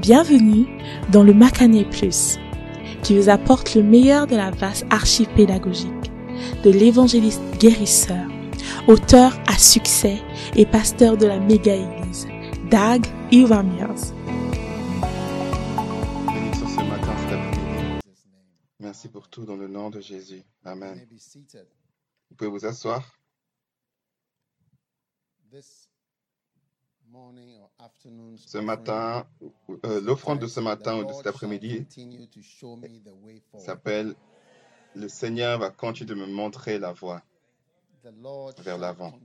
Bienvenue dans le Macané Plus, qui vous apporte le meilleur de la vaste archive pédagogique de l'évangéliste guérisseur, auteur à succès et pasteur de la méga-église, Dag Iwamiers. Bénisse ce matin, cet après-midi. Merci pour tout dans le nom de Jésus. Amen. Vous pouvez vous asseoir. This Ce matin, euh, l'offrande de ce matin ou de cet après-midi s'appelle Le Seigneur va continuer de me montrer la voie. vers l'avant.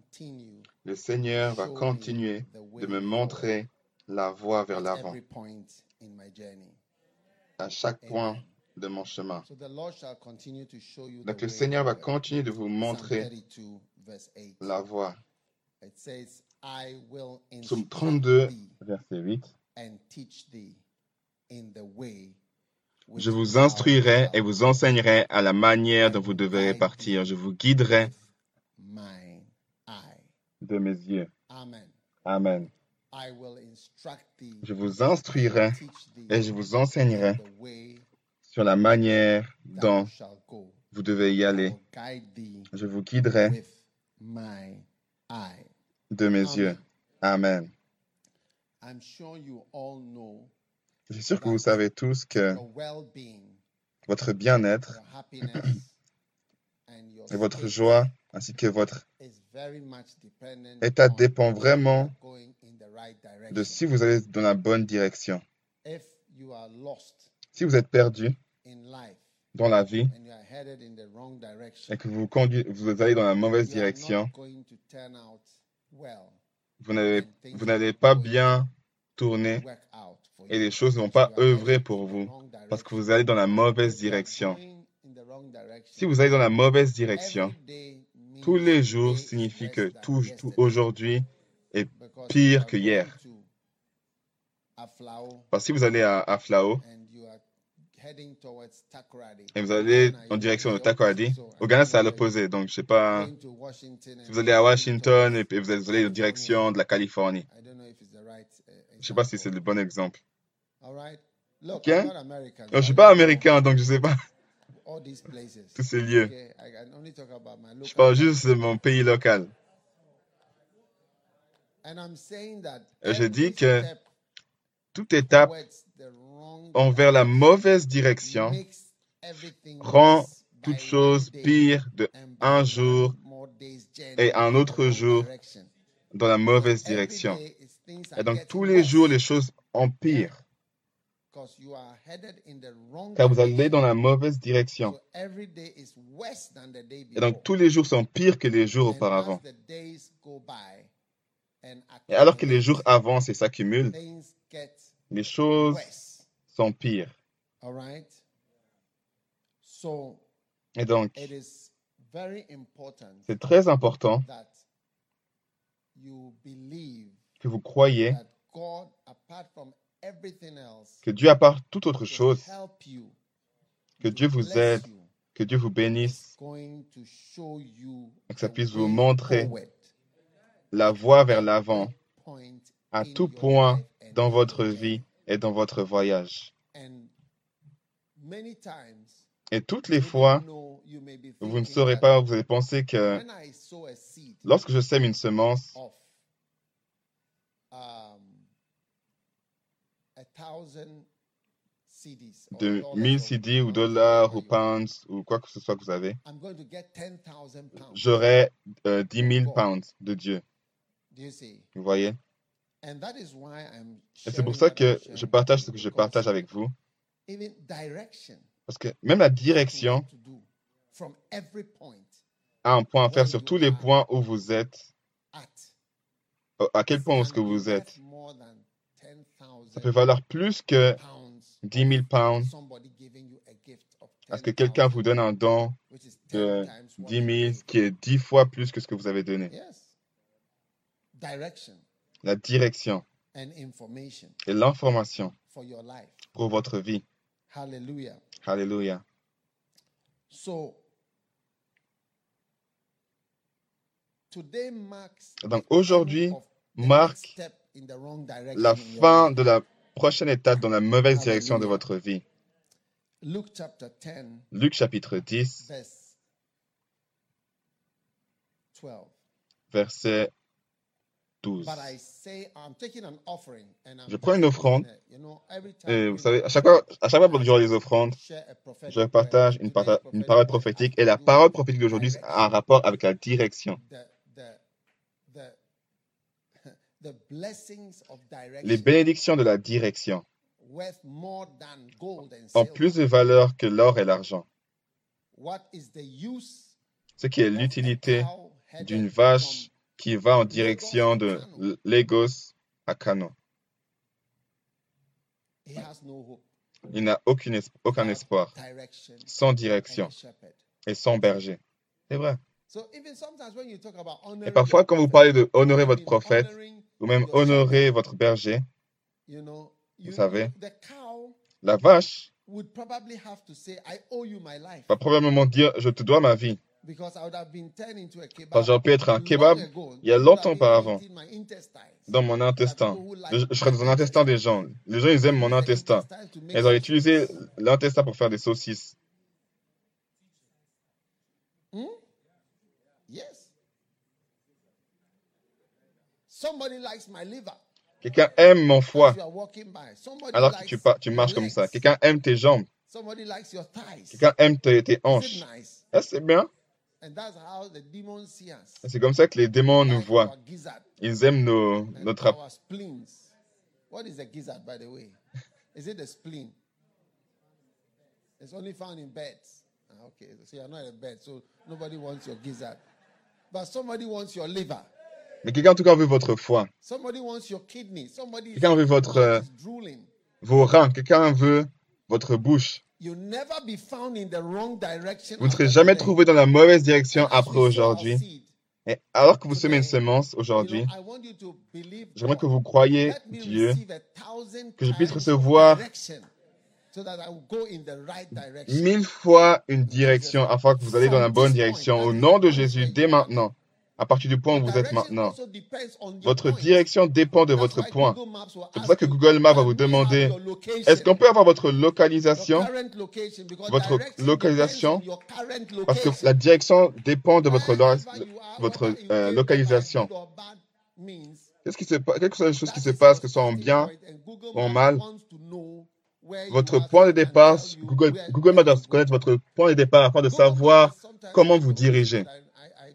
Le Seigneur va continuer de me montrer la voie vers l'avant à chaque point de mon chemin. Donc le Seigneur va continuer de vous montrer la voie. Psaume 32, verset 8. Je vous instruirai et vous enseignerai à la manière dont vous devrez partir. Je vous guiderai de mes yeux. Amen. Je vous instruirai et je vous enseignerai sur la manière dont vous devez y aller. Je vous guiderai de mes yeux. Amen. Je suis sûr que vous savez tous que votre bien-être et votre joie ainsi que votre état dépend vraiment de si vous allez dans la bonne direction. Si vous êtes perdu dans la vie et que vous, conduisez, vous allez dans la mauvaise direction, vous n'allez pas bien tourner et les choses ne vont pas œuvrer pour vous parce que vous allez dans la mauvaise direction. Si vous allez dans la mauvaise direction, tous les jours signifie que tout, tout aujourd'hui est pire que hier. Parce que si vous allez à, à Flao et vous allez en direction de Takoradi, au Ghana c'est à l'opposé. Donc je sais pas, si vous allez à Washington et vous allez en direction de la Californie. Je sais pas si c'est le bon exemple. Ok? Non, je suis pas américain donc je sais pas tous ces lieux. Je parle juste de mon pays local. Et je dis que toute étape envers la mauvaise direction rend toute chose pire de un jour et un autre jour dans la mauvaise direction. Et donc tous les jours, les choses empirent. Car vous allez dans la mauvaise direction. Et donc tous les jours sont pires que les jours auparavant. Et alors que les jours avancent et s'accumulent, les choses sont pires. Et donc, c'est très important que vous croyez que Dieu, à part toute autre chose, que Dieu vous aide, que Dieu vous bénisse, et que ça puisse vous montrer la voie vers l'avant à tout point dans votre vie et dans votre voyage. Et toutes les fois, vous ne saurez pas, vous allez penser que lorsque je sème une semence de 1000 CD ou dollars ou pounds ou quoi que ce soit que vous avez, j'aurai euh, 10 000 pounds de Dieu. Vous voyez? Et c'est pour ça que je partage ce que je partage avec vous. Parce que même la direction a un point à faire sur tous les points où vous êtes. À quel point est-ce que vous êtes? Ça peut valoir plus que 10 000 pounds. Parce que quelqu'un vous donne un don de 10 000 qui est 10 fois plus que ce que vous avez donné. La direction et l'information pour votre vie. Hallelujah. Alléluia. So, today marks Donc aujourd'hui marque next step in the wrong direction la fin de la prochaine étape dans la mauvaise direction de votre vie. Luke chapter 10, Luc chapitre 10, verse 12. verset 12. But I say, I'm taking an offering. And I'm Je prends une offrande. Et vous savez, à chaque fois, à chaque fois durant les offrandes, je partage une, parta- une parole prophétique. Et la parole prophétique d'aujourd'hui a un rapport avec la direction. Les bénédictions de la direction ont plus de valeur que l'or et l'argent. Ce qui est l'utilité d'une vache qui va en direction de Lagos à Kano. Il n'a aucun espoir, sans direction et sans berger. C'est vrai. Et parfois, quand vous parlez de honorer votre prophète, ou même honorer votre berger, vous savez, la vache would probably have to say, I owe you my life. va probablement dire Je te dois ma vie. Because I would have been turned into a kebab. Parce que j'aurais pu être un kebab il y a longtemps auparavant, dans mon intestin. Je, serais dans l'intestin des gens. Les gens, ils aiment mon intestin. Ils sausages. utilisé l'intestin pour faire des saucisses. Hmm? Yes. Somebody likes my liver. Quelqu'un aime mon foie alors que tu, tu marches comme ça. Quelqu'un aime tes jambes. Quelqu'un aime tes, hanches. Ah, c'est bien. C'est comme ça que les démons nous voient. Ils aiment nos, notre. What is a gizzard, by the way? Is it a spleen? It's only found in beds. Ah, okay, so you're not a bed, so nobody wants your gizzard. But somebody wants your liver. Mais quelqu'un en tout cas veut votre foie, Somebody wants your kidney. Somebody Quelqu'un veut votre, euh, vos reins. Quelqu'un veut votre bouche. You'll never be found in the wrong direction. Vous ne serez jamais trouvé dans la mauvaise direction après aujourd'hui. Et alors que vous semez une semence aujourd'hui, j'aimerais que vous me Dieu, receive a thousand que je puisse recevoir of direction so that I will go in the right direction. mille fois une direction afin que vous allez dans la bonne direction. Au nom de Jésus, dès maintenant, à partir du point où vous êtes maintenant, votre direction dépend de votre point. C'est pour ça que Google Maps va "Can vous demander, your location?" est-ce qu'on peut avoir votre localisation? Votre localisation, Parce que la direction dépend de votre, lo- votre euh, localisation. Qu'est-ce qui se passe, chose qui se passe, que ce soit en bien ou en Maps mal, votre point de départ, Google, Google Maps doit connaître votre point de départ afin de savoir comment vous the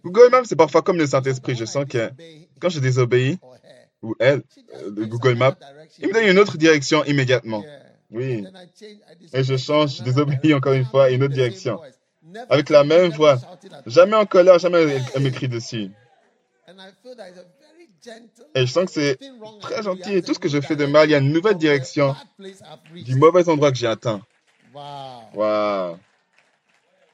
Google Maps, c'est parfois comme le Saint-Esprit. Je sens que quand je désobéis, ou elle, euh, le gives Google Maps, il me donne une autre direction immédiatement. Oui. Et je change, je désobéis encore une fois, une autre direction. Avec la même voix. Jamais en colère, jamais elle me crie dessus. Et je sens que c'est très gentil. Et tout ce que je fais de mal, il y a une nouvelle direction du mauvais endroit que j'ai atteint. Wow. Waouh. Hmm. So it reminds me sometimes of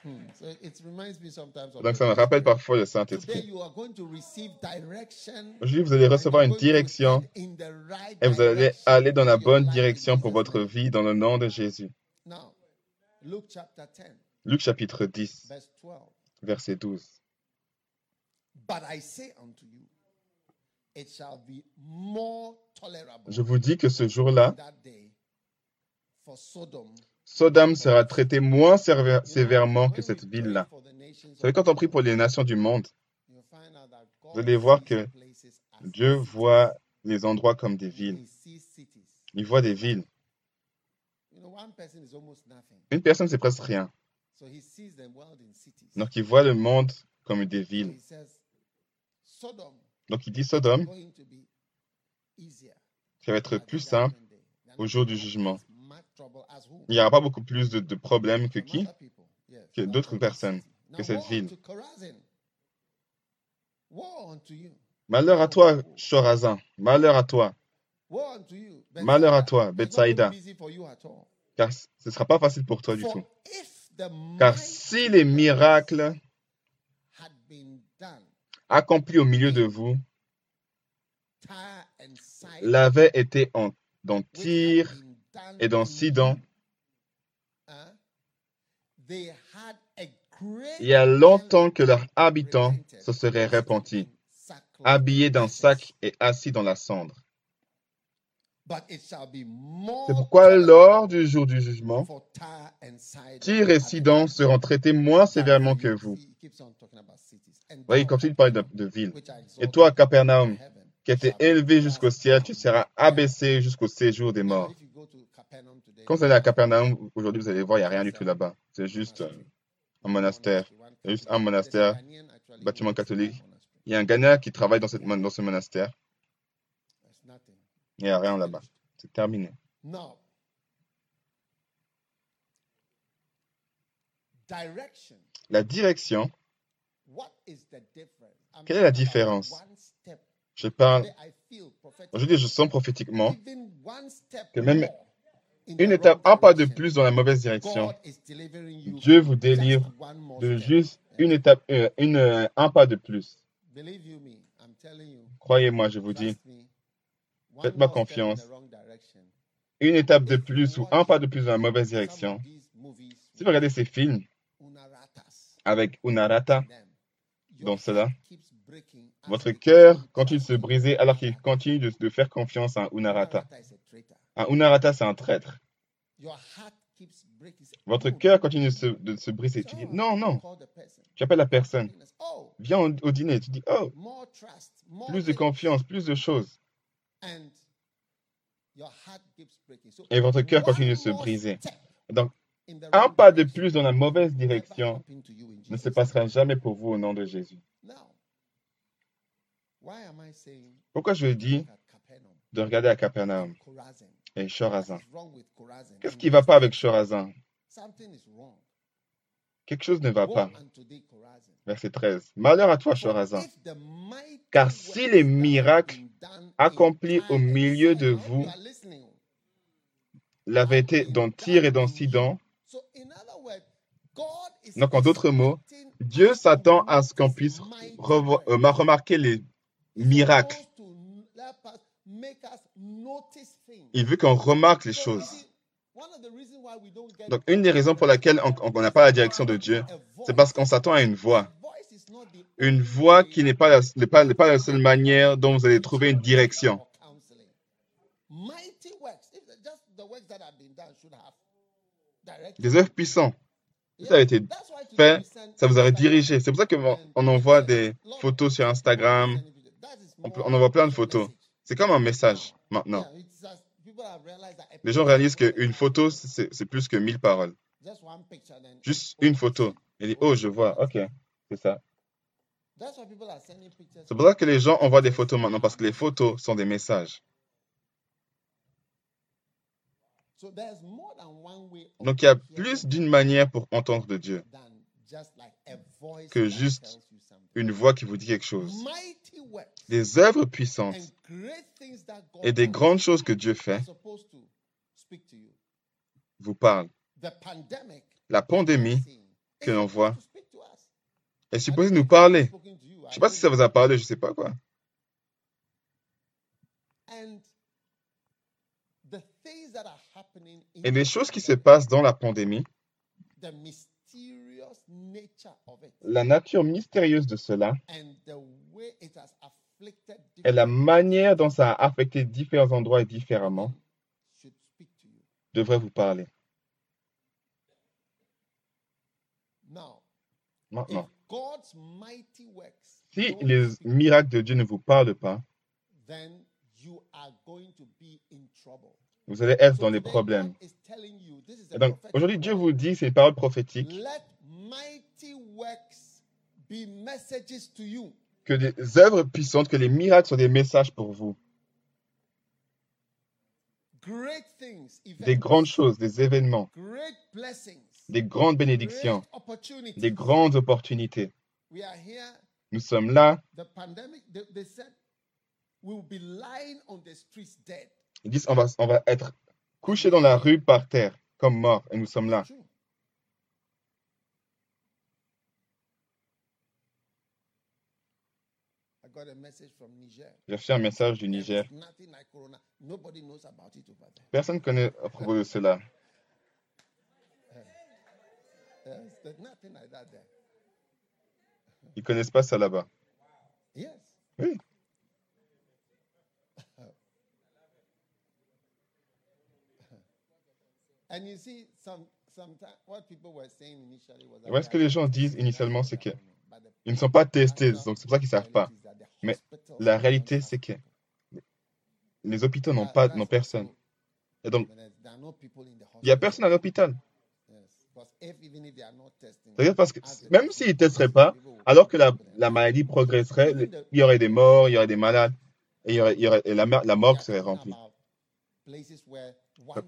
Donc the ça me rappelle parfois le Saint-Esprit. you are going to receive direction Aujourd'hui, vous allez and recevoir une going to direction head in the right et vous allez direction aller dans la for your bonne life in direction pour votre name. vie dans le nom de Jésus. Now, Luke chapter 10, Luc chapitre 10, verse 12. verset 12. But I say unto you, it shall be more tolerable Je vous dis que ce jour-là, Sodome sera traité moins sévèrement que cette ville-là. Vous savez, quand on prie pour les nations du monde, vous allez voir que Dieu voit les endroits comme des villes. Il voit des villes. Une personne, c'est presque rien. Donc, il voit le monde comme des villes. Donc, il dit Sodome, ça va être plus simple au jour du jugement. Il n'y aura pas beaucoup plus de, de problèmes que qui? Que d'autres personnes, que cette ville. Malheur à toi, Chorazin. Malheur à toi. Malheur à toi, Bethsaïda. Car ce ne sera pas facile pour toi du tout. Car si les miracles accomplis au milieu de vous l'avaient été en, dans Tyr et dans Sidon, il y a longtemps que leurs habitants se seraient repentis, habillés d'un sac et assis dans la cendre. C'est pourquoi lors du jour du jugement, Tyr et Sidon seront traités moins sévèrement que vous. Voyez, il continue de parler de, de are Et toi, Capernaum, qui a été élevé jusqu'au ciel, tu seras abaissé jusqu'au séjour des morts. Quand vous allez à Capernaum, aujourd'hui, vous allez voir, il n'y a rien du tout là-bas. C'est juste euh, un monastère. Il y a juste un monastère, bâtiment catholique. Il y a un Ghanéen qui travaille dans, cette, dans ce monastère. Il n'y a rien là-bas. C'est terminé. La direction, What is the difference? I'm Quelle est la différence? je parle, aujourd'hui, je sens prophétiquement que même une étape, un pas de plus dans la mauvaise direction. Dieu vous délivre de juste une étape, une, un pas de plus. Croyez-moi, je vous dis, Faites-moi confiance. une étape de plus ou un pas de plus dans la mauvaise direction. Si vous regardez ces films avec Unarata, dans cela, votre cœur continue de se briser alors qu'il continue de, de faire confiance à un Unarata. Unarata is a traitor. Un Unarata, c'est un traître. Votre "No, cœur continue de se, no." de se briser. Tu dis non, non. Tu appelles la personne. Oh, Viens au, au dîner. Tu dis oh, plus de confiance, plus de choses. Et votre cœur continue de se briser. Donc, un pas de plus dans la mauvaise direction ne se passera jamais pour vous au nom de Jésus. Now, why am I saying Pourquoi je dis de regarder à Capernaum? Et Chorazin? Qu'est-ce qui ne va pas avec 13, Chorazin? Something is wrong. Quelque chose ne va pas. Verset 13. Malheur à toi, mighty Car si les miracles accomplis au milieu de vous l'avaient été dans Tyr et dans Sidon, donc en d'autres mots, Dieu s'attend à ce qu'on puisse euh, remarquer les miracles. Il veut qu'on remarque les choses. Donc une des raisons pour laquelle on n'a pas la direction de Dieu, c'est parce qu'on s'attend à une voix. Une voix qui n'est pas la, seule manière dont vous allez trouver une direction. Des œuvres puissants. Si ça avait été fait, ça vous aurait dirigé. C'est pour ça qu'on on envoie des photos sur Instagram. On envoie plein de photos. C'est comme un message maintenant. Les gens réalisent qu'une photo, c'est plus que mille paroles. Juste une photo. Ils disent, oh, je vois, ok, c'est ça. C'est pour ça que les gens envoient des photos maintenant, parce que les photos sont des messages. Donc il y a plus d'une manière pour entendre de Dieu que juste une voix qui vous dit quelque chose. Des œuvres puissantes et des grandes choses que Dieu fait vous parlent. La pandémie que l'on voit est supposée nous parler. Je ne sais pas si ça vous a parlé, je ne sais pas quoi. Et les choses qui se passent dans la pandémie, la nature mystérieuse de cela et la manière dont ça a affecté différents endroits et différemment devraient vous parler. Maintenant, si les miracles de Dieu ne vous parlent pas, vous allez être dans les problèmes. Et donc, aujourd'hui, Dieu vous dit, c'est une parole prophétique, que des œuvres puissantes, que les miracles sont des messages pour vous. Des grandes choses, des événements, des grandes bénédictions, des grandes opportunités. Nous sommes là. Ils disent, on va, on va être couchés dans la rue par terre, comme morts, et nous sommes là. J'ai reçu un message du Niger. Personne ne connaît à propos de cela. Ils ne connaissent pas ça là-bas. Oui. And you see, some, sometimes what people were saying initially was that Ouais, ce que les gens disent initialement, c'est que ils ne sont pas testés, donc c'est pour ça qu'ils ne savent pas. Mais la réalité, c'est que les hôpitaux n'ont pas, n'ont personne. Et donc, il n'y a personne à l'hôpital. C'est-à-dire parce que même s'ils ne testeraient pas, alors que la, maladie progresserait, il y aurait des morts, il y aurait des malades, et, la, la morgue serait remplie.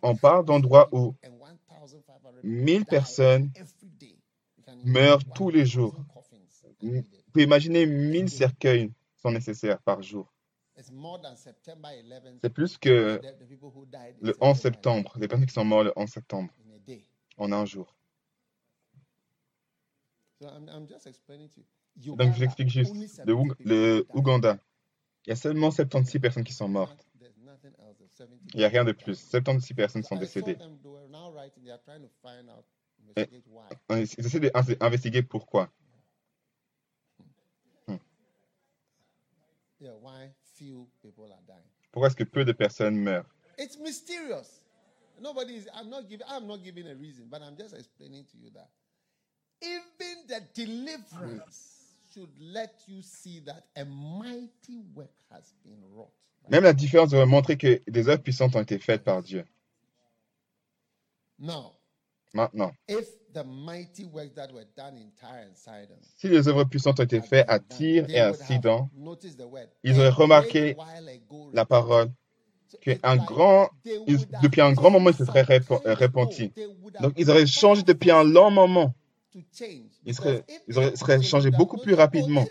On parle d'endroits où 1,500 people 1000 die personnes meurent tous les jours. Vous pouvez imaginer 1000 cercueils sont nécessaires par jour. It's more than September 11th. C'est plus que le 11 September septembre, les personnes qui sont mortes le 11 septembre, 11th in a day. en un jour. Donc je vous explique juste, le, 70 Oug- people le. Ouganda, il y a seulement 76 personnes qui sont mortes. There's nothing else. There's 70 Il n'y a rien de plus. died. 76 personnes sont décédées. Ils essaient d'investiguer pourquoi. Yeah, why few people are dying. Pourquoi est-ce que peu de personnes meurent? It's mysterious. Nobody is. I'm not giving. I'm not giving a reason, but I'm just explaining to you that even the deliverance should let you see that a mighty work has been wrought. Même la différence devrait montrer que des œuvres puissantes ont été faites par Dieu. Now, Maintenant, if the mighty works that were done in Tyre and Sidon si les œuvres puissantes ont été faites à Tyr et à Sidon, noticed the word. ils auraient remarqué la parole, grand, ils- have depuis un grand moment, ils se seraient repentis. have Donc ils auraient changé depuis un long moment. Ils seraient, ils auraient, seraient changés beaucoup plus oh, rapidement.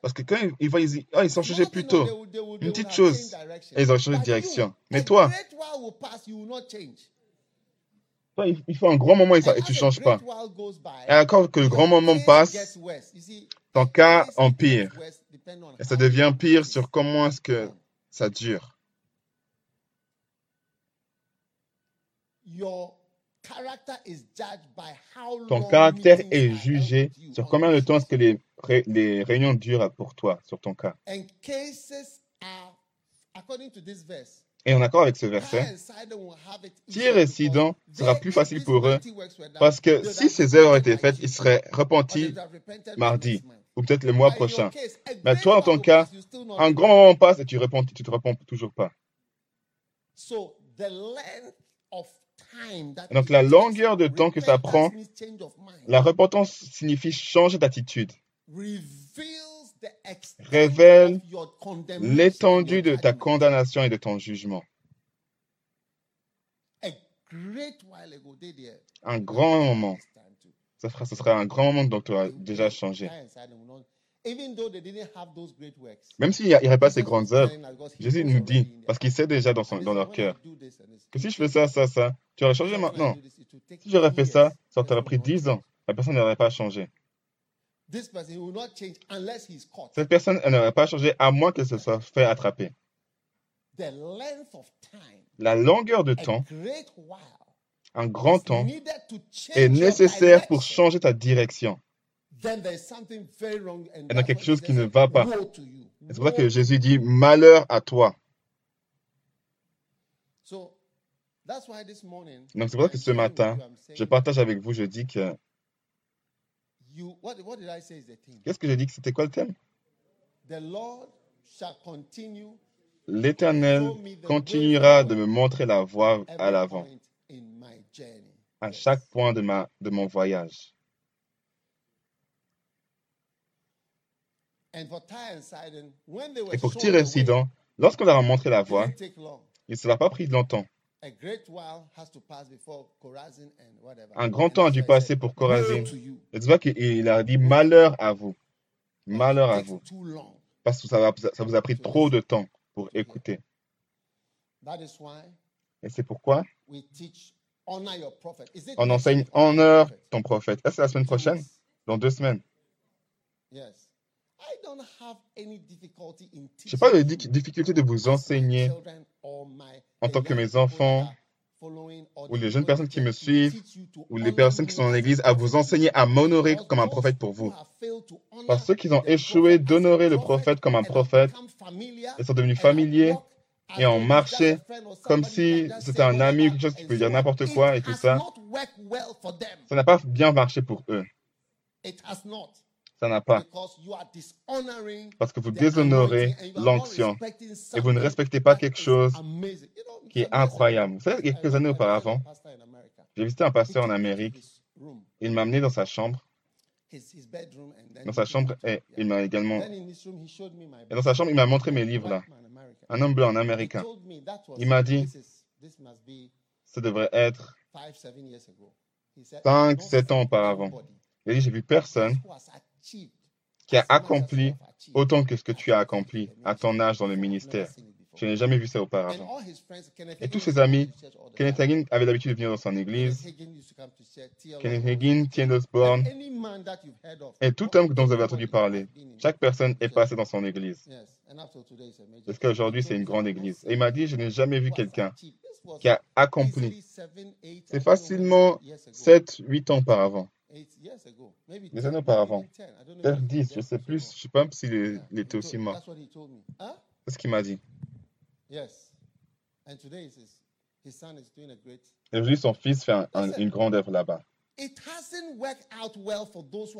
Parce que quand ils, voient, ils oh, ils sont changés plus tôt. Une petite chose. Et ils auraient changé de direction. Mais toi, il, il faut un grand moment et, ça- And et tu a changes pas. Et encore que le grand moment passe, ton cas empire. Et ça devient pire sur comment est-ce que ça dure. Ton caractère est jugé sur combien de temps est-ce que les, ré- les réunions durent pour toi, sur ton cas. Et en accord avec ce verset, Tyr et Sidon sera plus facile pour eux, parce que si ces été by faites, ils seraient repentis mardi, ou peut-être le mois prochain. Mais toi, en ton cas, un grand moment passe et tu, réponds, tu te réponds toujours pas. Donc la longueur de temps que ça prend, la repentance signifie changer d'attitude, révèle l'étendue de ta condamnation et de ton jugement. Un grand moment. Sera, ce sera un grand moment dont tu They- déjà changé. Tyre and Sidon will not- Even though they didn't have those great works. Même s'il n'y aurait pas ces grandes œuvres, Jésus nous dit, in their parce qu'il sait déjà dans, son, dans leur cœur, que si je fais ça, ça, ça, tu aurais changé maintenant. Si j'aurais fait 10 ça, ça Person t'aurait pris not 10 change. ans. La personne n'aurait pas changé. Cette personne elle n'aurait pas changé à moins qu'elle se soit fait attraper. The length of time, La longueur de a temps, great while, un grand is temps, est your nécessaire pour direction. changer ta direction. Then there's something very wrong, and Il y a quelque chose qui ne va pas. C'est pour ça que Jésus dit, malheur à toi? So that's why this morning, Donc c'est pour ça que ce matin, je partage avec vous, je dis que... you. What, what did I say is the thing? Qu'est-ce que j'ai dit que c'était quoi le thème? The Lord shall continue L'Éternel continuera de me montrer la voie à l'avant, à chaque point de, ma, de mon voyage. And for Tyre and Sidon, when they were Et pour Tyr the et Sidon, lorsqu'on leur a montré la voie, il ne se l'a pas pris longtemps. A great while has to pass before Chorazin and whatever. Un grand And temps a dû passer pour "Woe Chorazin. to you. Et tu vois qu'il il a dit malheur à vous. Malheur à vous. Parce que ça, vous a pris trop de temps pour écouter. That is why Et c'est pourquoi on enseigne week, honor your honneur prophet? ton prophète. Est-ce la semaine prochaine? Dans deux semaines. Yes. I don't have any difficulty in Je n'ai pas de difficulté de vous enseigner en tant que mes enfants ou les jeunes personnes qui me suivent ou les personnes qui sont dans l'église à vous enseigner à m'honorer comme un prophète pour vous. Parce ceux qui ont échoué d'honorer le prophète comme un prophète et sont devenus familiers et on marchait comme si c'était un ami ou quelque chose qui peut dire n'importe quoi et tout ça. Ça n'a pas bien marché pour eux. Ça n'a pas. Parce que vous déshonorez l'onction et vous ne respectez pas quelque chose qui est incroyable. Vous savez, quelques années auparavant, j'ai visité un pasteur en Amérique. Il m'a amené dans sa chambre. Dans sa chambre, et il m'a également. Et dans sa chambre, il m'a montré mes livres là. Un homme blanc, un américain. Il m'a dit, ça devrait être 5, 7 ans auparavant. Il a dit, j'ai vu personne qui a accompli autant que ce que tu as accompli à ton âge dans le ministère. Je n'ai jamais vu ça auparavant. Et tous ses amis, Kenneth Hagin avait l'habitude de venir dans son église. Kenneth Hagin, Tien Osborne, et tout homme dont vous avez entendu parler. Chaque personne est passée dans son église. Parce qu'aujourd'hui, c'est une grande église. Et il m'a dit, je n'ai jamais vu quelqu'un qui a accompli. C'est facilement 7, 8 ans auparavant. Des années auparavant. Peut-être 10, je ne sais plus. Je ne sais pas s'il était aussi mort. C'est ce qu'il m'a dit. Et aujourd'hui, son fils fait un- un- une grande œuvre là-bas.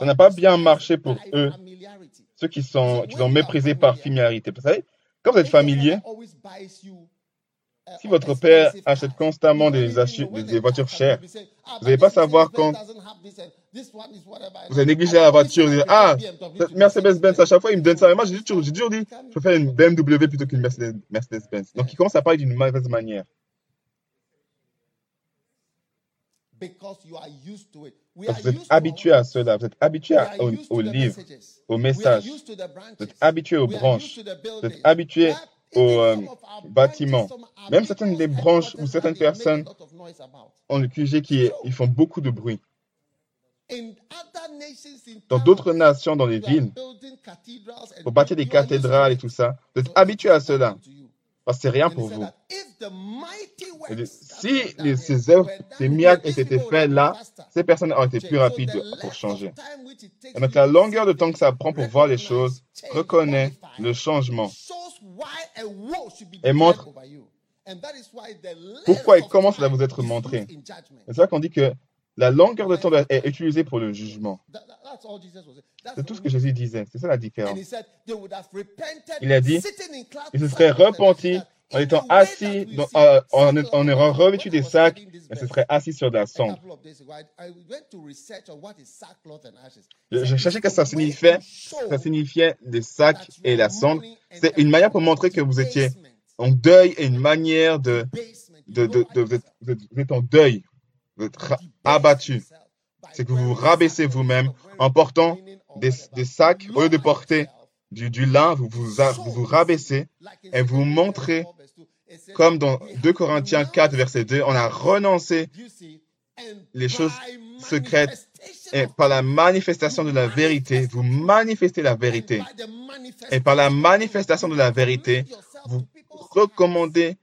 Ça n'a pas bien marché pour eux, ceux qui sont, qui sont méprisés par familiarité. Vous savez, quand vous êtes familier, si votre père achète constamment des, des- des voitures chères, vous n'allez pas savoir quand vous avez négligé la voiture, dites, ah, Mercedes-Benz, à chaque fois, il me donne ça. Mais moi, j'ai toujours, toujours dit, je préfère une BMW plutôt qu'une Mercedes- Mercedes-Benz. Donc, il commence à parler d'une mauvaise manière. Parce que vous êtes habitué à cela, vous êtes habitué à- au, au livre, au message, vous êtes habitué aux branches, vous êtes habitué aux euh, bâtiments. Même certaines des branches ou certaines personnes ont le QG qui est- ils font beaucoup de bruit. Dans d'autres nations, dans les villes, pour bâtir des cathédrales et tout ça, vous êtes habitué à cela, parce que c'est rien pour vous. Et si les- ces œuvres, ces miracles aient été faits là, ces personnes auraient été plus rapides pour changer. Et donc la longueur de temps que ça prend pour voir les choses reconnaît le changement et montre pourquoi et comment cela vous être montré. C'est là qu'on dit que la longueur de temps est utilisée pour le jugement. C'est tout ce que Jésus disait. C'est ça la différence. Il a dit, Ils se seraient repentis en étant assis, dans- euh, en, en ayant revêtu des sacs, et se seraient assis sur de la cendre. Je, je cherchais que ça signifiait, ça signifiait des sacs et la cendre. C'est une manière pour montrer que vous étiez en deuil et une manière de, de, de, de- vous êtes en deuil, abattu. C'est que vous vous rabaissez vous-même en portant des, sacs. Au lieu de porter du, du lin, vous vous vous rabaissez et vous montrez, comme dans 2 Corinthiens 4, verset 2, on a renoncé les choses secrètes et par la manifestation de la vérité, vous manifestez la vérité. Et par la manifestation de la vérité, vous recommandez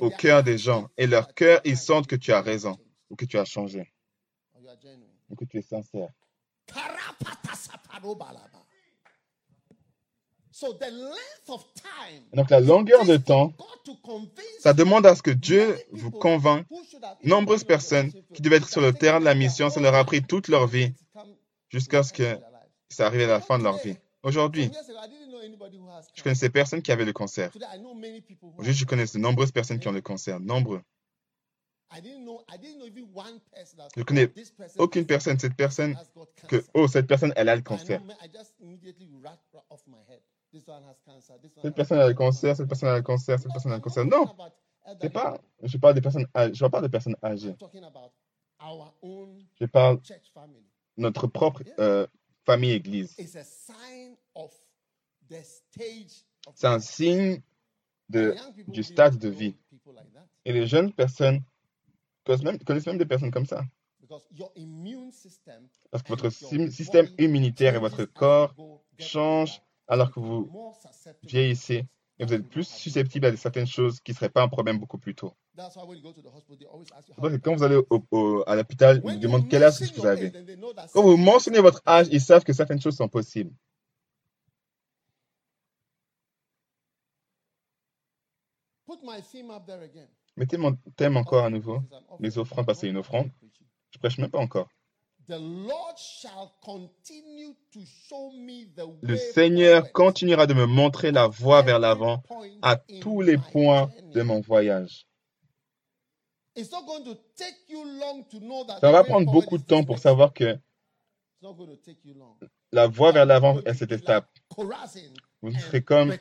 au cœur des gens. Et leur cœur, ils sentent que tu as raison ou que tu as changé? Ou que tu es sincère? Donc la longueur de temps, ça demande à ce que Dieu vous convainc. Nombreuses personnes qui devaient être sur le terrain de la mission, ça leur a pris toute leur vie jusqu'à ce que ça arrive à la fin de leur vie. Aujourd'hui, je connaissais personne qui avait le cancer. Aujourd'hui, je connais de nombreuses personnes qui ont le cancer. Nombreux. Je connais aucune personne, cette personne, que, oh, cette personne, elle a le cancer. Cette personne a le cancer, cette personne a le cancer, cette personne a le cancer. Non, c'est pas, je parle des personnes, je parle pas de personnes âgées. Je parle de notre propre euh, famille église. C'est un signe de, du stade de vie. Et les jeunes personnes connaissent même, connaissent même des personnes comme ça. Parce que votre sy- système immunitaire et votre corps changent alors que vous vieillissez et vous êtes plus susceptible à certaines choses qui ne seraient pas un problème beaucoup plus tôt. Que quand vous allez au- au- à l'hôpital, ils vous demandent quel âge que vous avez. Quand vous mentionnez votre âge, ils savent que certaines choses sont possibles. Mettez mon thème encore à nouveau. Les offrandes, parce que c'est une offrande. Je prêche même pas encore. The Lord shall continue to show me the Le way Seigneur continuera de me montrer la voie vers l'avant à tous les my points de mon voyage. It's not going to take you long to know that Ça va prendre beaucoup de temps pour savoir que la voie vers l'avant est cette étape. Vous serez comme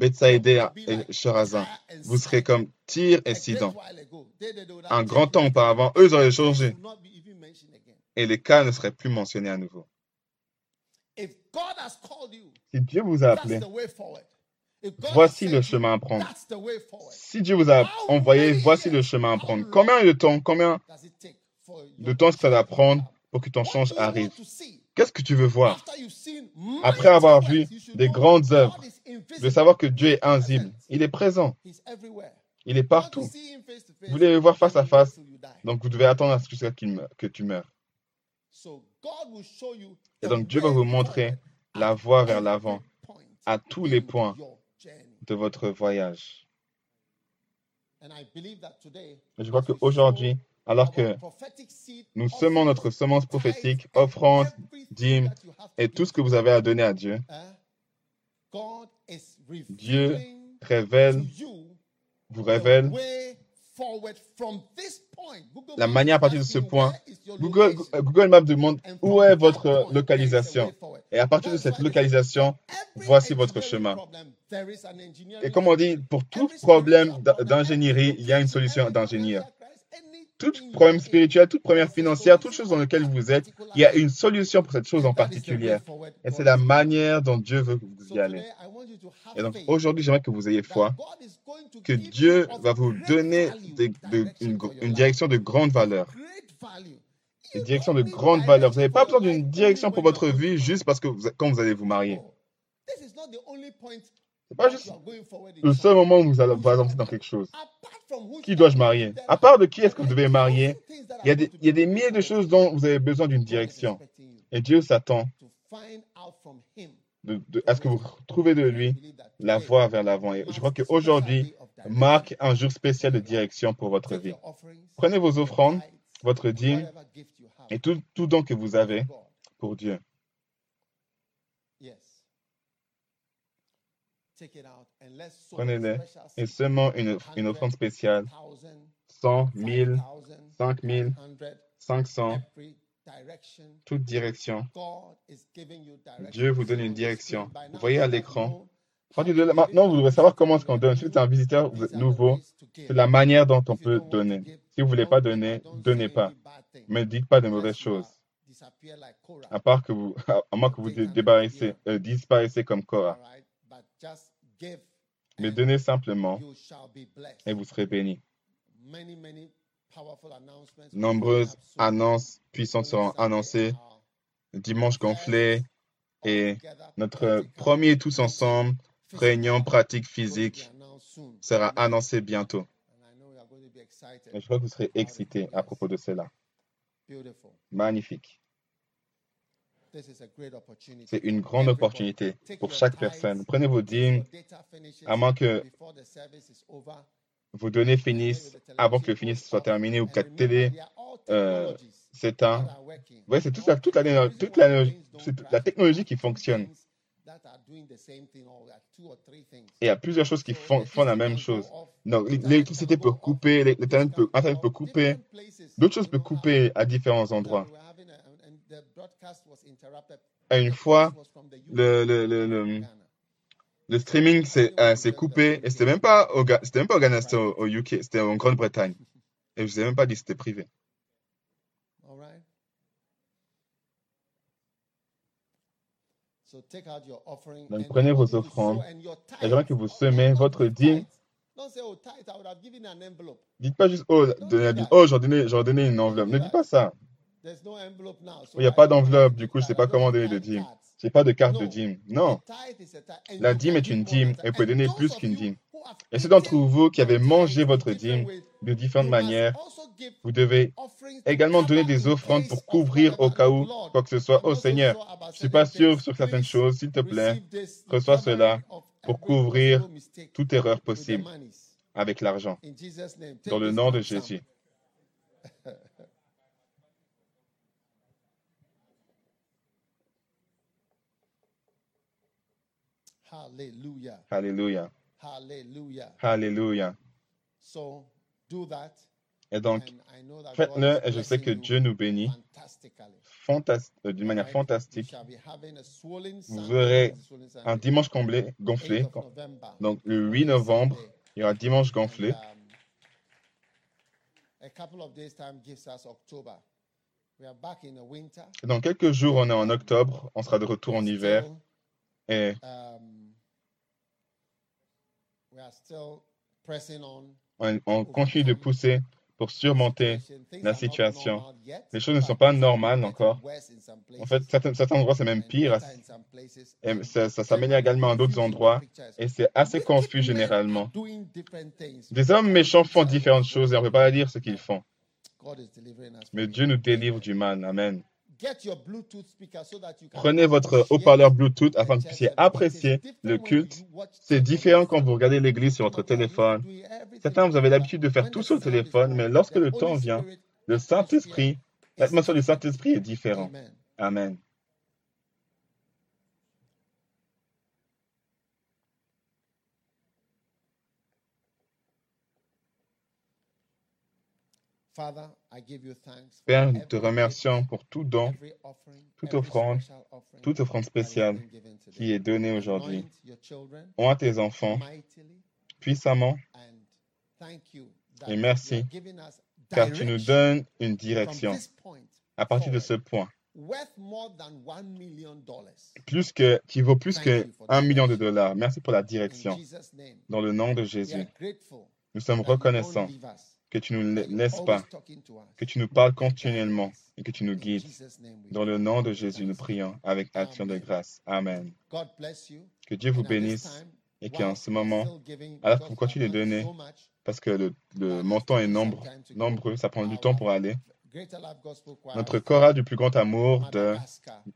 Bethsaïda et Chorazin. Vous serez comme Tyr et Sidon. Un grand temps auparavant, eux auraient changé. Et les cas ne seraient plus mentionnés à nouveau. Si Dieu vous a appelé, voici le chemin à prendre. Si Dieu vous a envoyé, voici le chemin à prendre. Combien de temps, combien de temps ça va prendre pour que ton change arrive? Qu'est-ce que tu veux voir? Après avoir vu des grandes œuvres. De savoir que Dieu est invisible. Il est présent. Il est partout. Vous voulez le voir face à face, donc vous devez attendre jusqu'à qu'il meure- que tu meurs. Et donc Dieu va vous montrer la voie vers l'avant à tous les in points de votre voyage. Et je crois qu'aujourd'hui, alors que nous semons notre semence prophétique, offrande, dîme et tout ce que vous avez à donner à Dieu, is Dieu révèle, vous révèle la manière à partir de ce point. where is your Google? Google Maps demande And où est votre localisation? Et à partir de cette localisation, voici votre chemin. Et comme on dit, pour tout problème d'ingénierie, il y a une solution d'ingénieur. Tout problème spirituel, toute problème financière, toute chose dans laquelle vous êtes, il y a une solution pour cette chose en particulier. Et c'est la manière dont Dieu veut que vous y allez. Et donc aujourd'hui, j'aimerais que vous ayez foi, que Dieu va vous donner une, direction de grande valeur. Une direction de grande valeur. Vous n'avez pas besoin d'une direction pour votre vie juste parce que quand vous allez vous marier. C'est pas juste le seul moment où vous allez vous avancer dans quelque chose. Qui dois-je marier? À part de qui est-ce que vous devez marier, il y, a des, il y a des milliers de choses dont vous avez besoin d'une direction. Et Dieu s'attend de, de- à ce que vous trouvez de lui la voie vers l'avant. Et je crois qu'aujourd'hui marque un jour spécial de direction pour votre vie. Prenez vos offrandes, votre dîme et tout, tout don que vous avez pour Dieu. Prenez-les et seulement une, une offrande spéciale, 100, 1000, 5000, 500, toute direction. Dieu vous donne une direction. Vous voyez à l'écran. Maintenant, vous devez savoir comment est-ce qu'on donne. Si vous êtes un visiteur vous êtes nouveau, c'est la manière dont on peut donner. Si vous ne voulez pas donner, donnez pas. Mais dites pas de mauvaises choses. À part que vous, à moins que vous dé- débarrassez, euh, disparaissez comme Korah. Mais donnez simplement et vous serez bénis. Nombreuses annonces puissantes seront annoncées. Dimanche gonflé et notre premier tous ensemble réunion pratique physique sera annoncé bientôt. Et je crois que vous serez excités à propos de cela. Magnifique. C'est une grande opportunité pour chaque personne. Prenez vos dîmes, à moins que vos données finissent avant que le finisse soit terminé ou que la télé euh, s'éteint. Ouais, c'est toute la, toute la, toute la, toute la technologie qui fonctionne. Et il y a plusieurs choses qui font, font la même chose. Donc, l'électricité peut couper, l'Internet peut, peut couper, d'autres choses peuvent couper à différents endroits. Et une fois, le, le, le, le, le streaming s'est euh, coupé et c'était même pas au, c'était même pas au Ghana, c'était au, au UK, c'était en Grande-Bretagne. Et je vous ai même pas dit que c'était privé. Donc prenez vos offrandes Et j'aimerais que vous semez votre dîme. Dites pas juste, oh, donnez oh j'en donnais, j'en donnais une enveloppe. Ne dites pas ça. Il n'y a pas d'enveloppe, du coup, je ne sais pas comment donner de dîme. Je n'ai pas de carte de dîme. Non. La dîme est une dîme et vous pouvez donner plus qu'une dîme. Et ceux d'entre vous qui avez mangé votre dîme de différentes manières, vous devez également donner des offrandes pour couvrir au cas où quoi que ce soit. Oh Seigneur, je ne suis pas sûr sur certaines choses, s'il te plaît, reçois cela pour couvrir toute erreur possible. avec l'argent. Dans le nom de. Jésus. Hallelujah. Alléluia. Hallelujah. Alléluia. So do that. Et donc, faites-le et je sais que Dieu nous bénit euh, d'une manière fantastique. Vous swollen un dimanche comblé, gonflé. 8th of November, Donc, le 8 swollen novembre, il y aura un dimanche gonflé. um. Et dans quelques jours, on est en octobre. On sera de retour en hiver. Et um, on. on, on continue de pousser pour surmonter. la situation. Les choses ne sont pas normales encore. En fait, certains, certains endroits, c'est même pire. Et ça, ça s'améliore également dans d'autres endroits. Et c'est assez confus men généralement. Des hommes méchants font différentes choses et on ne peut pas dire ce qu'ils font. Mais Dieu nous délivre du mal. Amen. Prenez votre haut-parleur Bluetooth afin que vous puissiez apprécier le culte. C'est différent quand vous regardez l'église sur votre téléphone. Certains, vous avez l'habitude de faire tout sur le téléphone, mais lorsque le temps vient, le Saint-Esprit, l'atmosphère du. Saint-Esprit est différente. Amen. Père, nous te remercions pour tout don, toute offrande, toute offrande spéciale qui est donnée aujourd'hui. Oins tes enfants puissamment. Et merci, car tu nous donnes une direction à partir de ce point, plus que, qui vaut plus que un million de dollars. Merci pour la direction. Dans le nom de Jésus, nous sommes reconnaissants que tu nous laisses pas, que tu nous parles continuellement et que tu nous guides. Dans le nom de Jésus, nous prions avec action de grâce. Amen. Que Dieu vous bénisse et qu'en ce moment, alors que because vous continuez de amount is donner, so much, parce que le, le montant est nombre, nombreux, ça prend du temps pour aller. Notre from chorale du plus grand amour de,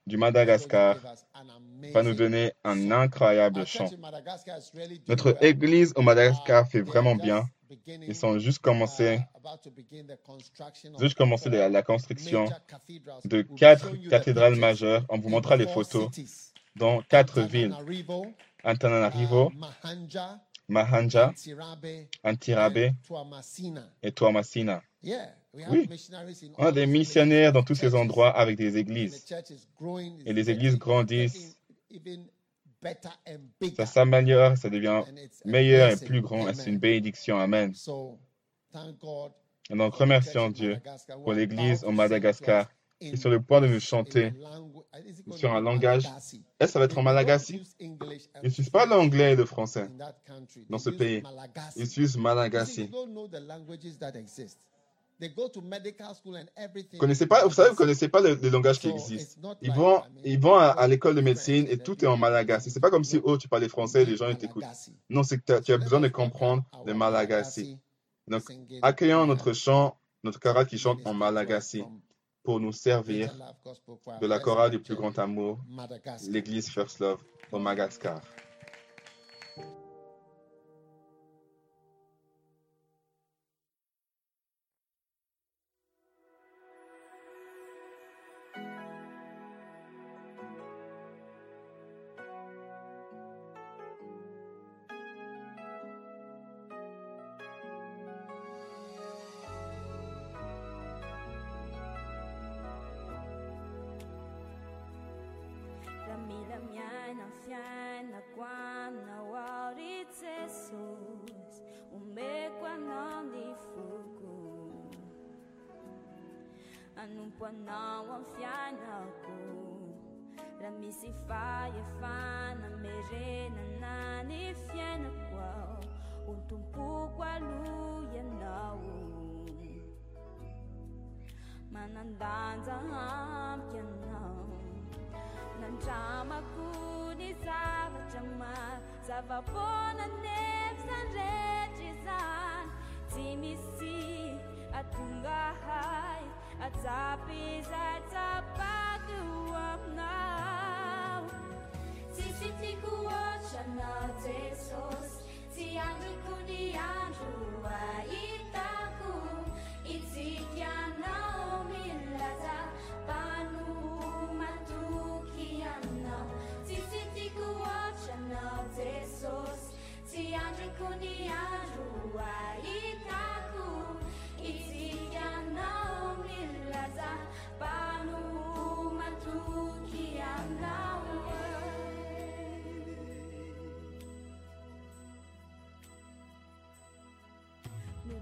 du Madagascar va nous donner un incroyable chant. Notre église au Madagascar fait vraiment bien. Ils sont juste uh, commencé, ont juste commencé la, construction de quatre cathédrales majeures. On vous montrera les photos dans quatre villes. Antananarivo, uh, Mahanja, Antirabe, Tuamasina. et have Oui. On a des missionnaires dans tous ces endroits avec des églises. Et les églises grandissent. Ça s'améliore, ça devient meilleur et plus grand. C'est une bénédiction. Amen. Et donc, remercions Dieu pour l'église au Madagascar qui est sur le point de nous chanter sur un langage. Est-ce que ça va être en Malagasy Ils n'utilisent pas l'anglais et le français dans ce pays. Ils utilisent Malagasy. Vous connaissez pas, vous savez, vous connaissez pas le- les langages qui not Ils like, vont, ils vont à, l'école de médecine et tout est en malagasy. C'est pas comme si, No. oh, tu parles français et les gens t'écoutent. Non, c'est que tu as besoin de comprendre le malagasy. Donc, accueillons notre chant, notre chorale qui chante en malagasy pour nous servir de la chorale du plus grand amour, l'église First Love au Madagascar.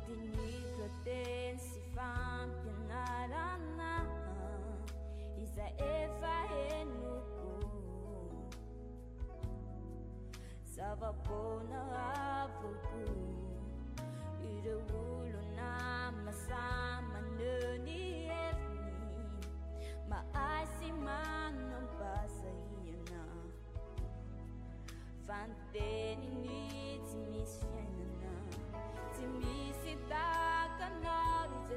dinikoten sy fampianarana iza efa henoko zavapona avoko ireo olona masamaneo ny heriny maasy manambasa iana fanteniny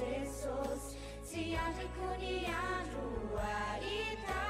jesosy tsy andriko ny andro ahita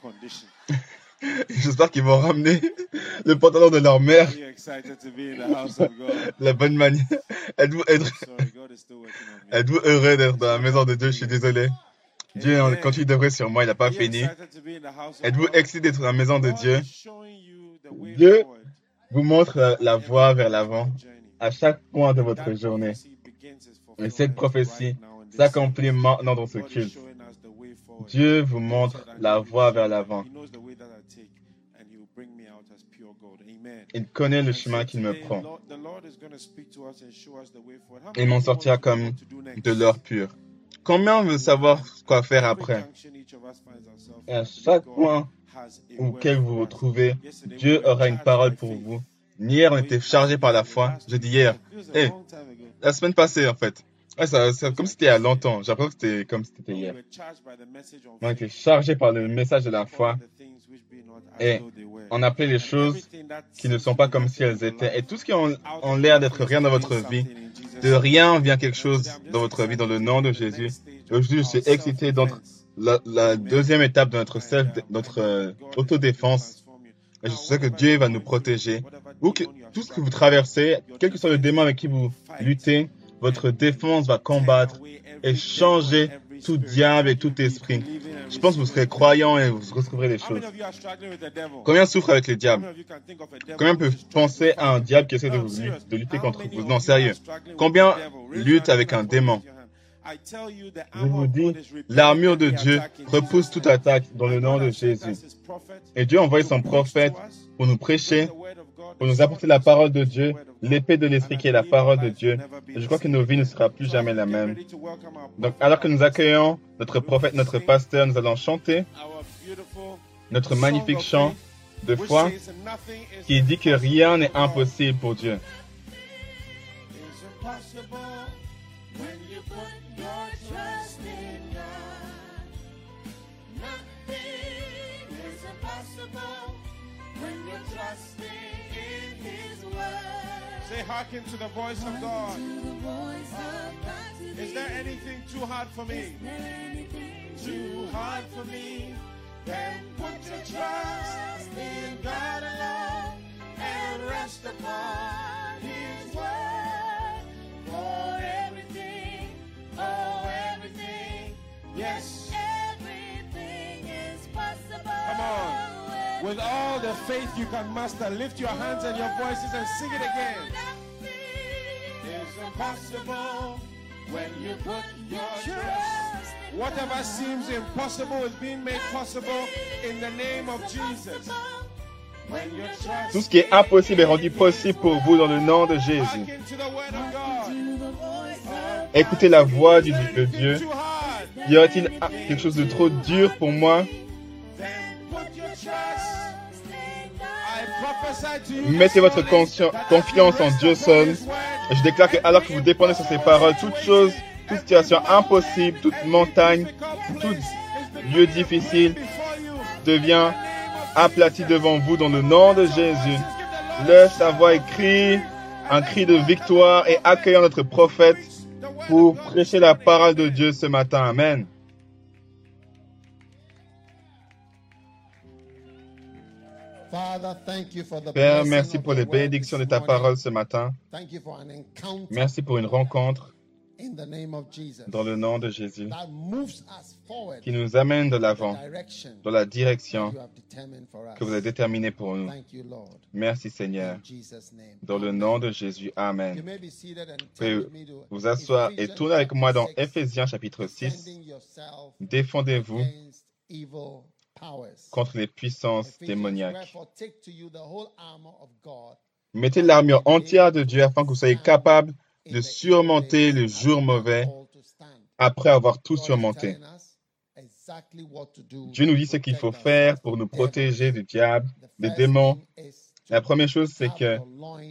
condition. J'espère qu'ils vont ramener le pantalon de leur mère, la bonne manière. Êtes-vous êtes- heureux d'être dans la maison de Dieu? Je suis désolé. Dieu Amen. continue d'œuvrer sur moi, il n'a pas fini. Êtes-vous excité d'être dans la maison de Dieu? Dieu vous montre la voie vers l'avant à chaque point de votre journée. Et cette prophétie s'accomplit maintenant dans ce culte. Dieu vous montre said, "I la voie vers l'avant. He knows the way that I take, and he will bring me out as pure gold." Amen. Il connaît le chemin qu'il me prend. Il m'en sortira comme de l'or pur. Combien veut savoir quoi faire après? À chaque point auquel vous vous trouvez, Dieu aura une parole pour vous. Hier, on était chargé par la foi. Je dis hier, Eh, la semaine passée en fait. Ouais, ça, comme c'était il y a longtemps. J'ai que c'était comme c'était hier. On était chargé par le message de la foi. Et on appelait les choses qui ne sont pas comme si elles étaient. Et tout ce qui ont l'air d'être rien dans votre vie, de rien vient quelque chose dans votre vie dans le nom de Jésus. Aujourd'hui, je suis excité d'entre la, la deuxième étape de notre self, notre euh, autodéfense. Je sais que Dieu va nous protéger. Ou que tout ce que vous traversez, quel que soit le démon avec qui vous luttez, votre défense va combattre et changer tout diable et tout esprit. Je pense que vous serez croyants et vous retrouverez les choses. Combien souffrent avec le diable? Combien peuvent penser à un diable qui essaie de, vous lutter, contre vous? Non, sérieux. Combien luttent avec un démon? Je vous dis, l'armure de Dieu repousse toute attaque dans le nom de Jésus. Et Dieu a envoyé son prophète pour nous prêcher, pour nous apporter la parole de Dieu, l'épée de l'esprit qui est la parole de Dieu. Je crois que nos vies ne seront plus jamais la même. Donc, alors que nous accueillons notre prophète, notre pasteur, nous allons chanter notre magnifique chant de foi qui dit que rien n'est impossible pour Dieu. Say, hearken to the voice of God. Is there anything too hard for me? Too hard for me? Then put your trust in God alone and rest upon His word. for everything? Oh, everything. Yes. Everything is possible. Come on. With all the faith you can muster, lift your hands and your voices and sing it again. It's impossible when you put your trust. Whatever seems impossible is being made possible in the name of Jesus. When you trust. Tout ce qui est impossible est rendu possible pour vous dans le nom de Jésus. Écoutez la voix du, de Dieu. Y aura-t-il quelque chose de trop dur pour moi? Mettez votre confiance en Dieu seul. Je déclare que alors que vous dépendez sur ces paroles, toute chose, toute situation impossible, toute montagne, tout lieu difficile devient aplati devant vous dans le nom de Jésus. Lève sa voix un cri de victoire et accueillons notre prophète pour prêcher la parole de Dieu ce matin. Amen. Père, merci pour les bénédictions de ta parole ce matin. Thank you for an encounter Merci pour une rencontre in the name of Jesus dans le nom de Jésus qui nous amène de l'avant, dans la direction que vous avez déterminée pour nous. Thank you, Lord. Merci Seigneur. In Jesus' name. Dans le nom de Jésus. Amen. to vous asseoir et tourner avec moi dans. Éphésiens chapitre 6. Defending yourself Défendez-vous. Contre les puissances démoniaques. Mettez l'armure entière de Dieu afin que vous soyez capable de surmonter le jour mauvais après avoir tout surmonté. Dieu nous dit ce qu'il faut faire pour nous protéger du diable, des démons. La première chose, c'est que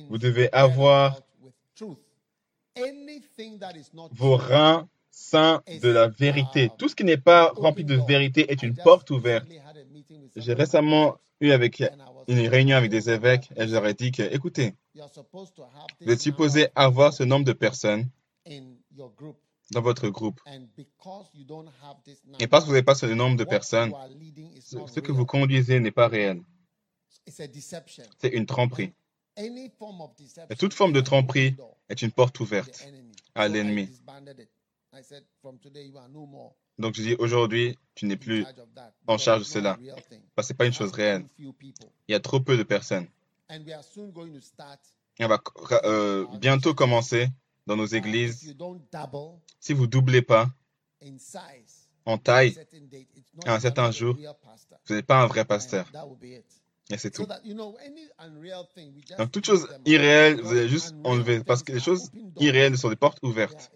vous devez avoir vos reins de la vérité. Tout ce qui n'est pas rempli de vérité est une porte ouverte. J'ai récemment eu avec une réunion avec des évêques et je leur ai dit que, écoutez, vous êtes supposé avoir ce nombre de personnes dans votre groupe. Et parce que vous n'avez pas ce nombre de personnes, ce que vous conduisez n'est pas réel. C'est une tromperie. Et toute forme de tromperie est une porte ouverte à l'ennemi. Donc je dis aujourd'hui, tu n'es plus, en charge de cela. parce que c'est pas une chose réelle. Il y a trop peu de personnes. And we are soon going to start. Et on va euh, bientôt commencer dans nos églises. Si vous doublez pas en taille, à un certain jour, vous n'êtes pas un vrai pasteur. Et c'est tout. Donc out. irréelles, Because vous allez juste enlever. Parce que les choses irréelles sont des portes ouvertes.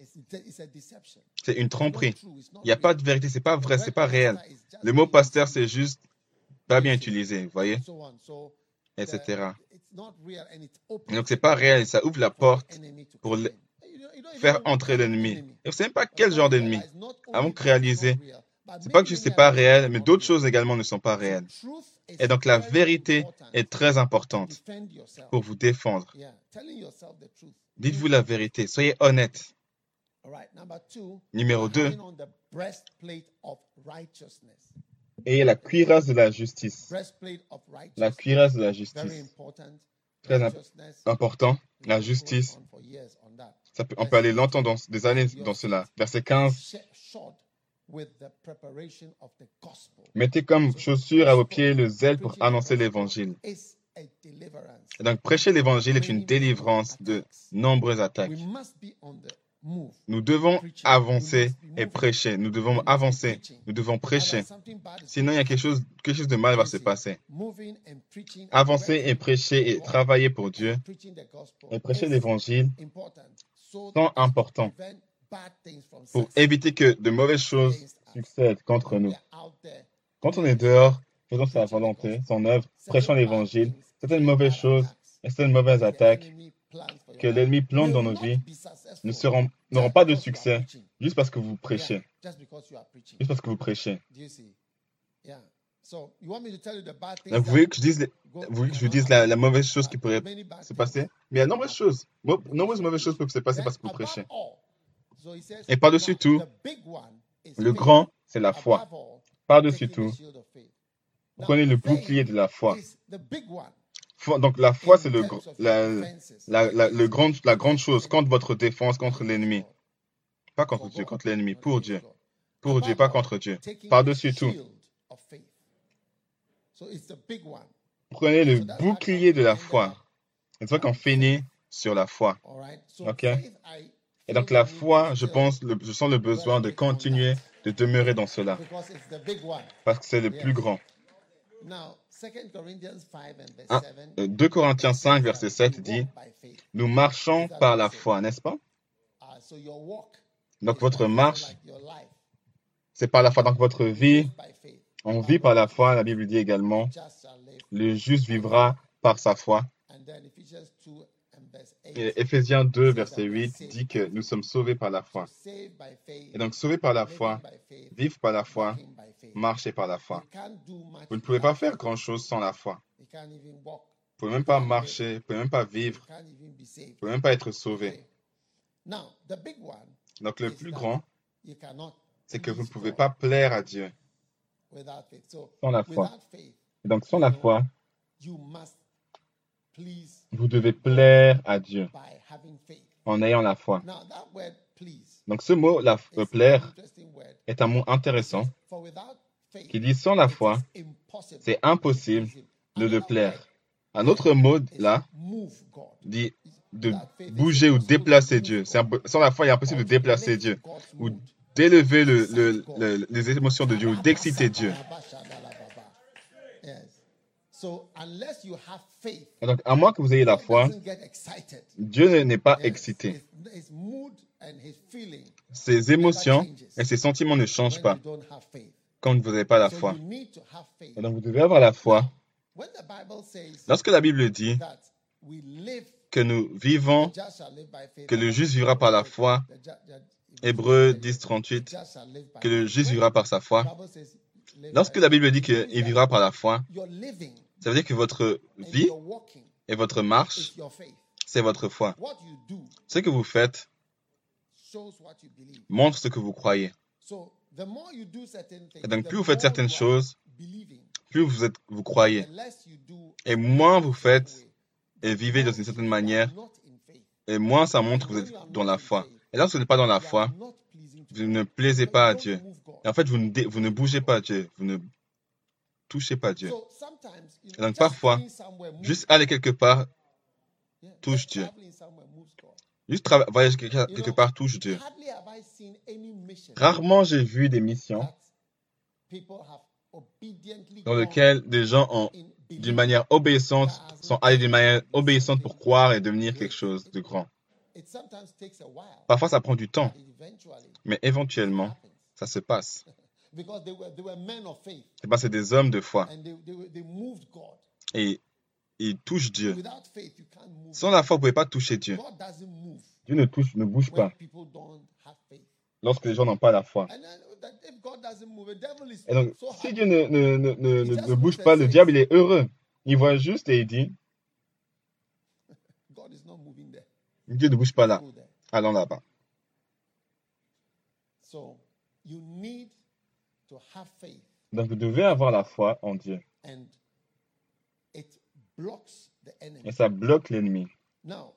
C'est une tromperie. Il n'y a pas de vérité, c'est pas The vrai, c'est pas réel. pastor is just Le mot pasteur, c'est juste pas bien utilisé, vous voyez, and so on. So the- etc. it's not real and it Et opens donc c'est pas réel, ça ouvre la porte pour faire entrer l'ennemi. enemy. Et vous savez pas quel genre d'ennemi. Avant it's réaliser, c'est pas que juste c'est pas réel, mais d'autres choses également ne sont pas réelles. Et donc la vérité est très importante pour vous défendre. Dites-vous la vérité, soyez honnête. Numéro 2, having on the breastplate of righteousness. ayez la cuirasse de la justice. La cuirasse de la justice. Très important. La justice. on peut aller longtemps dans des années dans cela. Verset 15. Sh- shod with the preparation of the gospel. Mettez comme chaussure à vos pieds le zèle pour annoncer l'évangile. Et donc prêcher l'évangile est une délivrance de nombreuses attaques. Nous devons avancer et prêcher. Nous devons avancer. Nous devons prêcher. Sinon, il y a quelque chose, quelque chose de mal va se passer. Avancer et prêcher et travailler pour Dieu et prêcher l'évangile sont importants pour éviter que de mauvaises choses succèdent contre nous. Quand on est dehors, faisons sa volonté, son œuvre, prêchant l'évangile, certaines mauvaises choses et certaines mauvaises attaques que l'ennemi plante dans nos vies ne seront- n'auront pas de succès juste parce que vous prêchez. Just because you are preaching. Juste parce que vous prêchez. Do you see? Yeah. So you want me to tell you the bad things Donc, vous voulez que je dise, vous voulez que je vous cannot dise la, la mauvaise chose qui pourrait se passer Mais il y a de nombreuses choses. Nombreuses mauvaises choses peuvent se passer parce que vous prêchez. all, so he says, Et par-dessus tout, Le grand, c'est la foi. Par-dessus tout, prenez le bouclier de la foi. Donc la foi, c'est le, la, le grand, la grande chose contre votre défense, contre l'ennemi. Pas contre Dieu, contre l'ennemi, pour Dieu. Pour Dieu, pas contre Dieu. Par-dessus tout, prenez le bouclier de la foi. C'est ça qu'on finit sur la foi. Ok? Et donc the la foi, je pense, le- je sens le besoin de continuer de demeurer dans cela. because it's the big one. Parce que c'est le plus grand. Now, 2 Corinthians 5 and verse Ah, 7. Euh, 2 Corinthiens 5, verset 7 dit, Nous marchons par la foi, n'est-ce pas? So your walk Donc votre marche, c'est par la foi. Donc votre vie, on vit par la foi. La Bible dit également, le juste vivra par sa foi. And then Ephesians 2 and verse 8. Et Éphésiens 2, verset 8 dit que nous sommes sauvés par la foi. Et donc sauvés par la foi, vivre par la foi, marcher par la foi. Vous ne pouvez pas faire grand-chose sans la foi. Vous pouvez même pas marcher, vous pouvez même pas vivre, vous pouvez même pas être sauvé. Donc le plus grand, c'est que vous ne pouvez pas plaire à Dieu sans la foi. Et donc sans la foi, vous devez plaire à Dieu en ayant la foi. Donc ce mot, la, euh, plaire, est un mot intéressant qui dit sans la foi, c'est impossible de le plaire. Un autre mot là dit de bouger ou déplacer Dieu. Sans la foi, il est impossible de déplacer Dieu ou d'élever le, le- le- les émotions de Dieu ou d'exciter Dieu. Yes. So unless you have faith, Et donc, à moins que vous ayez la foi. Dieu n'est pas excité. Ses émotions et ses sentiments ne changent pas quand vous n'avez pas la foi. Et donc, vous devez avoir la foi. Lorsque la Bible dit que nous vivons, que le juste vivra par la foi, the 10, 38, just shall live by que le juste vivra par sa foi. Lorsque la Bible dit qu'il vivra par la foi, ça veut dire que votre vie et votre marche, c'est votre foi. Ce que vous faites montre ce que vous croyez. Et donc, plus vous faites certaines choses, plus vous, êtes, vous croyez. Et moins vous faites et vivez dans une certaine manière, et moins ça montre que vous êtes dans la foi. Et lorsque vous n'êtes pas dans la foi, vous ne plaisez pas à Dieu. Et en fait, vous ne, vous ne bougez pas Dieu. Vous ne touchez pas Dieu. Donc parfois, Juste aller quelque part, touche Dieu. juste trava- voyager quelque, part touche Dieu. Rarement j'ai vu des missions dans lesquelles des gens ont, d'une manière obéissante, sont allés d'une manière obéissante pour croire et devenir quelque chose de grand. Parfois, ça prend du temps, mais éventuellement, ça se passe. Because they were, they were men of faith C'est parce que c'est des hommes de foi and they, they, were- they moved God. et ils touchent Dieu. Without faith, you can't move. Sans la foi, vous ne pouvez pas toucher Dieu. God doesn't move Dieu ne touche, ne bouge pas lorsque les gens n'ont pas la foi. And then that if God doesn't move, the devil is Et donc, si. Dieu ne, ne, ne, ne, bouge pas, le diable, il est heureux. Il voit juste et il dit, God is not moving there. Dieu ne bouge pas là. Allons là-bas. Donc, vous devez avoir la foi en Dieu. Et ça bloque l'ennemi. Now,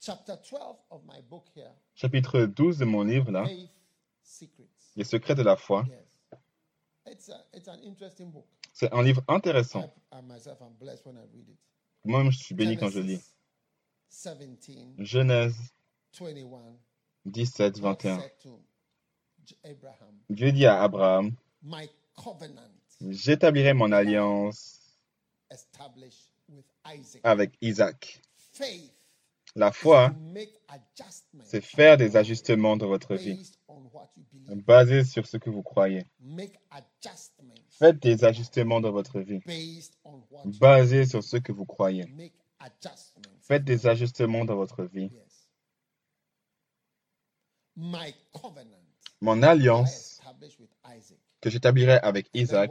chapter 12 of my book here, Chapitre 12 de mon livre, là. Les secrets de la foi, c'est un livre intéressant. Moi-même, je suis béni quand je lis. Genesis 17, Genèse 21. 17, God 21. said to J- Abraham, Dieu dit à Abraham, My covenant j'établirai mon alliance avec Isaac. La foi, c'est faire des ajustements dans votre vie, basés sur ce que vous croyez. Faites des ajustements dans votre vie, basés sur ce que vous croyez. Faites des ajustements dans votre vie. Mon alliance que j'établirai avec Isaac.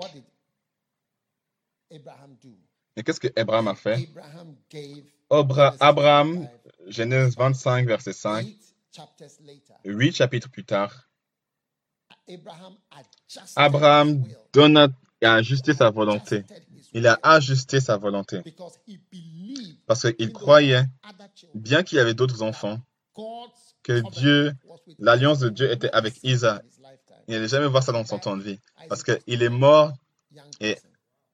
Et qu'est-ce que Abraham a fait? Abraham gave Obra- Genesis Abraham, 25, Genèse 25, verset 5, eight chapters later. huit chapitres plus tard, Abraham donna et a ajusté sa volonté. Il a ajusté sa volonté parce qu'il croyait, bien qu'il y avait d'autres enfants, que Dieu, l'alliance de. Dieu était avec Isaac. Il n'allait jamais voir ça dans son temps de vie parce qu'il est mort. et.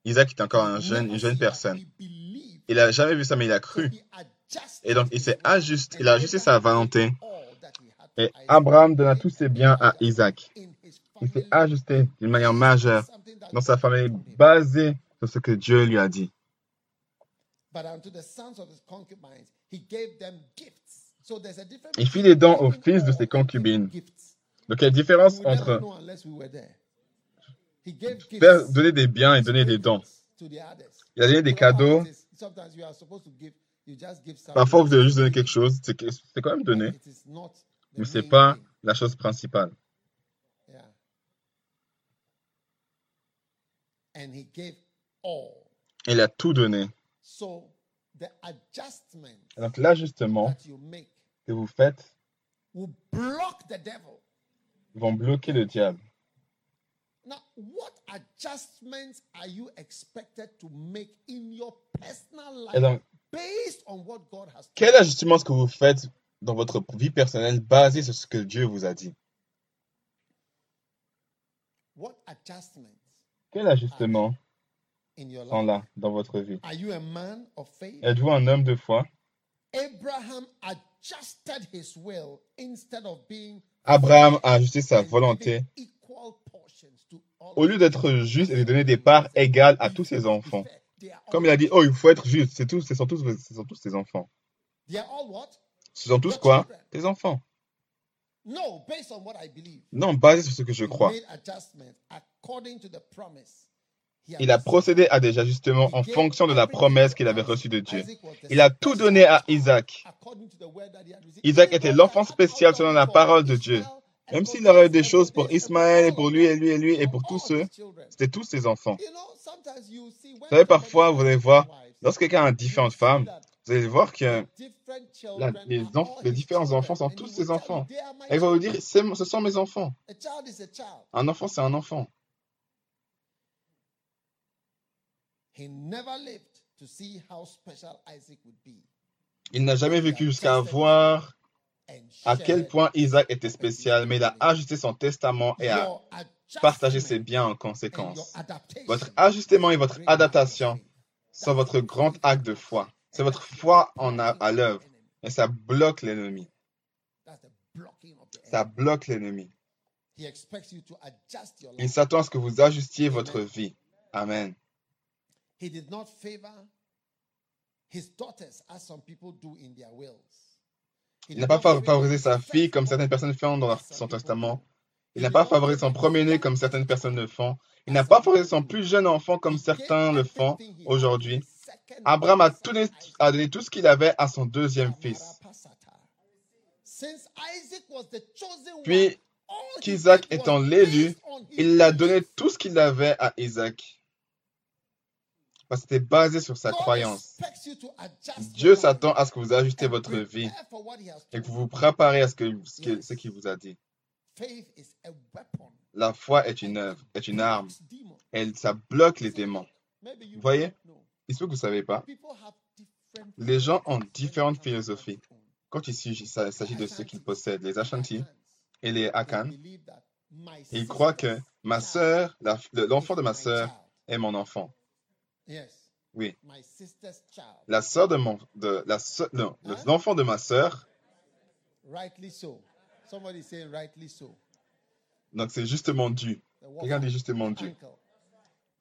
Isaac était encore un jeune, une jeune personne. Il n'a jamais vu ça, mais il a cru. Et donc, il s'est ajusté, il a ajusté sa volonté. Et. Abraham donna tous ses biens à Isaac. Il s'est ajusté d'une manière majeure dans sa famille, basée sur ce que Dieu lui a dit. Il fit des dons aux fils de ses concubines. Donc, il y a une différence entre faire, donner des biens et donner des dons. Il a donné des cadeaux. Parfois, vous devez juste donner quelque chose. C'est quand même donné, mais c'est main pas la chose principale. Il a tout donné. So the adjustment Et donc, l'ajustement que vous faites will block the devil. vont bloquer le diable. Now, what adjustments are you expected to make in your personal life Et donc, based on what God has told quel ajustement est-ce que vous faites dans votre vie personnelle basé sur ce que Dieu vous a dit? What adjustments Quel ajustement in your sont life? là dans votre vie? Are you a man of faith? Êtes-vous un homme de foi? Abraham adjusted his will instead of being Abraham a ajusté sa volonté. Au lieu d'être juste et de donner des parts égales à tous ses enfants. Comme il a dit, oh, il faut être juste. C'est tout, ce sont tous, ce sont tous ses enfants. They are all what? Ce sont tous quoi? Tes enfants. No, based on what I believe. Non, basé sur ce que je crois. Il a procédé à des ajustements en fonction de la promesse qu'il avait reçue de Dieu. Il a tout donné à Isaac. Isaac était l'enfant spécial selon la parole de Dieu. Même s'il aurait eu des choses pour Ismaël et pour lui et lui et lui et pour tous ceux, c'était tous ses enfants. Vous savez, parfois, vous allez voir, lorsque quelqu'un a différentes femmes, vous allez voir que les, les différents enfants sont tous ses enfants. "They are my Et il va vous children." dire, ce sont mes enfants. Un enfant, c'est un enfant. He never lived to see how special Isaac would be. Il n'a jamais vécu jusqu'à voir à quel point Isaac était spécial, mais il a ajusté son testament et a partagé ses biens en conséquence. Votre ajustement et votre adaptation sont votre grand acte de foi. C'est votre foi en a- à l'œuvre et ça bloque l'ennemi. Ça bloque l'ennemi. Il s'attend à ce que vous ajustiez votre vie. Amen. He did not favor his daughters as some people do in their wills. He Il n'a pas favorisé sa fille comme certaines personnes font dans son testament. Il n'a pas favorisé son premier-né comme certaines personnes le font. Il n'a pas favorisé son plus jeune enfant comme certains le font aujourd'hui. Abraham a, tout a donné tout ce qu'il avait à son deuxième fils. Puis qu'Isaac étant l'élu, il a donné tout ce qu'il avait à Isaac. Parce que c'était basé sur sa croyance. Dieu s'attend à ce que vous ajustez votre vie et que vous vous préparez à ce que- ce que- ce qu'il vous a dit. La foi est une œuvre, est une arme. Elle, ça bloque les démons. Vous voyez? Il se peut que vous ne savez pas. Les gens ont différentes philosophies. Quand il s'agit de ce qu'ils possèdent, les Ashanti et les Akan, ils croient que ma sœur, l'enfant de ma sœur est mon enfant. Yes. Oui. My sister's child. La sœur de mon, de la non, Hein? l'enfant de ma sœur, Rightly so. Somebody saying rightly so. donc c'est justement dû. Dit justement dû. Uncle.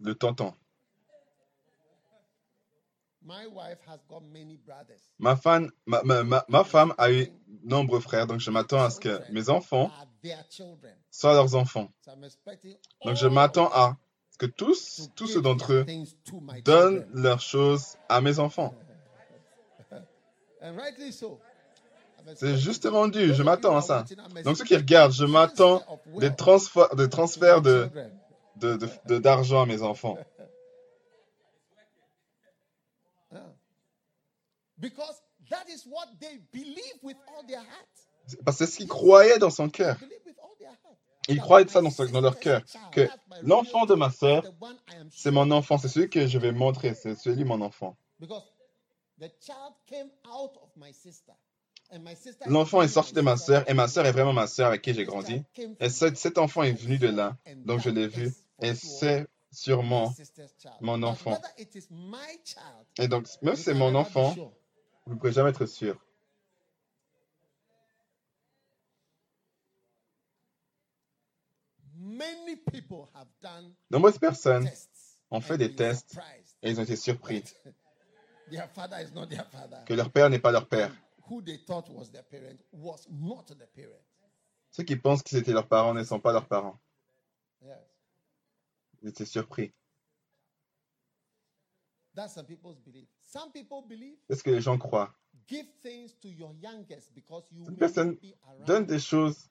Le tonton. My wife has got many brothers. Ma femme, ma, ma, ma, femme a eu nombreux frères, donc je m'attends à ce que mes enfants Are their children. soient leurs enfants. Donc je m'attends à que tous, to tous ceux d'entre eux donnent leurs choses à mes enfants. C'est justement dû, je m'attends à ça. Donc ceux qui regardent, je m'attends des, des transferts de, de, d'argent à mes enfants. Yeah. Because that is what they believe with all their heart. Parce que c'est ce qu'ils croyaient dans son cœur. Believe with all their heart. Ils croyaient my ça dans, leur cœur. Que l'enfant de ma sœur, c'est mon enfant, c'est celui que je vais montrer, c'est celui mon enfant. L'enfant est sorti de ma sœur et ma sœur est vraiment ma sœur avec qui j'ai grandi. Et cet enfant est venu de là, donc je l'ai vu et c'est sûrement mon enfant. Et donc, même si c'est mon enfant, vous ne pouvez jamais être sûr. Many people have done Nombreuses personnes ont fait des tests et ils ont été surpris that their father is not their father. que leur père n'est pas leur père. Who they thought was their parent was not the parent. Ceux qui pensent que c'était leurs parents ne sont pas leurs parents. Yes. Ils étaient surpris. That's some people's belief. Some people believe C'est ce que les gens croient. be around Donnent des choses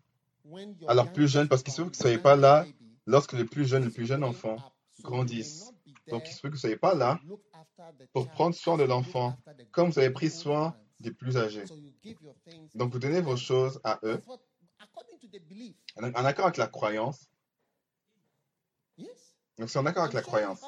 à leurs plus jeunes parce qu'il se peut que vous ne soyez pas là lorsque le plus jeune, le is plus jeune growing enfant up. So you may grandisse. not be Donc il se peut que vous ne soyez pas là pour prendre soin de l'enfant comme vous avez pris soin des plus âgés. Donc vous donnez vos choses à eux en accord avec la croyance. Yes. Donc c'est en accord avec la croyance.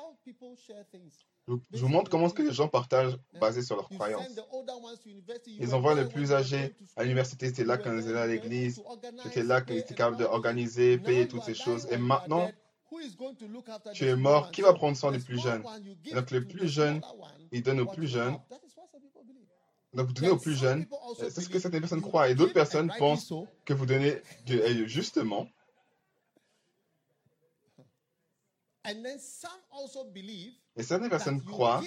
Je vous- montre comment est-ce que les gens partagent basé sur leur You croyance. send the older ones to university, you Ils envoient les plus âgés à l'université, c'était là quand ils étaient à l'église. J'étais là quand pay, ils étaient and capables d'organiser, payer toutes ces choses. Et maintenant, tu es mort. Qui va prendre soin des plus jeunes? Donc le to plus the jeune, smaller one il donne aux plus jeunes. Donc vous donnez aux plus jeunes. C'est ce que certaines personnes croient. Et d'autres personnes pensent que vous donnez de- justement. And then some also believe Et certaines personnes croient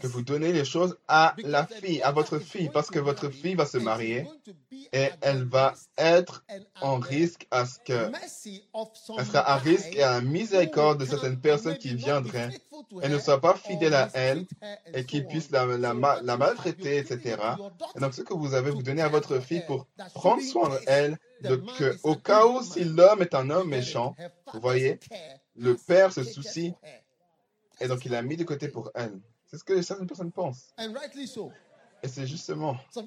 que vous donnez les choses à la fille, à votre fille, parce que votre fille va se marier et elle va être en risque à ce que elle sera à risque et à la miséricorde de certaines personnes qui viendraient et ne soient pas fidèles à elle et qui puissent la, maltraiter, etc. Et donc ce que vous avez, vous donnez à votre fille pour prendre soin in de que, au cas où si l'homme est un homme méchant, vous voyez, le père se soucie. Et donc, il a mis de côté pour elle. C'est ce que certaines personnes pensent. Et c'est justement. Some.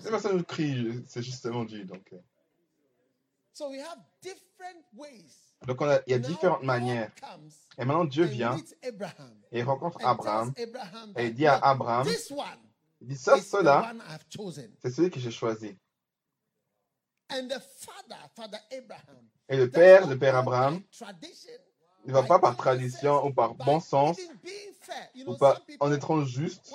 Ces personnes crient, c'est justement dû. Donc, euh. il y a différentes manières. Et maintenant, Dieu vient et rencontre Abraham et il dit à Abraham, il dit ça, cela, c'est celui que j'ai choisi. Et le père, le père Abraham, ne va pas par tradition ou par bon sens ou pas en étant juste.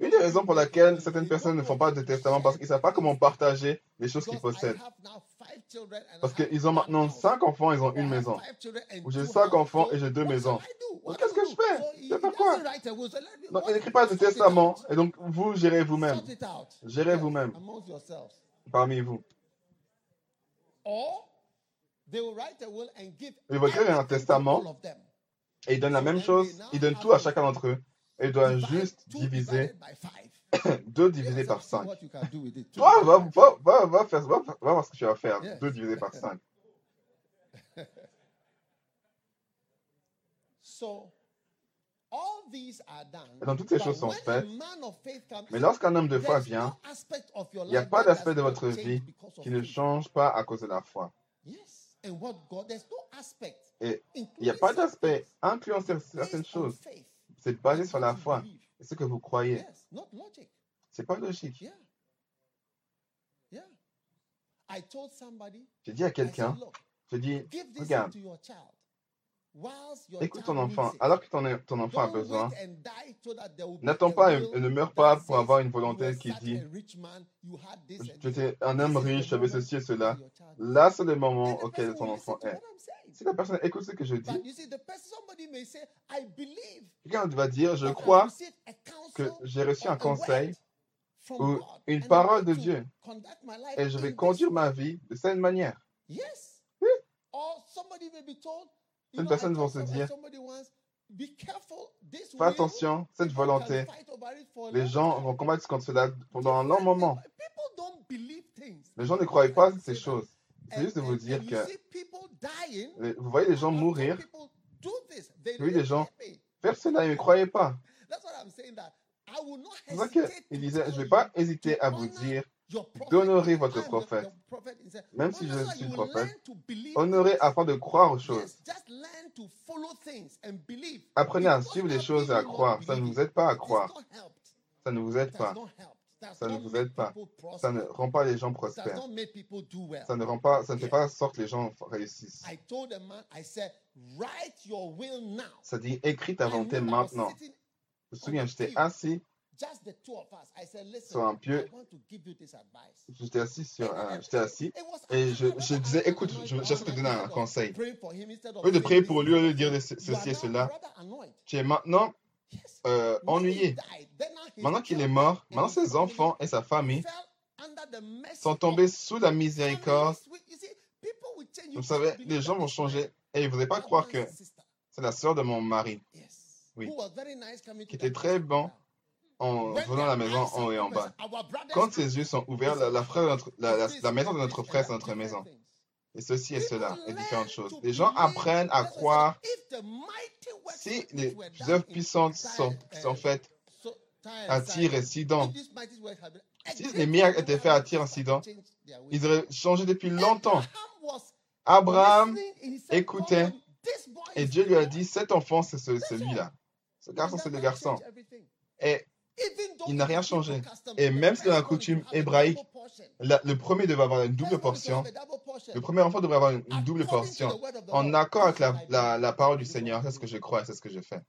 Une des raisons pour laquelle certaines personnes ne font pas de testament parce qu'ils ne savent pas comment partager les choses qu'ils possèdent. Parce qu'ils ont maintenant cinq enfants, ils ont une maison. Ou j'ai cinq enfants et j'ai deux maisons. Qu'est-ce que je fais? Je fais quoi? Donc il n'écrit pas de testament et donc vous gérez vous-même. Gérez vous-même parmi vous. Ils vont écrire un testament et ils donnent la même chose. Ils donnent tout à chacun d'entre eux. Ils doivent juste diviser 2 divisé par 5. Toi, va, faire, va voir ce que tu vas faire. 2 divisé par 5. Donc toutes ces choses sont faites. Mais lorsqu'un homme de foi vient, il n'y a pas d'aspect de votre vie qui ne change pas à cause de la foi. Et il n'y a pas d'aspect incluant certaines choses. C'est basé sur la foi ce que vous croyez. Ce n'est pas logique. J'ai dit à quelqu'un, je dis, regarde, Écoute ton enfant. Alors que ton, enfant a besoin, n'attends pas et ne meurs pas pour avoir une volonté qui dit Tu étais un homme riche, j'avais ceci et cela. Là, c'est le moment auquel ton enfant est. Si la personne écoute ce que je dis, quelqu'un va dire Je crois que j'ai reçu un conseil ou une parole de Dieu et je vais conduire ma vie de cette manière. Oui. Certaines personnes vont se dire, fais attention, cette volonté. Les gens vont combattre contre cela pendant un long moment. Les gens ne croient pas ces choses. C'est juste de vous dire que vous voyez les gens mourir. vous voyez les gens faire cela, ils ne croyaient pas. C'est pour ça qu'il disait, je ne vais pas hésiter à vous dire d'honorer votre prophète. Même si je suis prophète, honorez afin de croire aux choses. Apprenez à suivre les choses et à croire. Ça ne vous aide pas à croire. Ça ne vous aide pas. Ça ne vous aide pas. Ça ne rend pas les gens prospères. Ça ne rend pas, ça ne fait pas sorte que les gens réussissent. Ça dit, écris ta volonté maintenant. Je me souviens, j'étais assis sont impieux. J'étais assis, sur un, j'étais assis et je, disais, écoute, je, je te donner un conseil. Au lieu de prier pour lui, au lieu de dire ceci et cela, tu es maintenant euh, ennuyé. Maintenant qu'il est mort, maintenant ses enfants et sa famille sont tombés sous la miséricorde. Vous savez, les gens vont changer et ils ne voudraient pas croire que c'est la sœur de mon mari. Oui. Qui était très bon en venant à la maison en haut et en bas. Quand ses yeux sont ouverts, la, la, maison de notre frère, c'est notre maison. Et ceci et cela, et différentes choses. Les gens apprennent à croire si les œuvres puissantes sont, faites à Tyr et Sidon. Si les miracles étaient faits à Tyr et Sidon, ils auraient changé depuis longtemps. Abraham écoutait et Dieu lui a dit, cet enfant, c'est celui-là. Ce garçon, c'est le garçon. Et il n'a rien changé. Et même si dans la coutume hébraïque, le premier devait avoir une double portion, le premier enfant devrait avoir une, double portion, en accord avec la, la parole du Seigneur. C'est ce que je crois et c'est ce que je fais.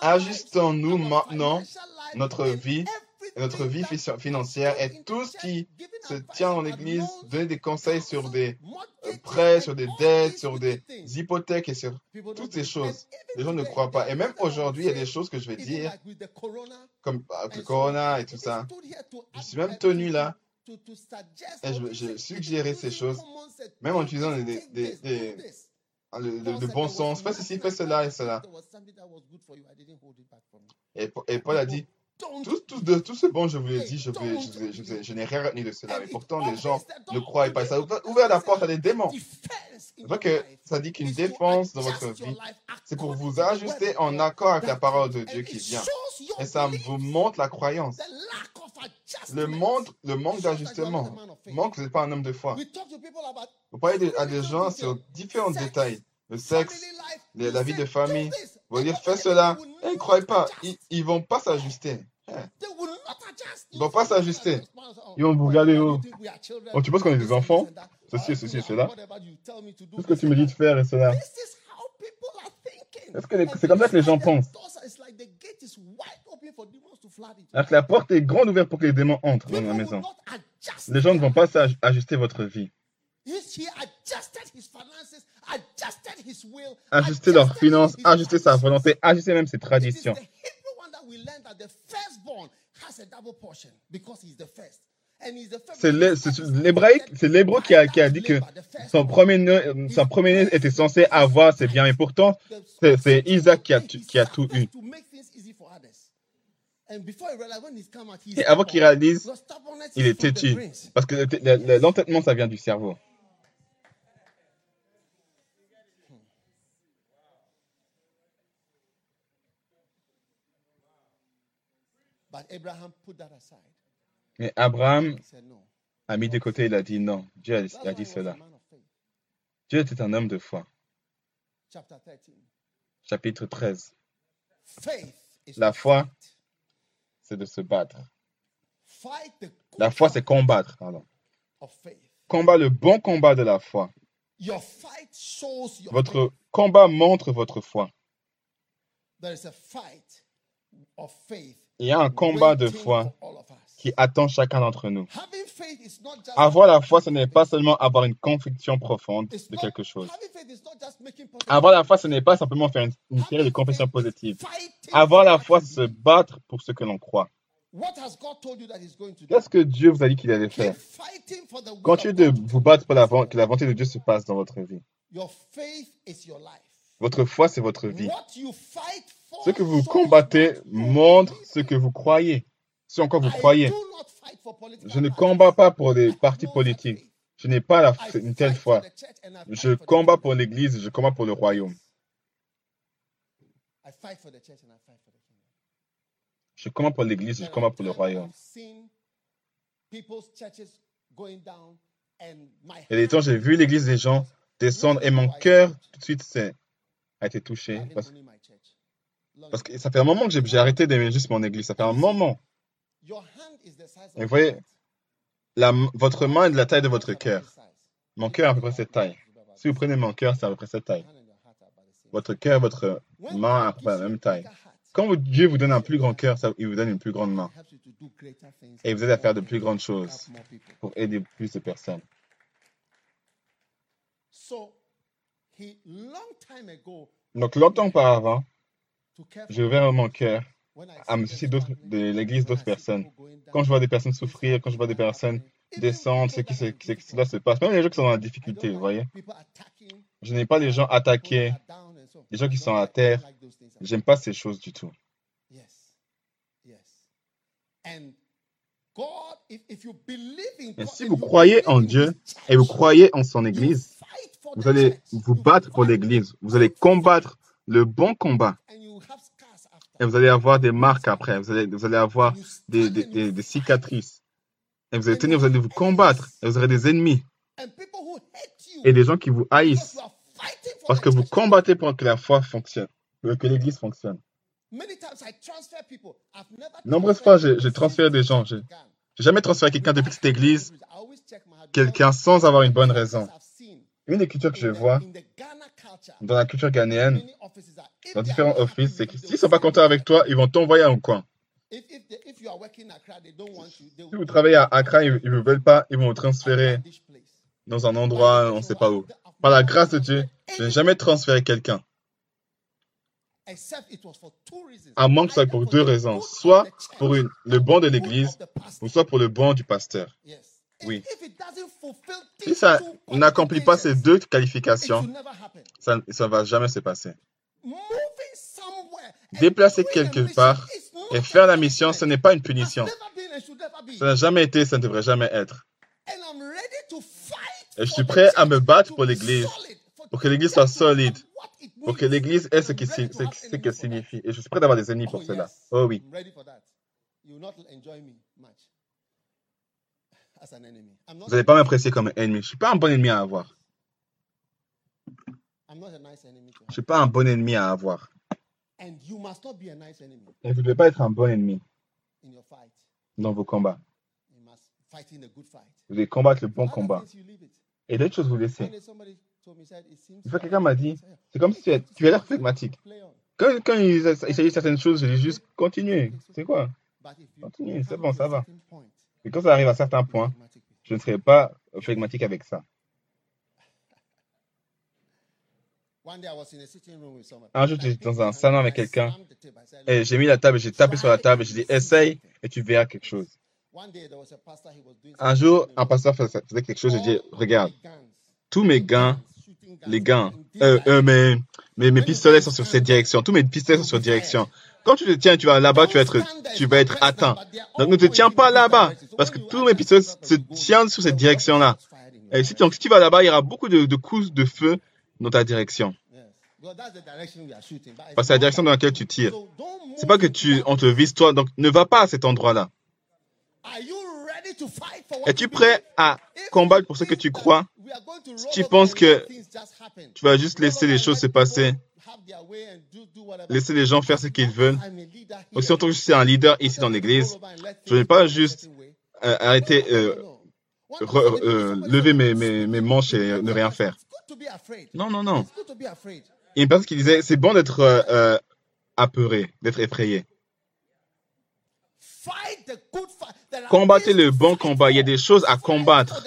Ajustons-nous maintenant notre vie, notre vie financière et tout ce qui se tient en Église, donner des conseils sur des euh, prêts, sur des dettes, sur des hypothèques et sur toutes ces choses. Les gens ne croient pas. Et même aujourd'hui, il y a des choses que je vais dire, comme bah, avec le corona et tout ça. Je suis même tenu là. Et je, je ces choses, même en utilisant des, des, des, des le, bon sens. Fais ceci, fais cela et cela. Et Paul a dit, tout, tout, de, ce bon, je vous l'ai dit, je, vais, je, n'ai rien retenu de cela. Mais pourtant, les gens ne croient pas. Ça a ouvert la porte à des démons. C'est vrai que ça dit qu'une défense dans votre vie, c'est pour vous ajuster en accord avec la parole de Dieu qui vient. Et ça vous montre la croyance. Le, manque d'ajustement montre que vous n'êtes pas un homme de foi. Vous parlez à des gens sur différents détails les- you la vie de "Do famille. this." Vous fais they- cela. Et ils ne not croient pas. adjust. Ils, ils vont pas s'ajuster. Adjust. Ils vont You pas s'ajuster. "Oh, Ils vont vous regarder, oh. Oh, tu penses qu'on est this des enfants? Ceci, ceci, yeah, cela. Tout ce que tu me dis de faire et cela. C'est comme ça que les gens pensent? Alors que la porte est grande ouverte pour que les démons entrent dans la maison? Les gens ne vont pas s'ajuster votre vie. Ajuster leurs finances, ajuster sa volonté, ajuster même ses traditions. C'est l'hébraïque, l'hébreu qui a, qui a dit que son premier son premier était censé avoir ses biens, et pourtant, c'est- Isaac qui a tout- qui a tout eu. Et avant qu'il réalise, il est têtu. Parce que le- le- le- l'entêtement, ça vient du cerveau. But Abraham put that aside. Mais Abraham He said no. a mis de côté, il a dit non. Dieu a, dit cela. Dieu était un homme de foi. Chapter 13. Chapitre 13. Faith is La foi, c'est de se battre. La foi, c'est combattre. Pardon. Combat le bon combat de la foi. Votre combat montre votre foi. Il y a un combat de foi qui attend chacun d'entre nous. Avoir la foi, ce n'est pas seulement avoir une conviction profonde de quelque chose. Avoir la foi, ce n'est pas simplement faire une, une série de confessions positives. Avoir la foi, c'est se battre pour ce que l'on croit. Qu'est-ce que Dieu vous a dit qu'il allait faire? Continuez de vous battre pour la, que la volonté de Dieu se passe dans votre vie. Your faith is your life. Votre foi, c'est votre vie. Ce que vous combattez montre ce que vous croyez. Ce en quoi vous croyez. Je ne combats pas pour les partis politiques. Je n'ai pas une telle foi. Je combats pour l'Église, je combats pour le royaume. Je combats pour l'Église, je combats pour le royaume. A des temps, j'ai vu l'Église des gens descendre et mon cœur, tout de suite, a été touché only my church. Long parce que ça fait un moment que j'ai arrêté d'aimer juste mon Église. Ça fait un moment. Et your voyez. La, votre main est de la taille de votre cœur. Mon cœur est à peu près cette taille. Si vous prenez mon cœur, c'est à peu près cette taille. Votre cœur, votre main à God peu près la même taille. Quand vous- Dieu vous donne un plus grand cœur, il vous donne une plus grande main et vous aide à faire de plus grandes choses pour aider plus de personnes. So, he long time ago Donc longtemps auparavant, j'ai ouvert mon cœur à me soucier de l'Église d'autres personnes. Quand je vois des personnes souffrir, quand je vois des personnes descendre, ce qui, ce difficult. cela se passe, même les gens qui sont dans la difficulté, vous voyez. Je n'ai pas les gens attaqués, les gens qui sont à terre. J'aime pas ces choses du tout. Et si vous croyez en Dieu et vous croyez en son Église, vous allez vous battre pour l'Église. Vous allez combattre le bon combat and you have scars after. Et vous allez avoir des marques après. Vous allez, vous allez avoir des, cicatrices. Et vous allez tenir, vous allez vous combattre et vous aurez des ennemis et des gens qui vous haïssent parce que vous combattez pour que la foi fonctionne, pour que l'Église fonctionne. Nombreuses fois, j'ai transféré des gens. J'ai jamais transféré quelqu'un depuis cette Église, quelqu'un sans avoir une bonne raison. Une des cultures que je in the- vois dans la culture ghanéenne, dans différents offices, c'est que s'ils will sont pas contents avec toi, ils vont t'envoyer en coin. Si vous travaillez à Accra, ils ne veulent pas, ils vont vous transférer dans un endroit, on ne sait pas où. Par la grâce de Dieu, je n'ai jamais transféré quelqu'un, à moins que ce soit pour deux raisons, soit pour une- le bon de l'Église, ou soit pour le bon du pasteur. Oui. Si ça n'accomplit pas ces deux qualifications, ça ne va jamais se passer. Déplacer quelque part et faire la mission, ce n'est pas une punition. Ça n'a jamais été, ça ne devrait jamais être. Et je suis prêt à me battre pour l'Église, pour que l'Église soit solide, pour que l'Église ait ce qu'elle signifie. Et je suis prêt d'avoir des ennemis Oh, pour cela. yes. Oh oui. I'm ready for that. You will not enjoy me much as an enemy. I'm not Vous n'allez pas m'apprécier comme un ennemi. Je ne suis pas un bon ennemi à avoir. Nice Je have. suis pas un bon ennemi à avoir. And you must not be a nice enemy Et vous ne devez pas être un bon ennemi in your fight. dans vos combats. You must fight in a good fight. Vous devez combattre le bon Other combat. things, you leave it. Et d'autres choses, vous laissez. Une fois, quelqu'un m'a dit, c'est comme si tu, es- tu as l'air flegmatique. Quand, quand il, il s'agit de certaines choses, je dis juste continuez. C'est quoi? Continue, c'est bon, ça va. Et quand ça arrive à certains points, je ne serai pas flegmatique avec ça. One day I was in a sitting room with somebody. Un jour, j'étais dans un salon avec quelqu'un. Et "Look, j'ai mis la table, j'ai tapé sur la table et j'ai dit essaye et tu verras quelque chose. Un jour, un pasteur faisait quelque chose, j'ai dit regarde, tous mes gains, les gains, euh, euh, mes, mes, mes pistolets sont sur cette direction, tous mes pistolets sont sur direction. Quand tu te tiens, tu vas là-bas, tu vas être, tu vas être atteint. Donc ne te tiens pas là-bas, parce que tous mes pistolets se tiennent sur cette direction-là. Et si, donc, si tu vas là-bas, il y aura beaucoup de, de coups de feu dans ta direction. Parce que c'est la direction dans laquelle tu tires. C'est pas que tu, on te vise toi, donc ne va pas à cet endroit-là. Es-tu prêt à combattre pour ce que tu crois? Si tu penses que Tu vas juste laisser les choses se passer, laisser les gens faire ce qu'ils veulent. Leader Aussi here. longtemps que je suis un leader ici dans l'église, je ne vais pas juste euh, arrêter, euh, re- euh, lever mes, mes, mes manches et ne rien faire. Non, non, non. Il y a une personne qui disait, c'est bon d'être euh, euh, apeuré, d'être effrayé. Combattez le bon combat. Il y a des choses à combattre.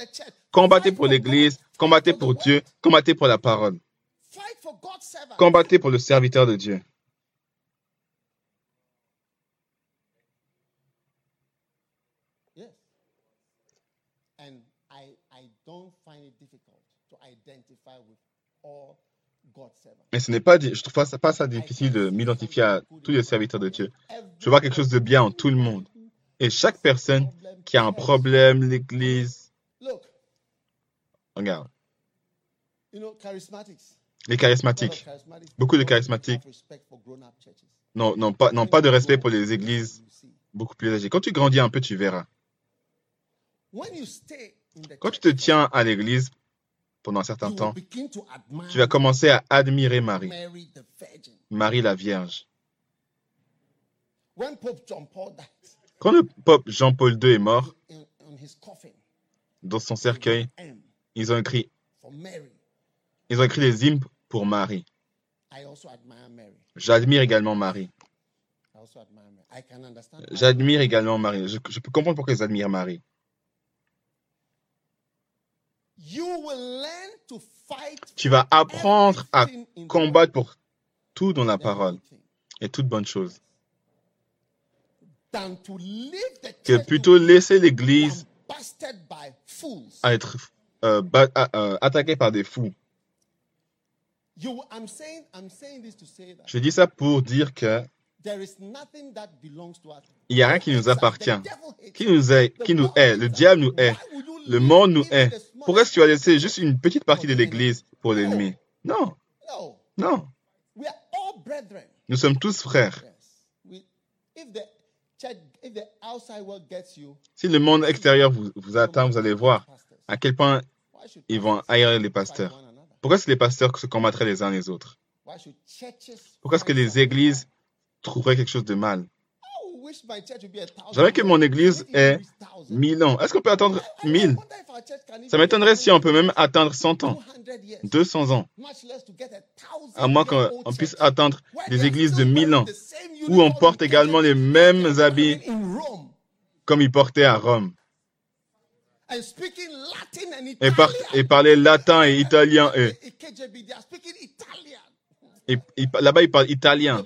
Combattez pour l'Église, combattez pour Dieu, combattez pour la parole. Combattez pour le serviteur de Dieu. Yes. And I, I don't find it difficult to identify with all God's servants. Mais ce n'est pas, je trouve pas ça, pas ça difficile de m'identifier à tous les serviteurs de Dieu. Je vois quelque chose de bien en tout le monde. Et chaque personne qui a un problème, l'Église, regarde, les charismatiques Beaucoup de charismatiques. n'ont pas, de respect pour les églises beaucoup plus âgées. Quand tu grandis un peu, tu verras. Quand tu te tiens à l'église pendant un certain temps, tu vas commencer à admirer Marie. Marie la Vierge. Quand le pape Jean-Paul II est mort, in, on his coffin, dans son cercueil, ils ont écrit, ils ont écrit les hymnes pour Marie. I also admire Mary. J'admire également Marie. J'admire également Marie. Je, je peux comprendre pourquoi ils admirent Marie. You will learn to fight Tu vas apprendre à combattre pour tout dans la parole et toute bonne chose. Que plutôt laisser l'église à être euh, euh, attaquée par des fous. Je dis ça pour dire que there is nothing that belongs to us. il n'y a rien qui nous appartient, qui us. nous est, qui nous est. Le diable nous est. Le monde nous est? Pourquoi est-ce que tu vas laisser juste une petite partie de l'église pour l'ennemi? Non, No, non. we are all brethren. Nous sommes tous frères. Yes. We, if the church, if the outside world gets you, Si le monde extérieur vous, vous atteint, vous allez voir à quel point ils vont haïr les pasteurs? Pourquoi est-ce que les pasteurs se combattraient les uns les autres? Pourquoi est-ce que les églises trouveraient quelque chose de mal. J'aimerais que mon église ait reach thousand. mille ans? Est-ce qu'on peut attendre I- I mille? Wonder if our church can Ça even m'étonnerait si on peut même atteindre 100 ans, 200 years. 200 ans, à moins qu'on puisse Where des églises de still 1000 wearing ans, où on porte également les mêmes habits comme ils portaient à Rome, et, par- et parler latin et italien. Et là-bas, ils parlent italien.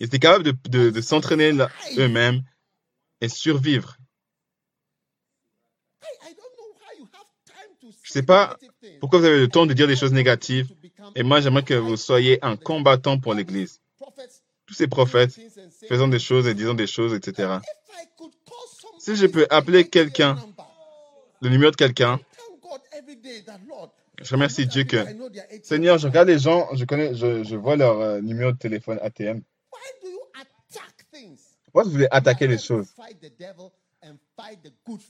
Ils étaient capables de, de- de s'entraîner eux-mêmes et survivre. Je say sais pas pourquoi vous avez le temps de dire des choses négatives. Et moi, j'aimerais que vous soyez un combattant pour l'Église. Tous ces prophètes faisant des choses et disant des choses, etc. Si je peux appeler quelqu'un, Le numéro de quelqu'un, je remercie Dieu que. Seigneur, je regarde les gens, je connais, je, je vois leur euh, numéro de téléphone ATM. Pourquoi vous voulez attaquer les choses?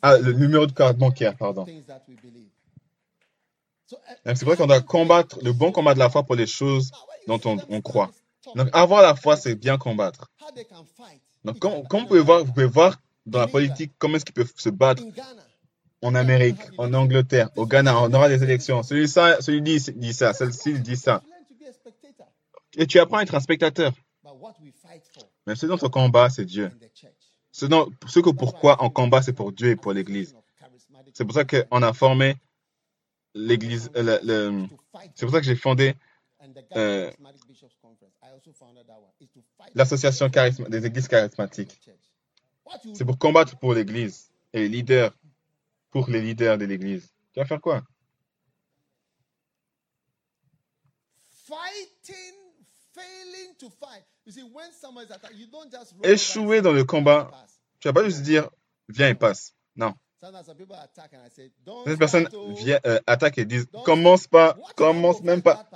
Ah, le numéro de carte bancaire, pardon. uh, C'est vrai qu'on doit combattre le bon combat de la foi pour les choses dont on, on croit. Donc, avoir la foi, c'est bien combattre. Donc, comme, comme vous pouvez voir, vous pouvez voir dans la politique comment est-ce qu'ils peuvent se battre en Amérique, en Angleterre, au Ghana, on aura des élections. Celui ça, celui dit, dit ça, celle-ci dit ça. Et tu apprends à être un spectateur. Mais ce dont on combat, c'est Dieu. Ce, dont, ce que pourquoi on combat, c'est pour Dieu et pour l'Église. C'est pour ça qu'on a formé l'Église. euh, C'est pour ça que j'ai fondé euh, l'association des Églises charismatiques. C'est pour combattre pour l'Église et les leaders, pour les leaders de l'Église. Tu vas faire quoi? Échouer dans le combat, tu vas pas juste dire viens et passe. Non. Sometimes some people attack and I say, don't Cette personne start, oh. vient, euh, attaque et dit Don't commence pas, commence même pas.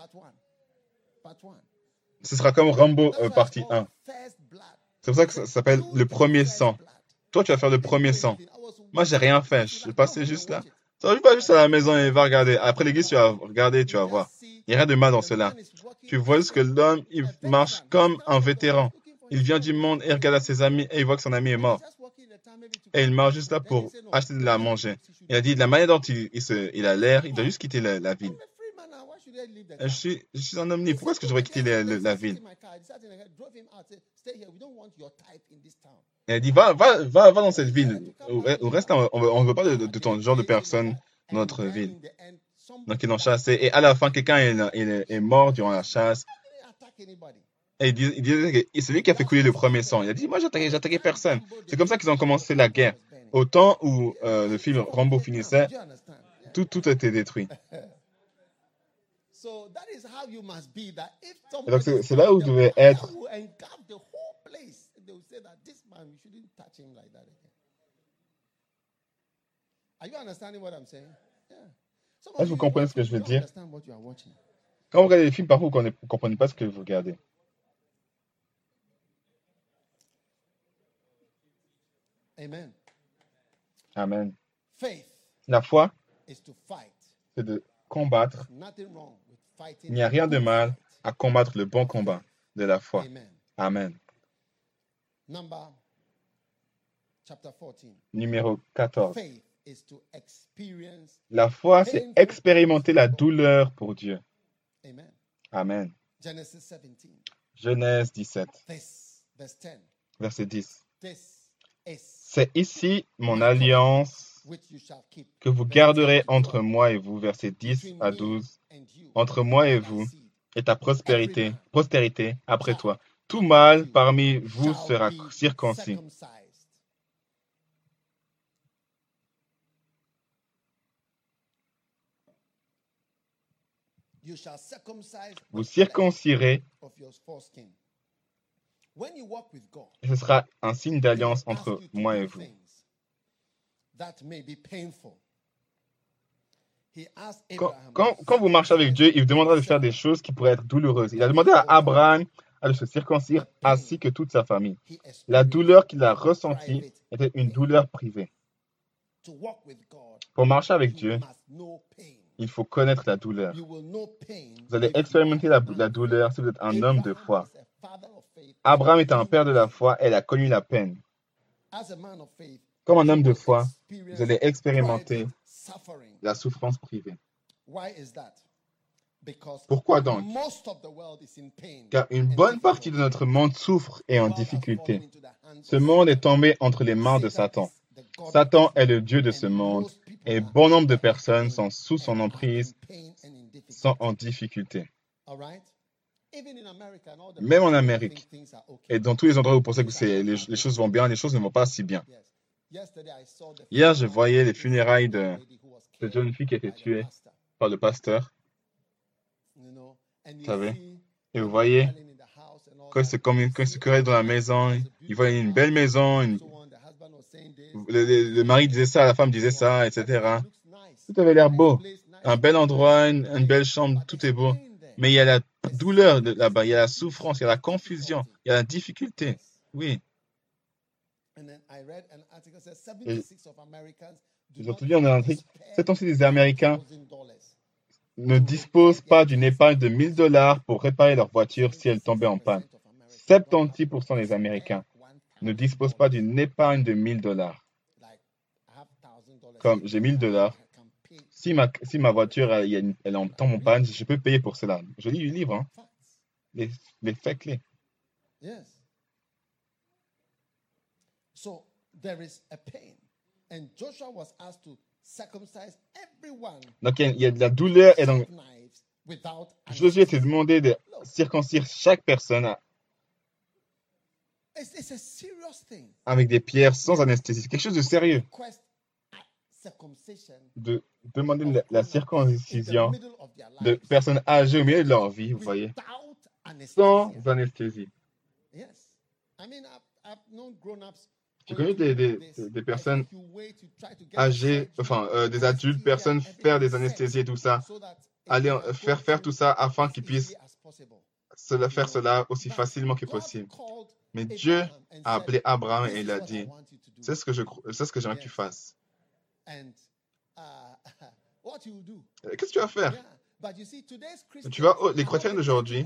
Ce sera comme Rambo euh, partie called 1. first blood. C'est pour ça que ça s'appelle le premier sang. Toi, tu vas faire le premier sang. Moi, j'ai rien it. fait. Je suis "I passé juste là. watch it." Tu vas pas juste à la maison et va regarder. Après l'église, tu vas regarder, tu vas voir. Il n'y a rien de mal dans cela. Tu vois juste que l'homme, il marche comme un vétéran. Il vient du monde et regarde à ses amis et il voit que son ami est mort. Et il marche juste là pour said, "No, acheter de la manger. Il a dit, de la manière dont il, a l'air, il doit juste quitter la, ville. Je suis, un homme libre. Pourquoi est-ce que je devrais quitter la, la- la ville? Elle dit, va, va, va, va dans cette ville. Ou reste, on ne veut pas de, de ton genre de personne dans notre ville. Donc ils l'ont chassé. Et à la fin, quelqu'un est, est- est mort durant la chasse. Et il dis- il disait c'est lui qui a fait couler le premier sang. Il a dit, moi, j'attaquais, personne. C'est comme ça qu'ils ont commencé la guerre. Au temps où euh, le film Rambo finissait, tout, tout a été détruit. Et donc, c'est c'est là où vous devez être. Est-ce que vous comprenez ce que je veux dire? Quand vous regardez les films, parfois, vous ne comprenez pas ce que vous regardez. Amen. Amen. Faith La foi, c'est de combattre. Nothing wrong with fighting. Il n'y a rien de mal à combattre le bon combat de la foi. Amen. Amen. Number chapter 14. Numéro 14. Faith is to experience. La foi, c'est expérimenter la douleur pour Dieu. Amen. Amen. Genesis 17. Genèse 17, This, verse 10. verset 10. This is C'est ici mon alliance que vous garderez entre moi et vous, verset 10 à 12, and you. entre moi et vous, et ta prospérité, postérité après toi. Tout mâle parmi vous sera circoncis. circumcised. You shall circumcise Vous the flesh circoncirez, of your foreskin. When you walk with God, et ce sera un signe d'alliance entre moi et vous. things That may be painful. He asked Quand, quand, quand vous marchez avec Dieu, il vous demandera de faire des choses qui pourraient être douloureuses. Il a demandé à Abraham de se circoncire ainsi que toute sa famille. La douleur qu'il a ressentie était une douleur privée. Pour marcher avec Dieu. Il faut connaître la douleur. Vous allez expérimenter la, douleur si vous êtes un homme de foi. Abraham était un père de la foi il a connu la peine. Comme un homme de foi, vous allez expérimenter la souffrance privée. Why is that? Because Pourquoi donc? most of the world is in pain. Car une bonne partie de notre monde souffre et est en difficulté. Ce monde est tombé entre les mains de Satan Satan. est le Dieu de ce monde et bon nombre de personnes sont sous son emprise, sont en difficulté. Même en Amérique. Et dans tous les endroits où vous pensez que les, choses vont bien, les choses ne vont pas si bien. Hier, voyé of les funérailles de cette jeune fille qui a été tuée par le pasteur. you savez? Et vous voyez, quand quand You se see querelle dans la maison, il voyait une belle maison, une- le, mari disait ça, la femme disait ça, etc. Tout avait l'air beau. Un bel endroit, une, belle chambre, tout est beau. Mais il y a la douleur là-bas, il y a la souffrance, il y a la confusion, il y a la difficulté. Oui. Article 76 J'ai entendu en c'est aussi des Américains $1,000 ne disposent pas d'une épargne de 1000 dollars pour réparer leur voiture si elle tombait en panne. 76% des Américains ne disposent pas d'une épargne de 1000 dollars. Comme j'ai 1000 dollars, si ma, si ma voiture elle, elle en tombe en panne, je peux payer pour cela. Je lis le livre, hein, les, les faits clés. Yes. So there is a pain. And Joshua was asked to circumcise everyone Donc il y, a, de la douleur et donc Josué était anesthesia. demandé de circoncire chaque personne à- It's, it's a serious thing. Avec des pierres sans anesthésie. C'est quelque chose de sérieux. De demander la, circoncision de personnes âgées au milieu de leur vie, vous voyez, sans anesthésie. J'ai connu des, personnes âgées, enfin euh, des adultes, personnes faire des anesthésies et tout ça, aller faire faire tout ça afin qu'ils puissent cela, faire cela aussi facilement que possible. Mais Dieu a appelé Abraham "This et il a dit, want you to do." c'est ce que je, cro- c'est ce que j'aimerais que tu fasses. Uh? Euh, Qu'est-ce que tu vas faire? Tu vois, les chrétiens d'aujourd'hui,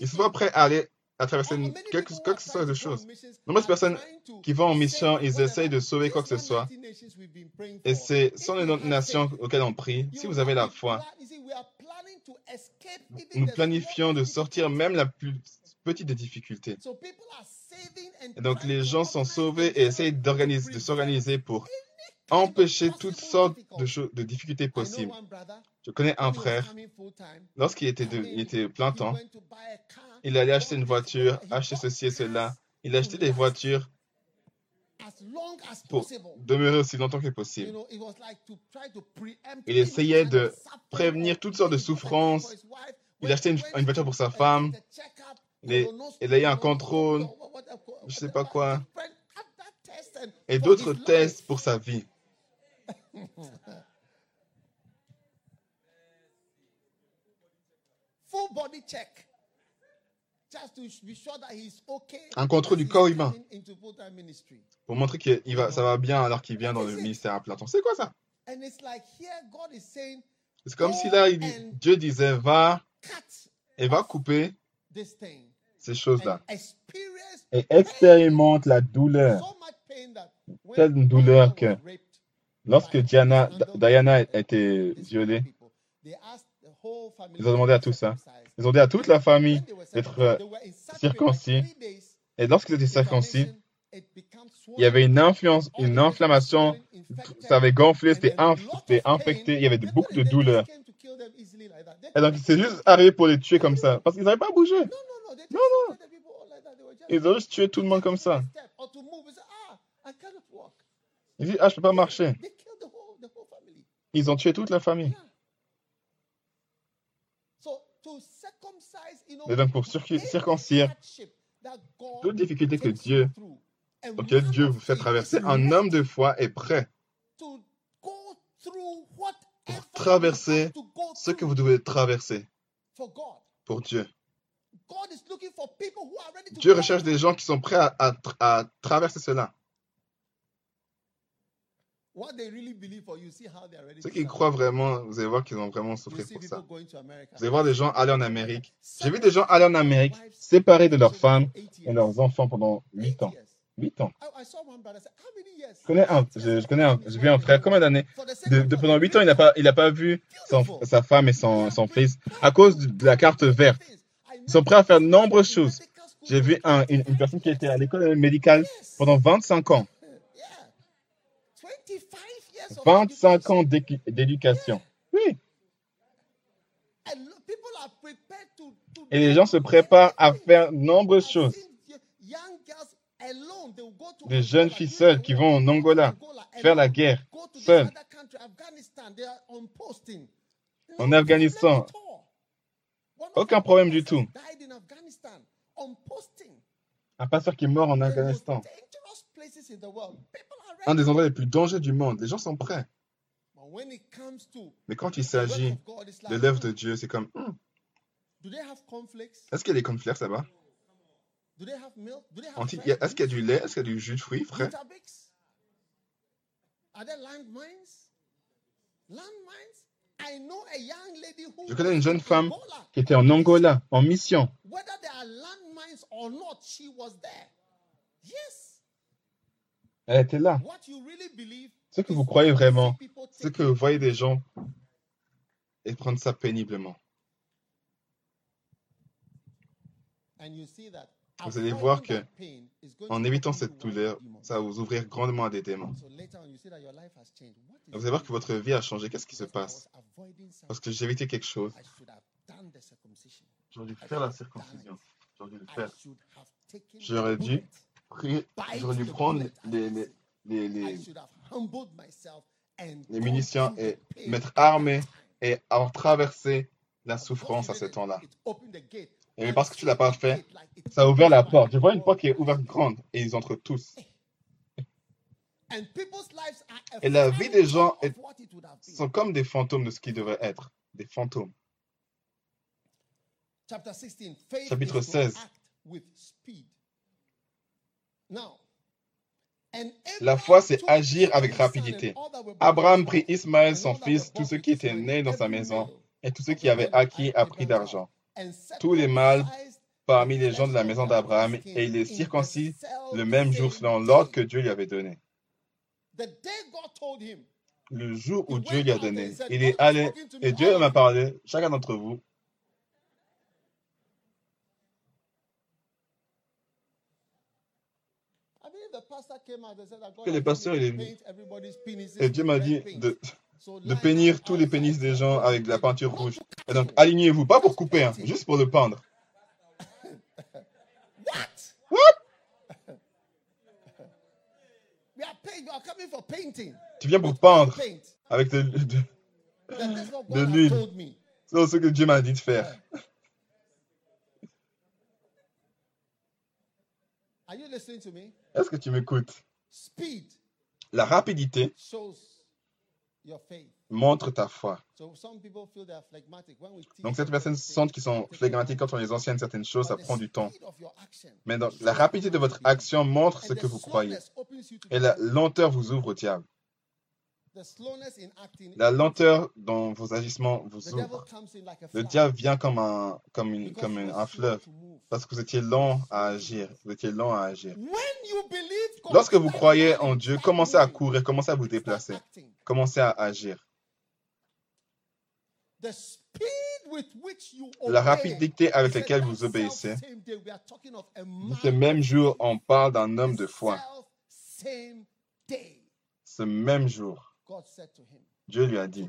Ils sont pas prêts à aller à traverser quelque, are que ce soit de choses. Nombreuses personnes qui vont en mission, ils essayent de sauver quoi que ce soit. 190 nations we've been praying Et c'est sont les nations auxquelles on prie. Si vous avez la foi, nous planifions de sortir même la plus petite des difficultés. Donc les gens sont sauvés et essayent de s'organiser pour empêcher toutes sortes de, de difficultés possibles. Je connais un frère, lorsqu'il était, plein temps, il allait acheter une voiture, he acheter ceci et cela. Il achetait des voitures pour demeurer aussi longtemps que possible. Il essayait de prévenir toutes sortes de souffrances. Il achetait he une, voiture pour sa femme. Checkup, Il a un contrôle, je sais whatever, pas quoi, et d'autres tests pour sa vie. Full body check. Just to be sure that he's okay. Un contrôle du corps humain. Pour montrer que va, ça va bien alors qu'il vient dans le ministère à plein temps. C'est quoi ça? C'est comme si là, il Dieu disait, va et va couper ces choses-là. Et expérimente la douleur. Telle douleur que lorsque Diana, Diana a été violée, ils ont demandé à tout ça. Ils ont dit à toute la famille d'être euh, circoncis. Et lorsqu'ils étaient circoncis, il y avait une influence, une inflammation. Ça avait gonflé, c'était inf- infecté. Il y avait de- beaucoup de douleur. Et donc, c'est juste arrivé pour les tuer comme ça. Parce qu'ils n'avaient pas bougé. Non, non. Ils ont juste tué tout le monde comme ça. They say, ah, je peux pas marcher. Ils ont tué toute la famille. Et donc, pour circoncire toute difficulté que Dieu, auquel Dieu vous fait traverser, un homme de foi est prêt whatever traverser ce que vous devez traverser pour Dieu. Dieu recherche des gens qui sont prêts à, à tra- à traverser cela. Ceux qui croient vraiment, vous allez voir qu'ils ont vraiment souffert pour ça. Vous allez voir des gens aller en Amérique. J'ai vu des gens aller en Amérique, séparés de leurs femmes et leurs enfants pendant 8 ans. 8 ans. Je connais un, je, je connais un, vu un frère, combien d'années? De. Pendant 8 ans, il n'a pas, il a pas vu son- sa femme et son, son fils à cause de la carte verte. Ils sont prêts à faire nombreuses choses. J'ai vu un- une, une personne qui était à l'école médicale pendant 25 ans. Yeah. 25 years of 25 ans d'éducation. Oui. Et les gens se préparent à faire nombreuses choses. Des jeunes filles seules qui vont en Angola faire la guerre, seules. En Afghanistan. problem at all. One of Aucun problème du tout. Un pasteur qui est mort en Afghanistan. Un des endroits les plus dangereux du monde. Les gens sont prêts. But when it comes to Mais quand il s'agit de l'œuvre de hmm, Dieu, c'est comme, Hmm, do they have conflicts? est-ce qu'il y a des conflits là-bas? Est-ce qu'il y a du lait? Est-ce qu'il y a du jus de fruits frais? Je connais une jeune femme qui était en Angola, en mission. Elle était là. Ce que vous croyez vraiment, c'est que vous voyez des gens et prendre ça péniblement. Vous allez voir que En évitant cette douleur, ça va vous ouvrir grandement à des démons. So later on, you see that your life has changed. What is Vous allez voir que votre vie a changé. Qu'est-ce qui se passe? Parce que j'ai évité quelque chose. I should have done the circumcision. J'aurais dû faire la circoncision. J'aurais dû le faire. J'aurais dû J'aurais dû the prendre les, les, les, les, les munitions et m'être at that armé time. et avoir traversé la souffrance à ce temps-là. Et mais parce que tu l'as pas fait, ça a ouvert la porte. Je vois une porte qui est ouverte grande et ils entrent tous. Et la vie des gens est- sont comme des fantômes de ce qui devrait être. Des fantômes. Chapter 16. Faith Chapitre is to 16. act with speed. Now, and La foi, c'est agir avec rapidité. Abraham prit Ismaël, son fils, tous ceux qui étaient nés dans sa maison, et tous ceux of qui of acquis pris Abraham's d'argent. Tous les mâles parmi les gens de la maison d'Abraham, et il les circoncis le même jour selon l'ordre que. Dieu lui avait donné. Le jour où Dieu lui a donné, il est allé et Dieu m'a parlé, chacun d'entre vous. Que le pasteur, il est venu. Et Dieu m'a dit de, de up tous les pénis des gens avec de la peinture rouge. Et donc, alignez-vous, pas pour couper, hein, juste pour le peindre. What? What? We are paying. We are coming for painting. Tu viens pour peindre avec de, l'huile. C'est ce que Dieu m'a dit de faire. Est-ce que tu m'écoutes? Speed La rapidité. Montre ta foi. Donc, certaines personnes sentent qu'ils sont time. quand on les enseigne certaines choses, ça prend du temps. Mais donc, la rapidité de votre action montre ce que vous croyez. Et la lenteur vous ouvre au diable. La lenteur dans vos agissements vous ouvre. Le diable vient comme un, comme une, comme une- un fleuve. Parce que vous étiez lent à agir. Vous étiez lent à agir. Lorsque vous croyez en Dieu, commencez à courir, commencez à vous déplacer. Commencez à agir. La rapidité avec laquelle vous obéissez. Ce même jour, on parle d'un homme de foi. Ce même jour, Dieu lui a dit,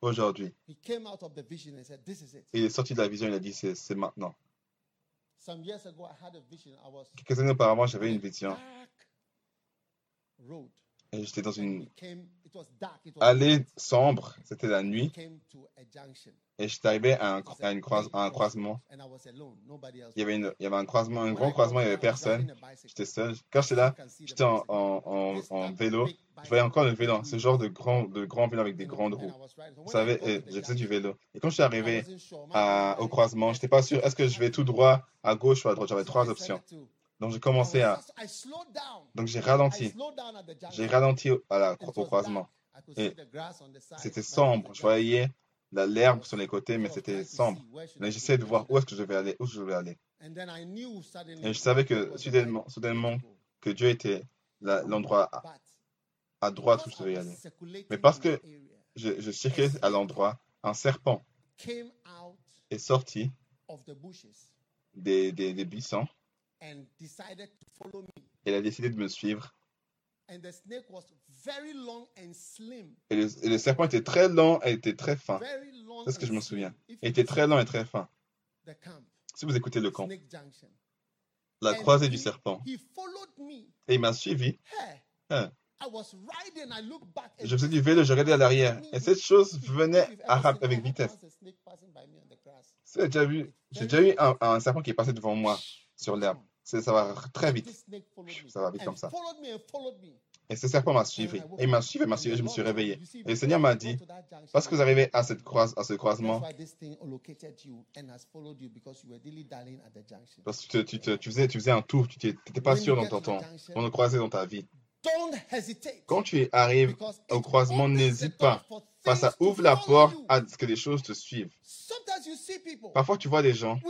aujourd'hui, he came out of the vision and said, this is it. il est sorti de la vision, il a dit, c'est maintenant. Some years ago, I had a vision. I was Quelques années auparavant, j'avais une vision j'étais dans une allée sombre, c'était la nuit, et j'étais arrivé à un, à une croise- à un croisement. Il y avait, une, il y avait un croisement, un grand croisement, il n'y avait personne. J'étais seul. Quand j'étais là, j'étais en, en, en, vélo. Je voyais encore le vélo, big ce genre de grand, de grand vélo avec des And- grandes and roues. Vous savez, et the je faisais du vélo. Et quand je suis arrivé à- au croisement, like, j'étais pas sûr, est-ce que je vais tout droit, à gauche ou à droite? J'avais trois options. Donc j'ai commencé à, donc j'ai ralenti. J'ai ralenti au, à la- au croisement. Et C'était sombre. Je voyais la- l'herbe sur les côtés, mais c'était sombre. Mais j'essayais de voir où est-ce que je vais aller, où je vais aller. Et je savais que soudainement, soudainement, que Dieu était l'endroit à, droite où je devais aller. Mais parce que je, je circulais à l'endroit, un serpent est sorti des, des, des buissons and decided to follow me. et il a décidé de me suivre. And the snake was very long and slim. Et le, et le serpent était très lent et était très fin. Long C'est ce que je me souviens. Il était très lent et très fin. The camp, Si vous écoutez le camp, la croisée du serpent, He followed me. et il m'a suivi. Hein. Je faisais du vélo, je regardais à l'arrière. Et cette chose venait à avec vitesse. J'ai déjà vu, j'ai déjà eu un, un serpent qui est passé devant moi sur l'herbe. Ça va très vite. Ça va vite comme ça. Et ce serpent m'a suivi. Et il m'a suivi, m'a suivi, je me suis réveillé. Et le Seigneur m'a dit, parce que vous arrivez à, cette croise, à ce croisement, parce que tu, te- tu, faisais, tu faisais un tour, tu n'étais pas sûr dans ton, ton, junction, ton croisé dans ta vie. Don't hesitate. Quand tu arrives au croisement, n'hésite pas. Pas ça ouvre la porte à ce que les choses te suivent. Sometimes you see people, Parfois, tu vois des gens,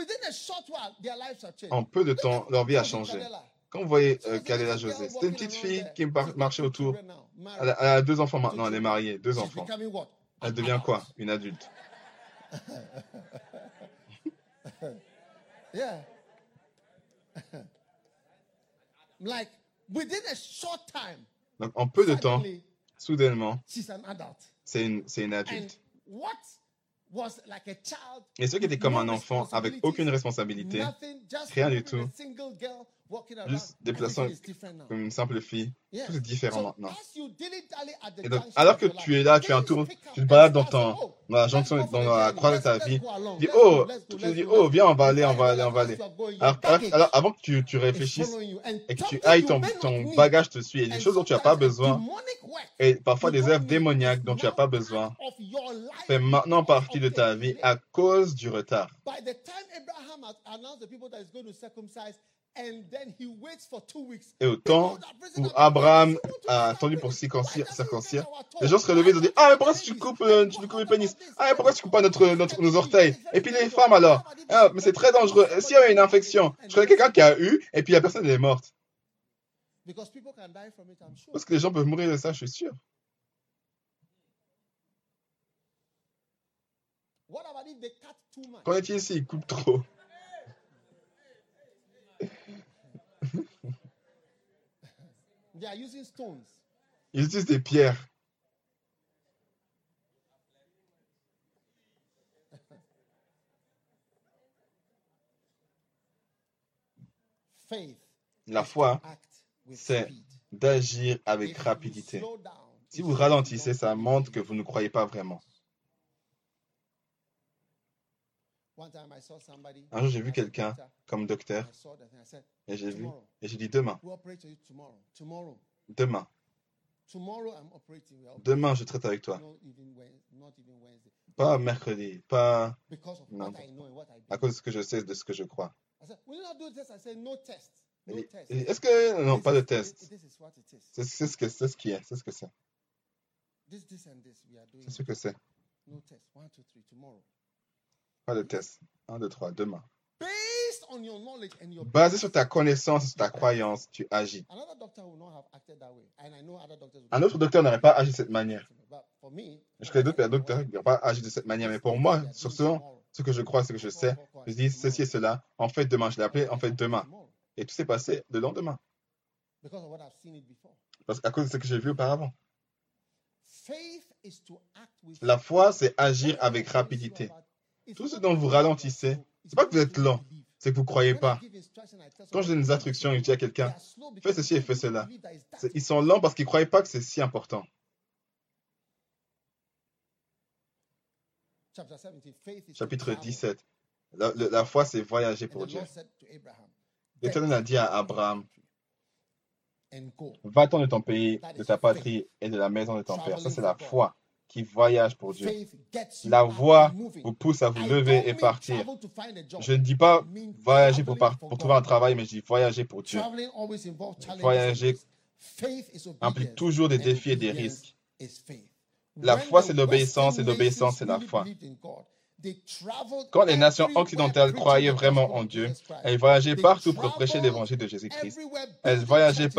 en peu de temps, leur vie a changé. Quand vous voyez euh, Kalela José, c'était une petite fille qui marchait autour. Elle a, elle a deux enfants maintenant, elle est mariée, deux enfants. Elle devient quoi? Une adulte. Yeah. like within a short time, Donc, en peu de temps, suddenly soudainement, she's an adult. c'est une, une And adulte. what was like a child, Et ceux qui étaient comme un enfant, avec aucune responsabilité, nothing, just rien du tout, juste déplaçant comme une simple fille, tout est différent maintenant. Et donc, alors que tu es là, tu es un tour, tu te balades dans, ton, dans la jonction, dans la croix de ta vie, tu dis, oh, tu te dis, oh, viens, on va aller, on va aller, on va aller. Alors, alors, avant que tu, tu is réfléchisses et que tu ailles, ton, ton bagage te suit. Il y a des choses dont tu n'as pas besoin. et parfois des œuvres démoniaques dont tu n'as pas besoin fait maintenant partie de ta vie à cause du retard. Et au temps où Abraham said, "We want to a attendu pour circoncire, les gens se relevaient, dit Why Ah, mais pourquoi tu coupes, euh, tu coupes le about pénis? Ah, mais pourquoi tu coupes pas notre, nos orteils? Et puis les femmes alors Ah, mais c'est très dangereux. Et s'il y avait une infection Je connais quelqu'un qui a eu et puis la personne elle est morte. Parce que les gens peuvent mourir de ça, je suis sûr. Qu'en est-il ici Ils coupent trop? They are using stones. Ils utilisent des pierres. Faith La foi, c'est d'agir avec rapidité. Si vous ralentissez, ça montre que vous ne croyez pas vraiment. One time I saw somebody Un jour, j'ai vu quelqu'un comme docteur. Et j'ai vu et j'ai dit demain, demain, demain je traite avec toi. Pas mercredi, pas Non. à cause de ce que je sais, de ce que je crois. Est-ce que non, pas de test. C'est ce que c'est ce qui est, c'est ce que c'est, c'est ce que c'est. Pas de test. 1, 2, 3, demain. Basé sur ta connaissance, sur ta croyance, tu agis. Un autre docteur n'aurait pas agi de cette manière. But for me, Je connais d'autres docteurs qui n'ont pas agi de cette manière, mais pour moi, sur ce, ce que je crois, ce que je sais, je dis ceci et cela. En fait, demain, je l'ai appelé, en fait, demain. Et tout s'est passé le lendemain. Because of what I've seen it before. Parce qu'à cause de ce que j'ai vu auparavant. Faith is to act with La foi, c'est agir avec rapidité. Tout ce dont vous ralentissez, c'est pas que vous êtes lent, c'est que vous ne croyez pas. Quand je donne des instructions je dis à quelqu'un, fais ceci et fais cela, ils sont lents parce qu'ils ne croient pas que c'est si important. Chapitre 17. La, le- la foi, c'est voyager pour Dieu. L'Éternel a dit à Abraham, va-t'en de ton pays, de ta patrie et de la maison de ton père. Ça, c'est la foi qui voyage pour Dieu. La voie vous pousse à vous lever et partir. Je ne dis pas voyager pour, par- pour trouver un travail, mais je dis voyager pour Dieu. Voyager implique toujours des défis et des risques. La foi, c'est l'obéissance, et l'obéissance, c'est la foi. Quand les nations occidentales croyaient vraiment en Dieu, elles voyageaient partout pour prêcher l'évangile de Jésus-Christ. Elles voyageaient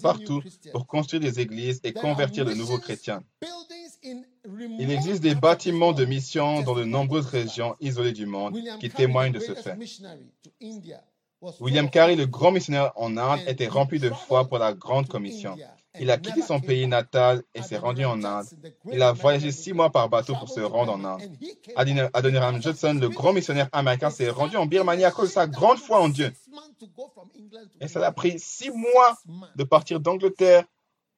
partout pour construire des églises et convertir de nouveaux chrétiens. Il existe des bâtiments de mission dans de nombreuses régions isolées du monde qui témoignent de ce fait. William Carey, le grand missionnaire en Inde, était rempli de foi pour la grande commission. Il a quitté son pays natal et s'est rendu en Inde. Il a voyagé six mois par bateau pour se rendre en Inde. Adoniram Judson, le grand missionnaire américain, s'est rendu en Birmanie à cause de sa grande foi en Dieu. Et ça l'a pris six mois de partir d'Angleterre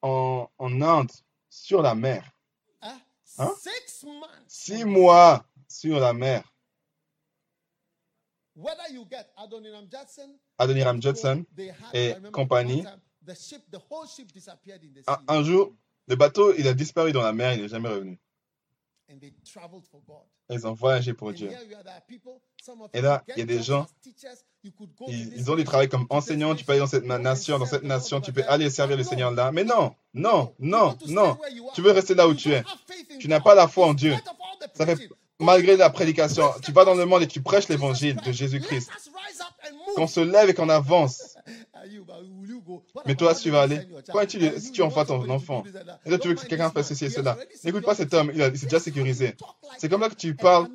en, en Inde sur la mer. Hein? Six mois sur la mer. Adoniram Judson et compagnie. Un, un jour, le bateau, il a disparu dans la mer, il n'est jamais revenu. Ils ont voyagé pour Dieu. Et là, il y a des gens, Ils, ils ont du travail comme nation, to this enseignant, tu peux aller dans cette nation, dans cette nation, tu peux aller servir le Seigneur là. Mais no, non, non, non, non. Tu veux rester là où tu es. Tu n'as pas la foi en Dieu. Ça fait malgré la prédication. Tu vas dans le monde et tu prêches l'évangile de Christ. Jésus-Christ. Qu'on se lève et qu'on avance. Mais toi, tu vas aller, quand tu, And si tu envoies ton enfant, et là tu veux que quelqu'un fasse ceci et cela, n'écoute pas cet homme, il, s'est déjà sécurisé. C'est comme that. que tu parles,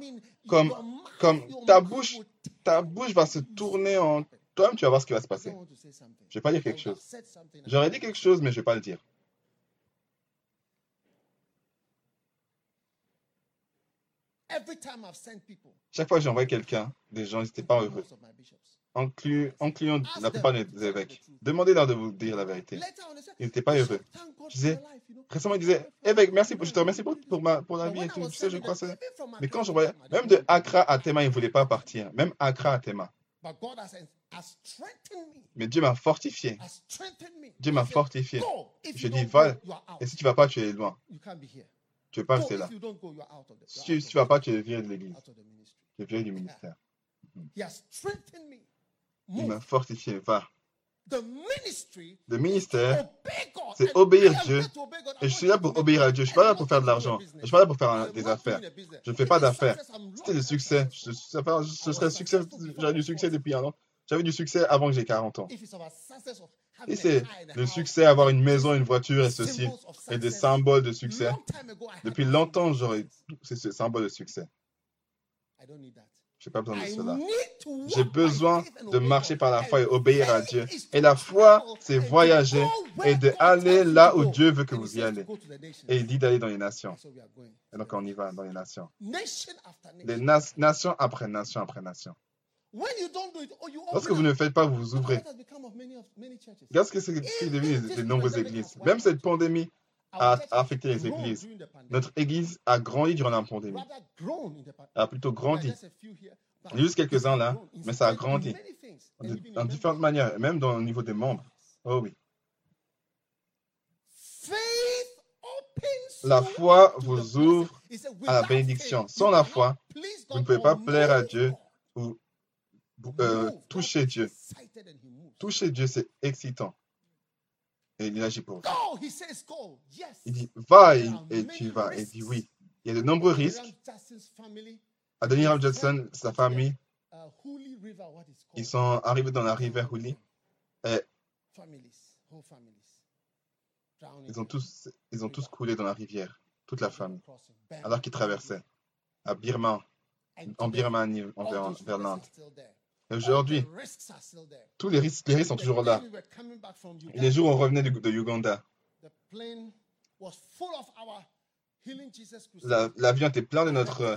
comme, comme ta bouche, ta bouche va se tourner en toi-même, tu vas voir ce qui va se passer. Je vais pas dire quelque chose. J'aurais dit quelque chose, mais je vais pas le dire. Every time I've sent people, Chaque fois que j'ai envoyé quelqu'un, des gens n'étaient pas heureux, incluant la plupart des évêques. Demandez-leur de vous dire la vérité. Ils n'étaient pas "Bishop, heureux. Je disais, my life, you know." Récemment, ils disaient, évêque, merci, pour- je te remercie pour, pour, ma, pour la vie et tout. Tu sais, je crois from Mais quand Tema, they même de Accra à Tema, ils ne voulaient pas partir. Même Accra à Tema. Mais Dieu m'a fortifié. Dieu m'a fortifié. Je dis, va. Et si tu vas pas, tu es loin. Tu ne peux pas Go. rester là. Si tu, tu vas pas, tu es viré de l'église. Tu es viré du ministère. Me. Il m'a fortifié. Va. Le ministère, c'est obéir Dieu. Et je suis là pour obéir à. Dieu. Je suis pas là pour faire de l'argent. Je business. suis pas là pour faire des affaires. Je ne fais pas d'affaires. C'était le succès. Je, je serais succès. J'avais du succès depuis un an. J'avais du succès avant que j'ai 40 ans. Et c'est le succès, avoir une maison, une voiture et ceci, et des symboles de succès. Depuis longtemps, j'aurais c'est ce symbole de succès. Je n'ai pas besoin de cela. J'ai besoin de marcher par la foi et obéir à Dieu. Et la foi, c'est voyager et de God aller tells you là où. Dieu veut que vous y allez. Et il dit d'aller dans les nations. Et donc on y va dans les nations. Nation Les nation. nas- nations après nation après nation. When you don't do it, oh, you Lorsque vous ne faites pas, vous vous ouvrez. Regarde ce que c'est ce qui est devenu les nombreuses églises. Même cette pandémie a, a affecté les grown églises. during the pandemic? Notre église a grandi durant la pandémie. Pandemic. A plutôt grandi. A few here, but Juste quelques-uns là, mais ça a grandi. De- en différentes manières, même dans le niveau des membres. Oh oui. La foi vous ouvre à la bénédiction. Sans la foi, vous ne pouvez pas plaire à Dieu. Ou euh, toucher Dieu. Toucher Dieu, c'est excitant. Et il agit pour vous. Il dit va et, et tu vas. Et il dit oui. Il y a de nombreux risques. Family, Adoniram Johnson, sa famille, uh, ils sont arrivés dans la rivière Huli. Et ils ont tous, ils ont tous coulé dans la rivière. Toute la famille. Alors qu'ils traversaient. À Birman, en Birmanie, en vers, vers l'Inde. Aujourd'hui, tous les risques, les risques sont toujours là. les jours où on revenait de, de Uganda, l'avion était plein de notre,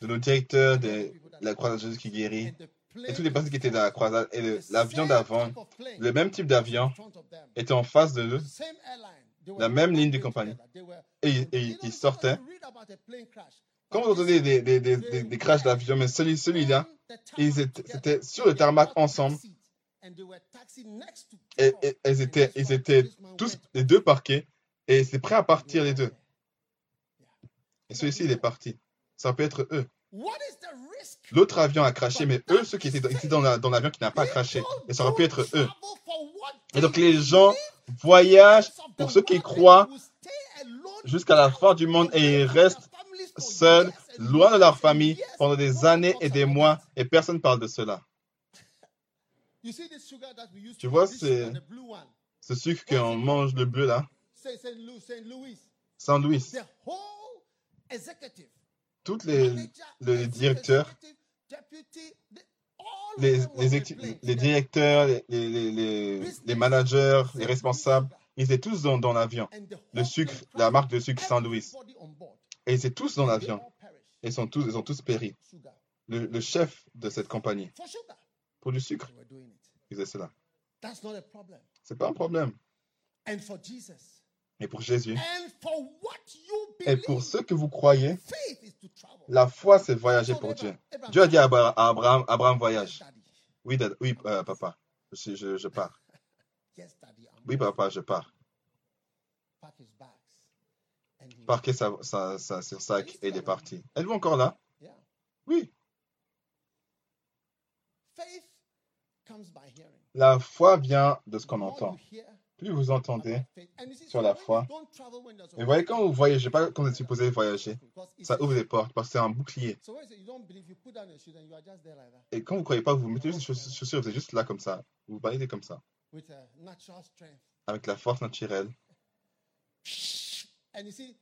de nos directeurs de la croisade de Jésus qui guérit. Et toutes les personnes qui étaient dans la croisade. Et l'avion d'avant, le même type d'avion, était en face de were La même ligne de compagnie. Et, et ils sortaient. Quand vous entendez des, des, crashs d'avion, mais celui- celui-là, ils étaient- sur le tarmac ensemble. et, ils étaient, ils étaient tous les deux parqués et c'est prêt à partir les deux. Et celui-ci, il est parti. Ça peut être eux. L'autre avion a craché, mais eux, ceux qui étaient, dans dans l'avion qui n'a pas craché. Et ça aurait pu être eux. Et donc les gens voyagent pour ceux qui croient jusqu'à la fin du monde et ils restent seuls, loin de leur famille, pendant des années et des mois, et personne ne parle de cela. Tu vois, c'est- Ce sucre qu'on mange, le bleu là, Saint Louis, tous les, les directeurs, les, les, les directeurs, les, managers, les responsables, ils étaient tous dans, dans l'avion. Le sucre, la marque de sucre Saint Louis. Et ils étaient tous dans l'avion. Ils, ils ont tous péri. Le, chef de cette compagnie, pour du sucre, il faisait cela. Problem. C'est pas un problème. Et pour Jésus, et pour ceux que vous croyez, la foi, c'est voyager pour Dieu. Dieu a dit à Abraham, Abraham voyage. Oui, euh, papa, je, je, pars. Oui, papa, je pars. Pack his bags. And he Parquer sa, sa, sa, son sac et il est parti. Êtes-vous encore là. Oui. La foi vient de ce qu'on entend. Plus vous entendez, sur la foi. et voyez quand vous voyagez pas quand vous êtes supposé voyager, ça ouvre des portes parce que c'est un bouclier. Et quand vous croyez pas, vous mettez juste les chaussures, vous êtes juste là comme ça. Vous baladez comme ça, with a natural strength. avec la force naturelle. And you see,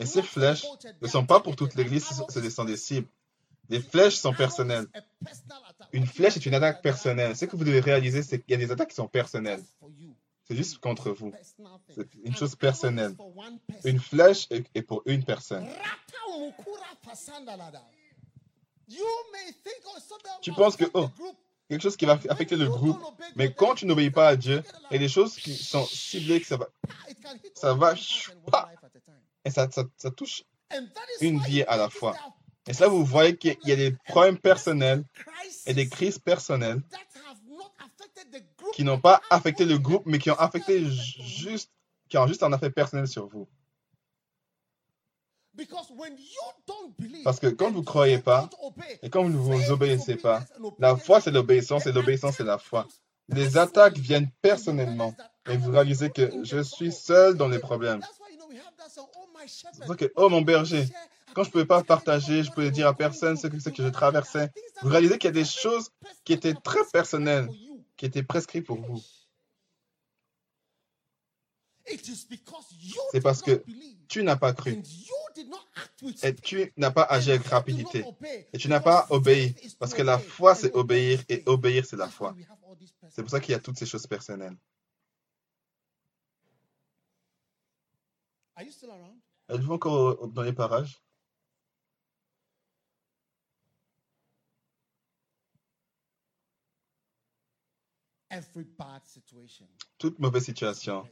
Et ces flèches ne sont are pas pour toute l'Église, ce sont- des cibles. Les flèches sont personnelles. Une What you flèche est une attaque personnelle. Ce que vous devez réaliser, c'est qu'il y a des attaques qui sont personnelles. C'est juste contre vous. C'est une chose personnelle. is for one person. Une flèche est pour une personne. Oh, Tu penses que, oh. Quelque chose qui va affecter le groupe. Mais quand tu n'obéis pas à Dieu, il y a des choses qui sont ciblées, que ça va, ça va et ça, ça, ça touche. Une vie à la fois. Et ça, vous voyez qu'il y a des problèmes personnels et des crises personnelles qui n'ont pas affecté le groupe, mais qui ont affecté juste, qui ont juste un effet personnel sur vous. Because when you don't believe Parce que quand and vous croyez you pas, et quand vous ne vous is obéissez pas, la foi c'est l'obéissance et l'obéissance c'est la foi. Les attaques viennent personnellement. Et vous réalisez que je suis seul dans les problèmes. Oh C'est pour ça que, oh mon berger, quand je ne pouvais pas partager, je pouvais dire à personne ce que, ce que je traversais. Vous réalisez qu'il y a des choses qui étaient très personnelles, qui étaient prescrites pour vous. C'est parce que Tu n'as pas cru et tu n'as pas agi avec rapidité. Et tu n'as pas obéi. Parce que la foi, c'est obéir et obéir, c'est la foi. C'est pour ça qu'il y a toutes ces choses personnelles. Êtes-vous encore dans les parages? Toute mauvaise is situation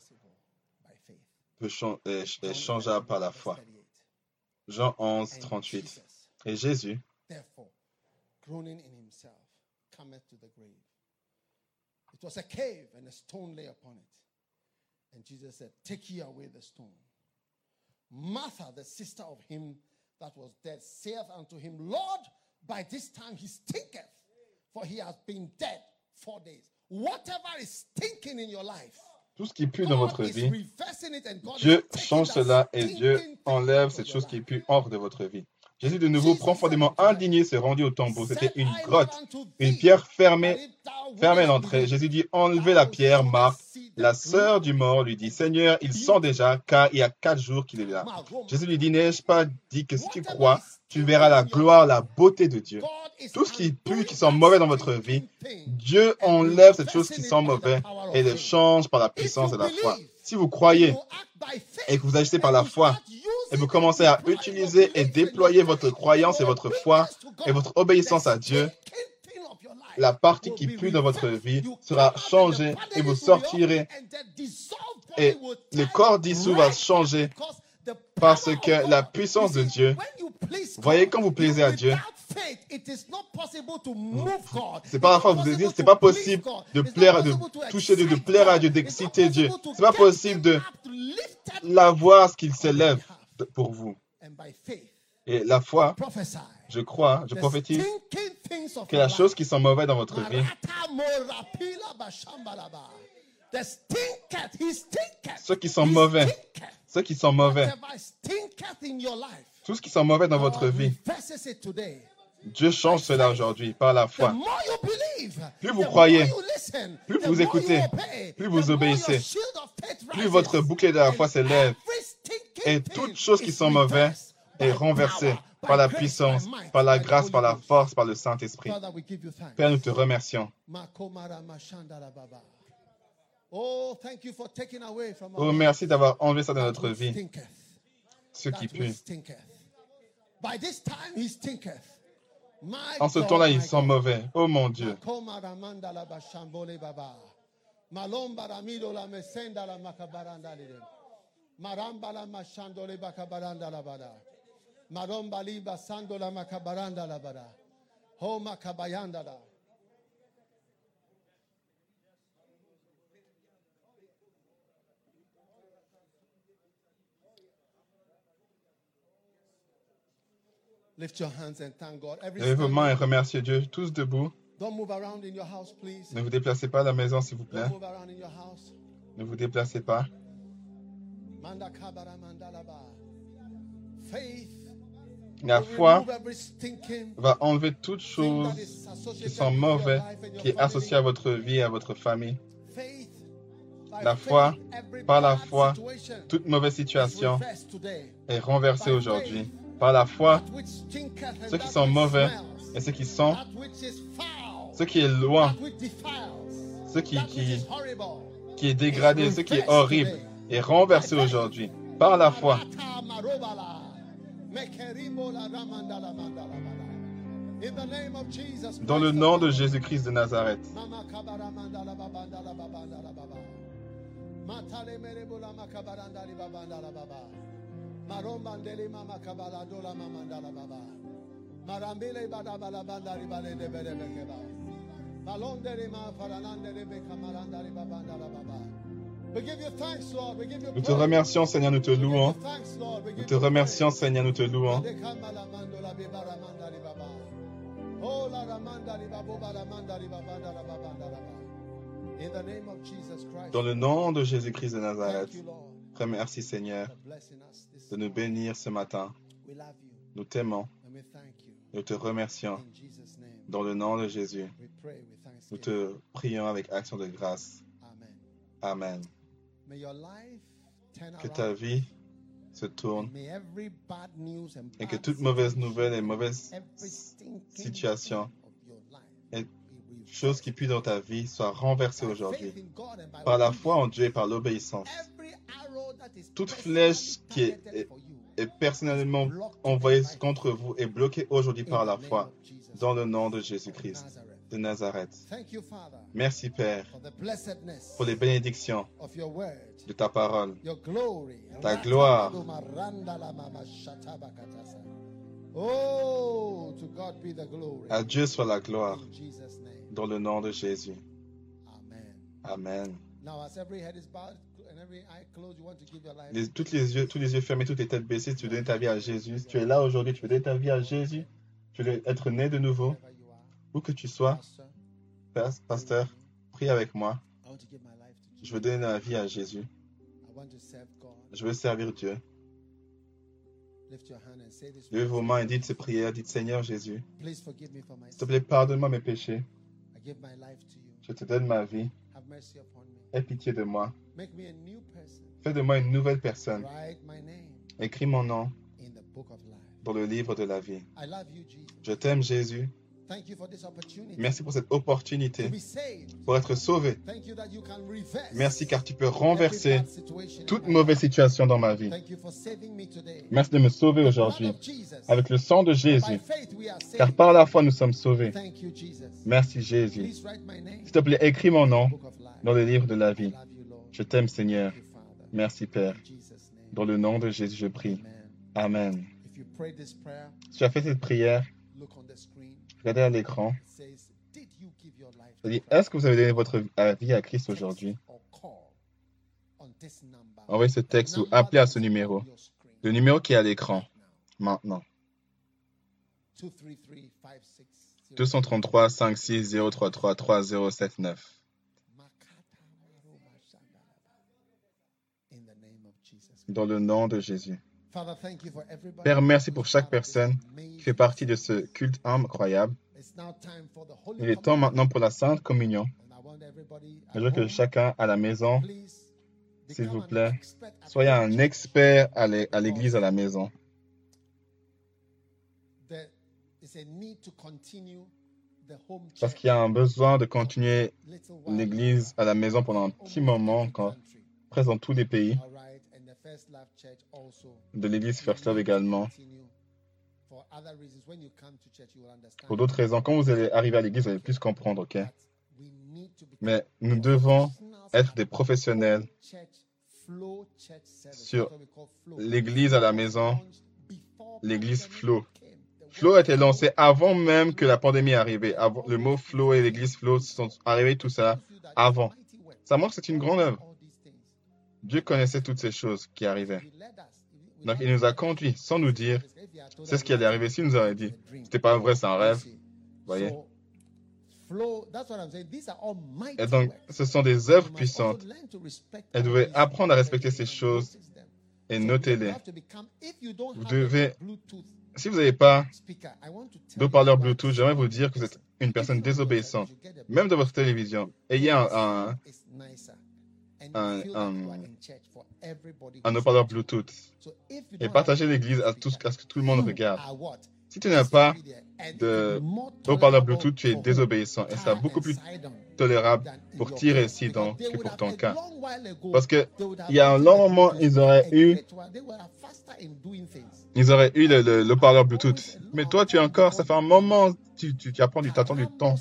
est, est John changeable par la foi. Jean 11, And 38. Jesus, Et Jésus, therefore, groaning in himself, cometh to the grave. It was a cave, and a stone lay upon it. And Jesus said, Take ye away the stone. Martha, the sister of him that was dead, saith unto him, Lord, by this time he stinketh, for he has been dead four days. Whatever is stinking in your life, tout ce qui pue dans votre vie, Dieu change cela et Dieu enlève cette chose qui pue hors de votre vie. Jésus de nouveau profondément indigné se rendit au tombeau. C'était une grotte, une pierre fermée, fermée l'entrée. Jésus dit, enlevez la pierre, Marthe. La sœur du mort lui dit, Seigneur, il sent déjà, car il y a quatre jours qu'il est là. Jésus lui dit, n'ai-je pas dit que si tu crois, tu verras la gloire, la beauté de Dieu. Tout ce qui pue, qui sent mauvais dans votre vie, Dieu enlève cette chose qui sent mauvais et le change par la puissance de la foi. Si vous croyez et que vous agissez par la foi et vous commencez à utiliser et déployer votre croyance et votre foi et votre obéissance à Dieu, la partie qui pue dans votre vie sera changée et vous sortirez et le corps dissous va changer parce que la puissance de Dieu, voyez quand vous plaisez à Dieu, c'est pas la fois vous dire c'est pas possible de plaire, de toucher Dieu, de plaire à Dieu, d'exciter Dieu. C'est pas possible de l'avoir ce qu'il s'élève pour vous. Et la foi, je crois, je prophétise que la chose qui sont mauvaises dans votre vie, ceux qui sont mauvais, ceux qui sont mauvais, tout ce qui sont mauvais dans votre vie, Dieu change cela aujourd'hui par la foi. Plus vous croyez, plus vous écoutez, plus vous obéissez, plus votre bouclier de la foi s'élève et toutes choses qui sont mauvaises est renversée par la puissance, par la grâce, par la force, par le Saint-Esprit. Père, nous te remercions. Oh, thank you for taking away from Oh, merci d'avoir enlevé ça dans that notre vie, ce qui pue. stinketh. By this time he stinketh. My En ce temps-là, ils sont mauvais. Oh mon Dieu. Makoma Lift your hands and thank God. Levez vos mains et remerciez Dieu. Tous debout. Don't move around in your house, please. Ne vous déplacez pas à la maison, s'il vous plaît. Don't move around in your house. Ne vous déplacez pas. La foi va enlever toute thing chose that is qui sont with your mauvais, life and your qui est associée à votre vie et à votre famille. La foi, par la foi, Toute mauvaise is situation est renversée aujourd'hui. Par la foi, ceux qui sont mauvais et ceux qui sont, that which is foul, ce qui est loin, that which defiles, ce qui, qui, qui est dégradé, ce qui est horrible est renversé aujourd'hui. Par la foi, dans le nom de. Jésus-Christ de Nazareth. Mama kabala dola mamandala baba. Badabala bandari ma babandala baba. Nous te remercions, Seigneur, nous te louons. Nous te remercions. Seigneur, nous te louons. Dans le nom de Jésus-Christ de Nazareth. Remercie, Seigneur, de nous bénir ce matin. Nous t'aimons. Nous te remercions. Dans le nom de Jésus, nous te prions avec action de grâce. Amen. Que ta vie se tourne et que toute mauvaise nouvelle et mauvaise situation et be reversed. chose qui puisse dans ta vie soit renversée By aujourd'hui. Par la foi en Dieu et par l'obéissance. Toute flèche qui est- personnellement envoyée contre vous et bloquée aujourd'hui par la foi. Dans le nom de Jésus-Christ de Nazareth. Merci Père pour les bénédictions de ta parole. Ta gloire. Oh. À Dieu soit la gloire. Dans le nom de Jésus. Amen. Les, toutes les yeux, tous les yeux fermés, toutes les têtes baissées, tu veux donner ta vie à Jésus. Si tu es là aujourd'hui, tu veux donner ta vie à Jésus. Tu veux être né de nouveau. Où que tu sois, pasteur, prie avec moi. Je veux donner ma vie à Jésus. Je veux servir Dieu. Lift your hand and say this. Levez vos mains et dites ces prières. Dites Seigneur Jésus, Please forgive me for my s'il te plaît, pardonne-moi mes péchés. I give my life to you. Je te donne ma vie. Aie pitié de moi. Make me a new person. Fais de moi une nouvelle personne. Write my name Écris mon nom in the book of life. dans le livre de la vie. I love you, Jesus. Je t'aime Jésus. Thank you for this opportunity Merci pour cette to opportunité be saved. pour être sauvé. Thank you that you can reverse Merci car tu peux renverser toute mauvaise situation dans ma vie. Merci de me sauver aujourd'hui avec le sang de Jésus. faith we are saved. Car par la foi nous sommes sauvés. Thank you, Jesus. Merci Jésus. S'il te plaît, écris mon nom in the book of life. dans le livre de la vie. Je t'aime Seigneur. Merci Père. Dans le nom de Jésus, je prie. Amen. Si tu as fait cette prière, regardez à l'écran. Est-ce que vous avez donné votre vie à Christ aujourd'hui? Envoyez ce texte ou appelez à ce numéro. Le numéro qui est à l'écran maintenant. 233-560. 233 56 033 3079. Makata Maroma Shandalaba. In the name of Jesus. Dans le nom de Jésus. Père, merci pour chaque personne qui fait partie de ce culte incroyable. Il est temps maintenant pour la Sainte Communion. Je veux que chacun à la maison, s'il vous plaît, soyez un expert à l'é- à l'église à la maison. Parce qu'il y a un besoin de continuer l'église à la maison pendant un petit moment, quand, presque dans tous les pays, de l'église First Love également. Pour d'autres raisons, quand vous allez arriver à l'église, vous allez plus comprendre, ok? Mais nous devons être des professionnels sur l'église à la maison, l'église pandemic flow. Flow a été lancé avant même que la pandémie. Avant, le mot flow et l'église flow sont arrivés tout ça avant. Ça montre que c'est une grande œuvre. Dieu connaissait toutes ces choses qui arrivaient. Donc il nous a conduits sans nous dire c'est ce qui allait arriver. S'il nous aurait dit c'était pas vrai, c'est un rêve. Voyez? Et donc, ce sont des œuvres puissantes. Et vous devez apprendre à respecter ces choses et notez-les. Vous devez- Si vous n'avez pas about Bluetooth, j'aimerais vous dire que vous êtes une personne désobéissante. Même dans votre télévision, ayez un, un, un- un- un haut-parleur. Bluetooth et a l'église à, tout, à ce que tout le monde regarde. Si tu n'as pas de haut-parleur Bluetooth, tu es désobéissant et c'est Tar beaucoup plus tolérable pour they que pour ton cas. Parce que they would have il y a un long moment, ils auraient eu, ils auraient eu le, le, le haut-parleur Bluetooth. Mais toi, tu es encore, ça fait un moment, tu, tu, tu apprends du, t'attends du temps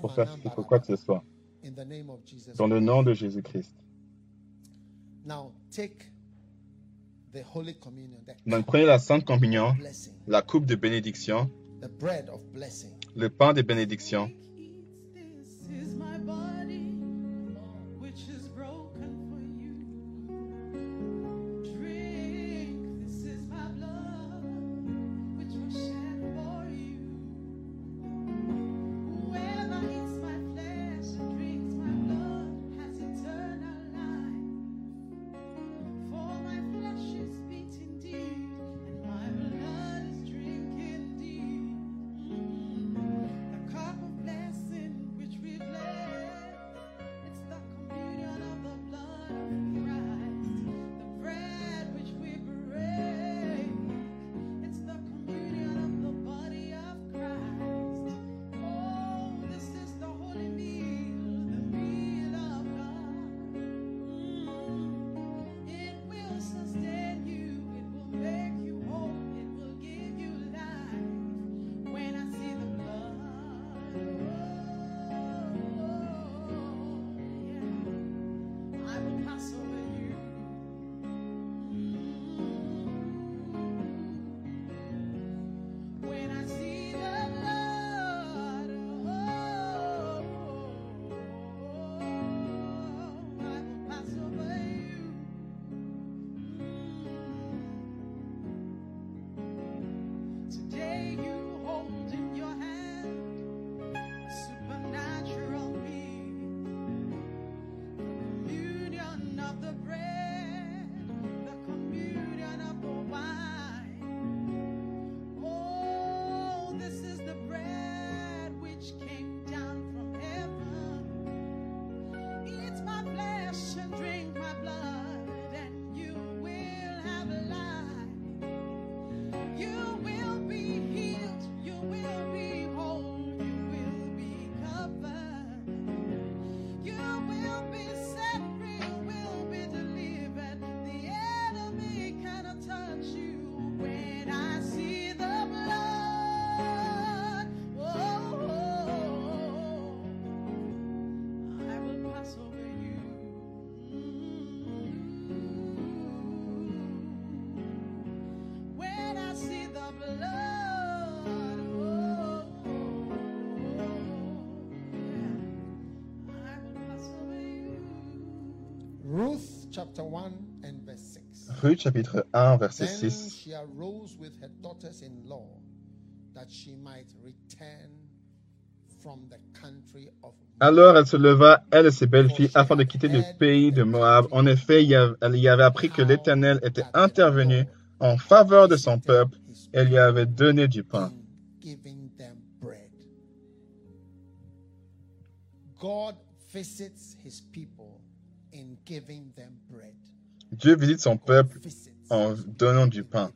pour faire quoi que ce soit. In the name of Jesus. Dans le nom de Jésus-Christ. Donc prenez la Sainte Communion, la coupe de bénédiction, le pain des bénédictions. Ruth chapitre 1, verset Then 6. she arose with her daughters in law that she might return from the country of Alors elle se leva, elle et ses belles-filles, afin de quitter le pays de Moab. En effet, elle y avait appris que l'Éternel était intervenu en faveur de son peuple et lui avait donné du pain. God visits his people in giving them bread. Dieu visite son peuple en donnant du pain.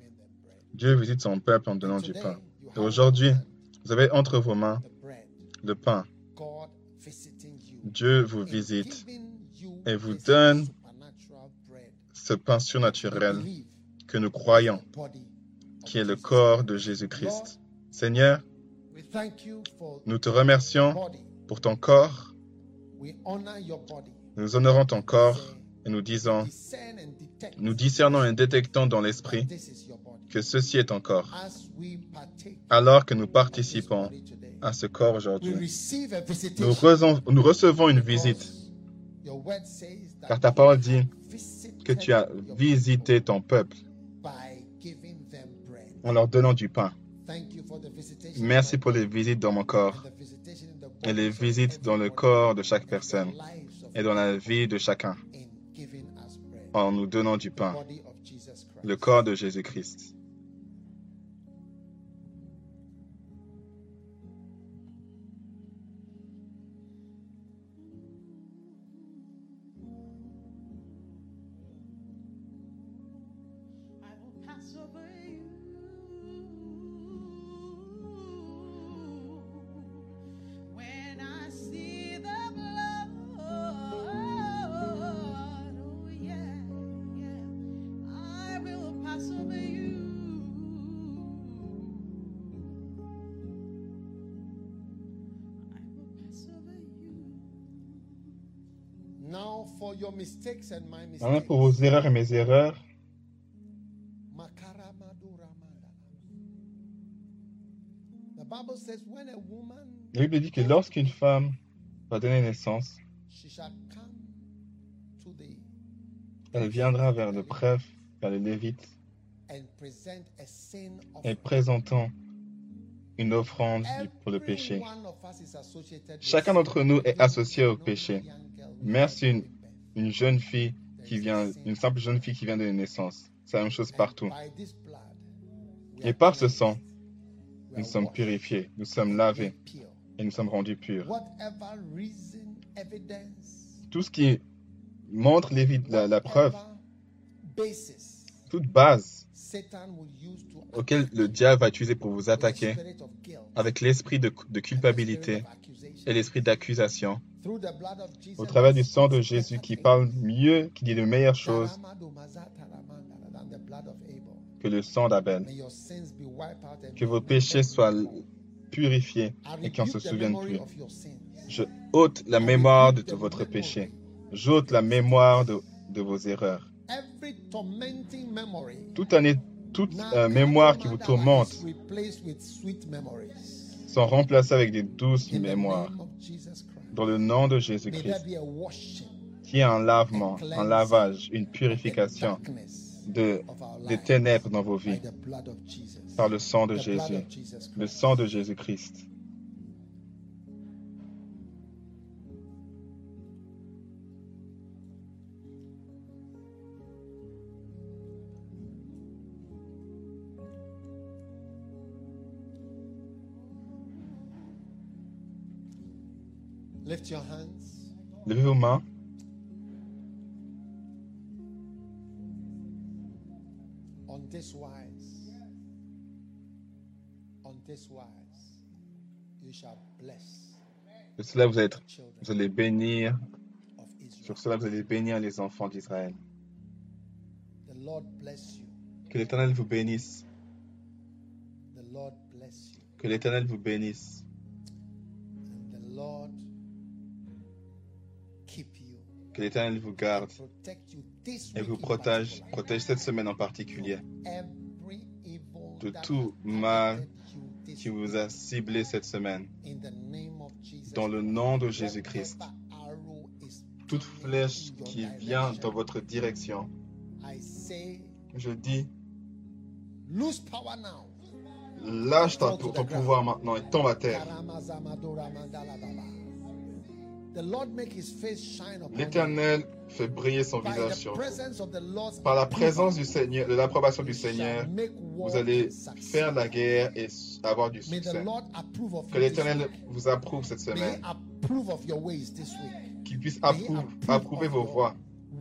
Dieu visite son peuple en donnant du pain. Et aujourd'hui, vous avez entre vos mains le pain. Dieu vous visite et vous donne ce pain surnaturel que nous croyons, qui est le corps de Jésus-Christ. Seigneur, nous te remercions pour ton corps. Nous honorons ton corps nous disons, nous discernons et détectons dans l'esprit que ceci est ton corps. Alors que nous participons à ce corps aujourd'hui, nous, recevons- une visite, car ta parole dit que tu as visité ton peuple en leur donnant du pain. Merci pour les visites dans mon corps et les visite dans le corps de chaque personne et dans la vie de chacun en nous donnant du pain, le corps de Jésus-Christ. Mistakes. pour vos erreurs et mes erreurs, la Bible dit que lorsqu'une femme va donner naissance, she shall come to the elle viendra vers le prêtre, vers le lévite, et présentant une offrande pour le péché. one of us is associated with Chacun d'entre nous est associé au péché. Merci une. Une jeune fille qui vient, une simple jeune fille qui vient de naissance. C'est la même chose partout. Et par ce sang, nous sommes purifiés, nous sommes lavés et nous sommes rendus purs. Tout ce qui montre la, la preuve, toute base Auquel le diable va utiliser pour vous attaquer avec l'esprit de, culpabilité et l'esprit d'accusation au travers du sang de Jésus qui parle mieux, qui dit de meilleures choses que le sang d'Abel. Que vos péchés soient purifiés et qu'on se souvienne plus. Je ôte la mémoire de, votre péché. J'ôte la mémoire de, de vos erreurs. Toute, année, toute euh, mémoire qui vous tourmente sont remplacées avec des douces mémoires. Dans le nom de Jésus-Christ, be a washing, qui est un lavement, un lavage, une purification de, des ténèbres dans vos vies. par le sang de Jésus, le sang de Jésus-Christ. Lift your hands. Levez vos mains. On this wise, on this wise, you shall bless De cela, vous, the children vous allez bénir. Sur cela, vous allez bénir les enfants d'Israël. The Lord bless you. Que l'Éternel vous bénisse. The Lord bless you. Que l'Éternel vous bénisse. Que l'Éternel vous garde et vous protège, protège cette semaine en particulier de tout mal qui vous a ciblé cette semaine. Dans le nom de Jésus-Christ. Toute flèche qui vient dans votre direction, je dis, lose power now. lâche ton pouvoir maintenant et tombe à terre. L'Éternel fait briller son visage sur vous. Par la présence du Seigneur, de l'approbation du Seigneur, vous allez faire la guerre et avoir du succès. Que l'Éternel vous approuve cette semaine. approve of your ways this week. Qu'il puisse approuver vos.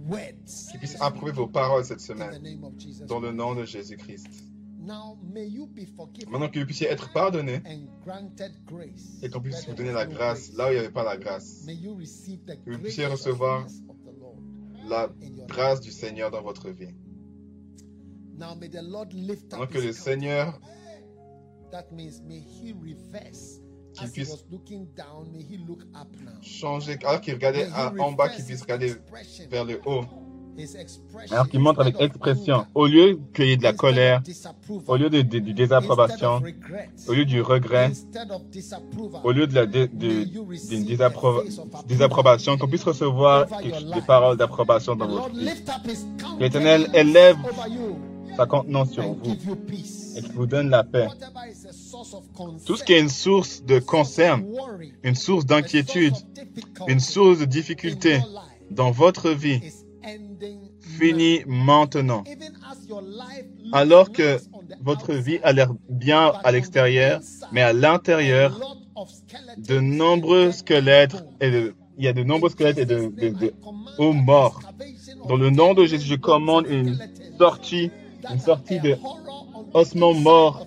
Words. Qu'il puisse approuver vos paroles cette semaine. Dans le nom de Jésus-Christ. Maintenant que vous puissiez être pardonné et qu'on puisse vous donner la grâce là où il n'y avait pas la grâce. Que vous puissiez recevoir La grâce du Seigneur dans votre vie. Maintenant que le. Seigneur. Qu'il puisse- was looking down, may he look up now. change, alors qu'il regardait en bas, qu'il puisse regarder vers le haut. Alors qu'il montre avec expression, au lieu qu'il y ait de la colère, au lieu de, désapprobation, au lieu du regret, au lieu de la désappro- désapprobation, qu'on puisse recevoir des paroles d'approbation dans votre vie. L'Éternel élève sa contenance sur vous et vous donne la paix. Tout ce qui est une source de concern, une source d'inquiétude, une source de difficulté dans votre vie finit maintenant. Alors que votre vie a l'air bien à l'extérieur, mais à l'intérieur, a de nombreux squelettes et de, il y a de nombreux squelettes et de, de, morts. Dans le nom de Jésus, je commande une sortie, une sortie de ossements morts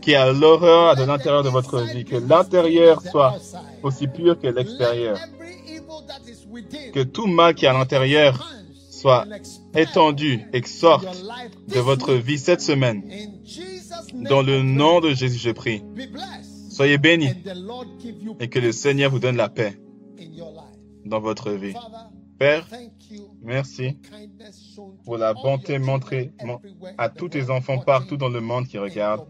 qui à l'horreur de l'intérieur de votre vie. Que l'intérieur soit aussi pur que l'extérieur. Que tout mal qui est à l'intérieur soit étendu et sorte de votre vie cette semaine. Dans le nom de Jésus, je prie. Soyez bénis et que le Seigneur vous donne la paix dans votre vie. Père, merci pour la bonté montrée mon- à tous tes enfants partout dans le monde qui regardent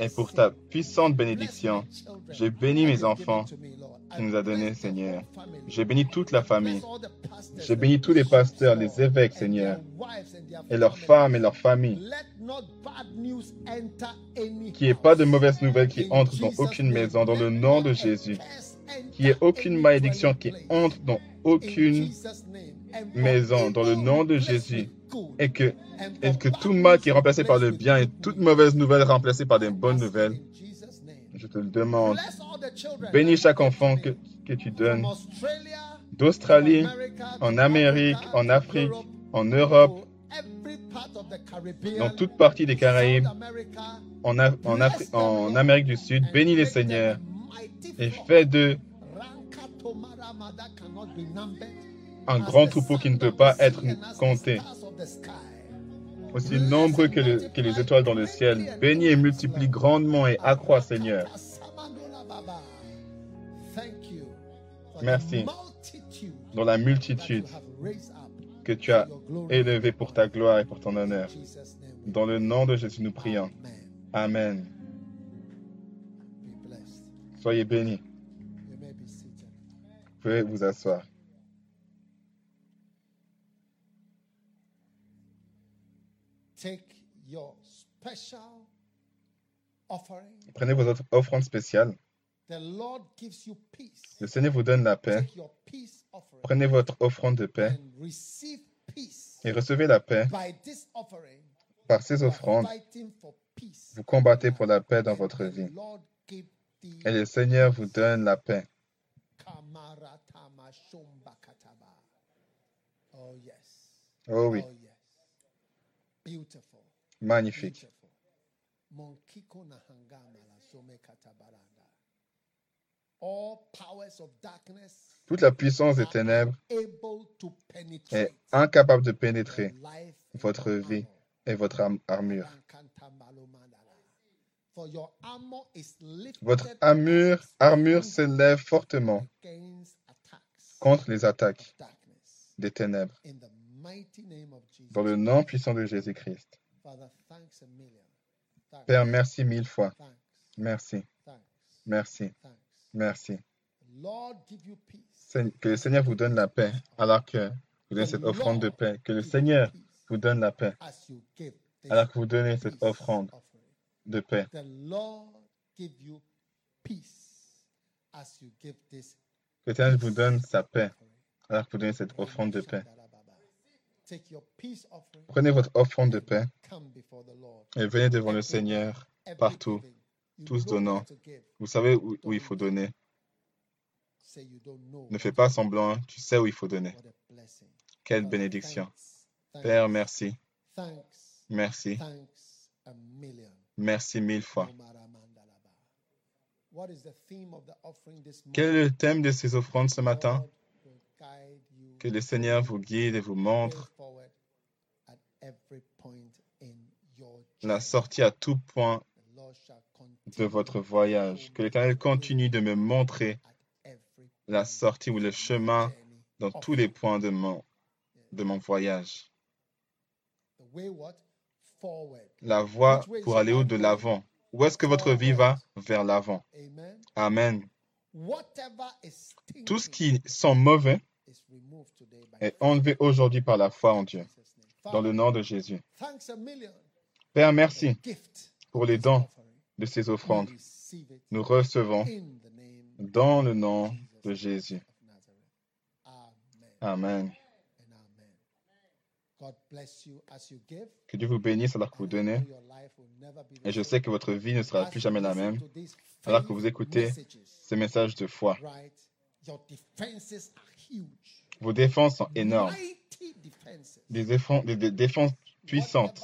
et pour ta puissante bénédiction. J'ai béni mes enfants tu nous as donnés, Seigneur. J'ai béni toute la famille. J'ai béni tous les pasteurs, les évêques, Seigneur, et leurs femmes et leurs familles. Qu'il n'y ait pas de mauvaises nouvelles qui entrent dans aucune maison, dans le nom de Jésus. Qu'il n'y ait aucune malédiction qui entre dans aucune maison, dans le nom de Jésus. Et que, et que tout mal qui est remplacé par le bien et toute mauvaise nouvelle remplacée par des bonnes nouvelles, je te le demande. Bénis chaque enfant que, que tu donnes d'Australie, en Amérique, en Afrique, en Europe, dans toute partie des Caraïbes, en, Af- en, Afri- en Amérique du Sud. Bénis les Seigneurs et fais d'eux un grand troupeau qui ne peut pas être compté, aussi nombreux que, le- que les étoiles dans le ciel. Bénis et multiplie grandement et accroît, Seigneur. Merci dans la multitude que tu as élevé pour ta gloire et pour ton honneur. Dans le nom de Jésus, nous prions. Amen. Soyez bénis. Vous pouvez vous asseoir. Take your special offering. Prenez vos autres offrandes spéciales. The Lord gives you peace. Le Seigneur vous donne la paix. Take your peace offering Prenez votre offrande de paix and receive peace. et recevez la paix. By this offering, Par ces offrandes, fighting for peace. vous combattez pour la paix dans votre vie. Et le Seigneur vous donne la paix. Oh. Oh oui, Oh. Beautiful. magnifique. Beautiful. Toute la puissance des ténèbres able to est incapable de pénétrer life votre vie et votre arm- armure. For your armor is lifted Votre armure, armure s'élève fortement contre les attaques des ténèbres. Dans le nom puissant de Jésus-Christ. Père, merci mille fois. Merci, merci, merci. Que le Seigneur vous donne la paix alors que vous donnez cette offrande de paix. Que le Seigneur vous donne la paix alors que vous donnez cette offrande de paix. Que le Seigneur vous donne sa paix alors que vous donnez cette offrande de paix. Take your peace offering, Prenez votre offrande de paix et venez devant le Seigneur partout, tous donnant. Vous savez où, où il faut donner. Say you don't know. Ne fais pas semblant, tu sais où il faut donner. Quelle bénédiction. Père, merci, merci, merci mille fois. Omaramandalaba. What is the theme of the offering this Quel morning? est le thème de ces offrandes ce matin? Que le Seigneur vous guide et vous montre la sortie à tout point de votre voyage. Que l'Éternel continue de me montrer la sortie ou le chemin dans tous les points de mon, de mon voyage. La voie pour aller où de l'avant Où est-ce que votre vie va? Vers l'avant. Amen. Tout ce qui sent mauvais est enlevé aujourd'hui par la foi en Dieu. Dans le nom de Jésus. Père, merci pour les dons de ces offrandes. Nous recevons dans le nom de Jésus. Amen Amen. and amen. God bless you as you give. Que Dieu vous bénisse alors que vous donnez. Et je sais que votre vie ne sera plus jamais la même alors que vous écoutez ces messages de foi. Vos défenses sont énormes. Des défenses, des- des défenses puissantes.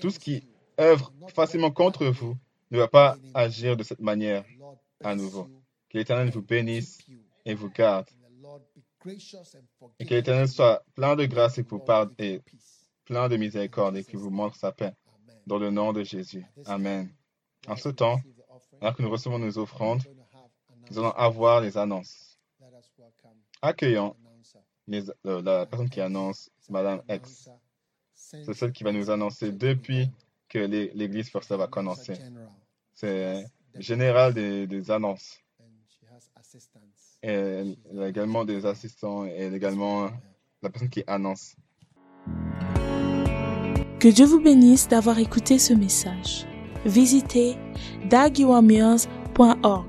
Tout ce qui œuvre facilement contre vous ne va pas agir de cette manière. À nouveau. Que l'Éternel vous bénisse et vous garde. Et que l'Éternel soit plein de grâce et que vous you et plein de miséricorde et qu'il vous montre sa paix. Amen. Dans le nom de Jésus. Amen. En ce temps, alors que nous recevons nos offrandes, nous allons avoir les annonces. Accueillons euh, la personne qui annonce, Madame X. C'est celle qui va nous annoncer depuis que l'é- l'Église First Love a commencé. C'est général des, annonces. Et elle a également des assistants et également la personne qui annonce. Que Dieu vous bénisse d'avoir écouté ce message. Visitez dagiwamirs.org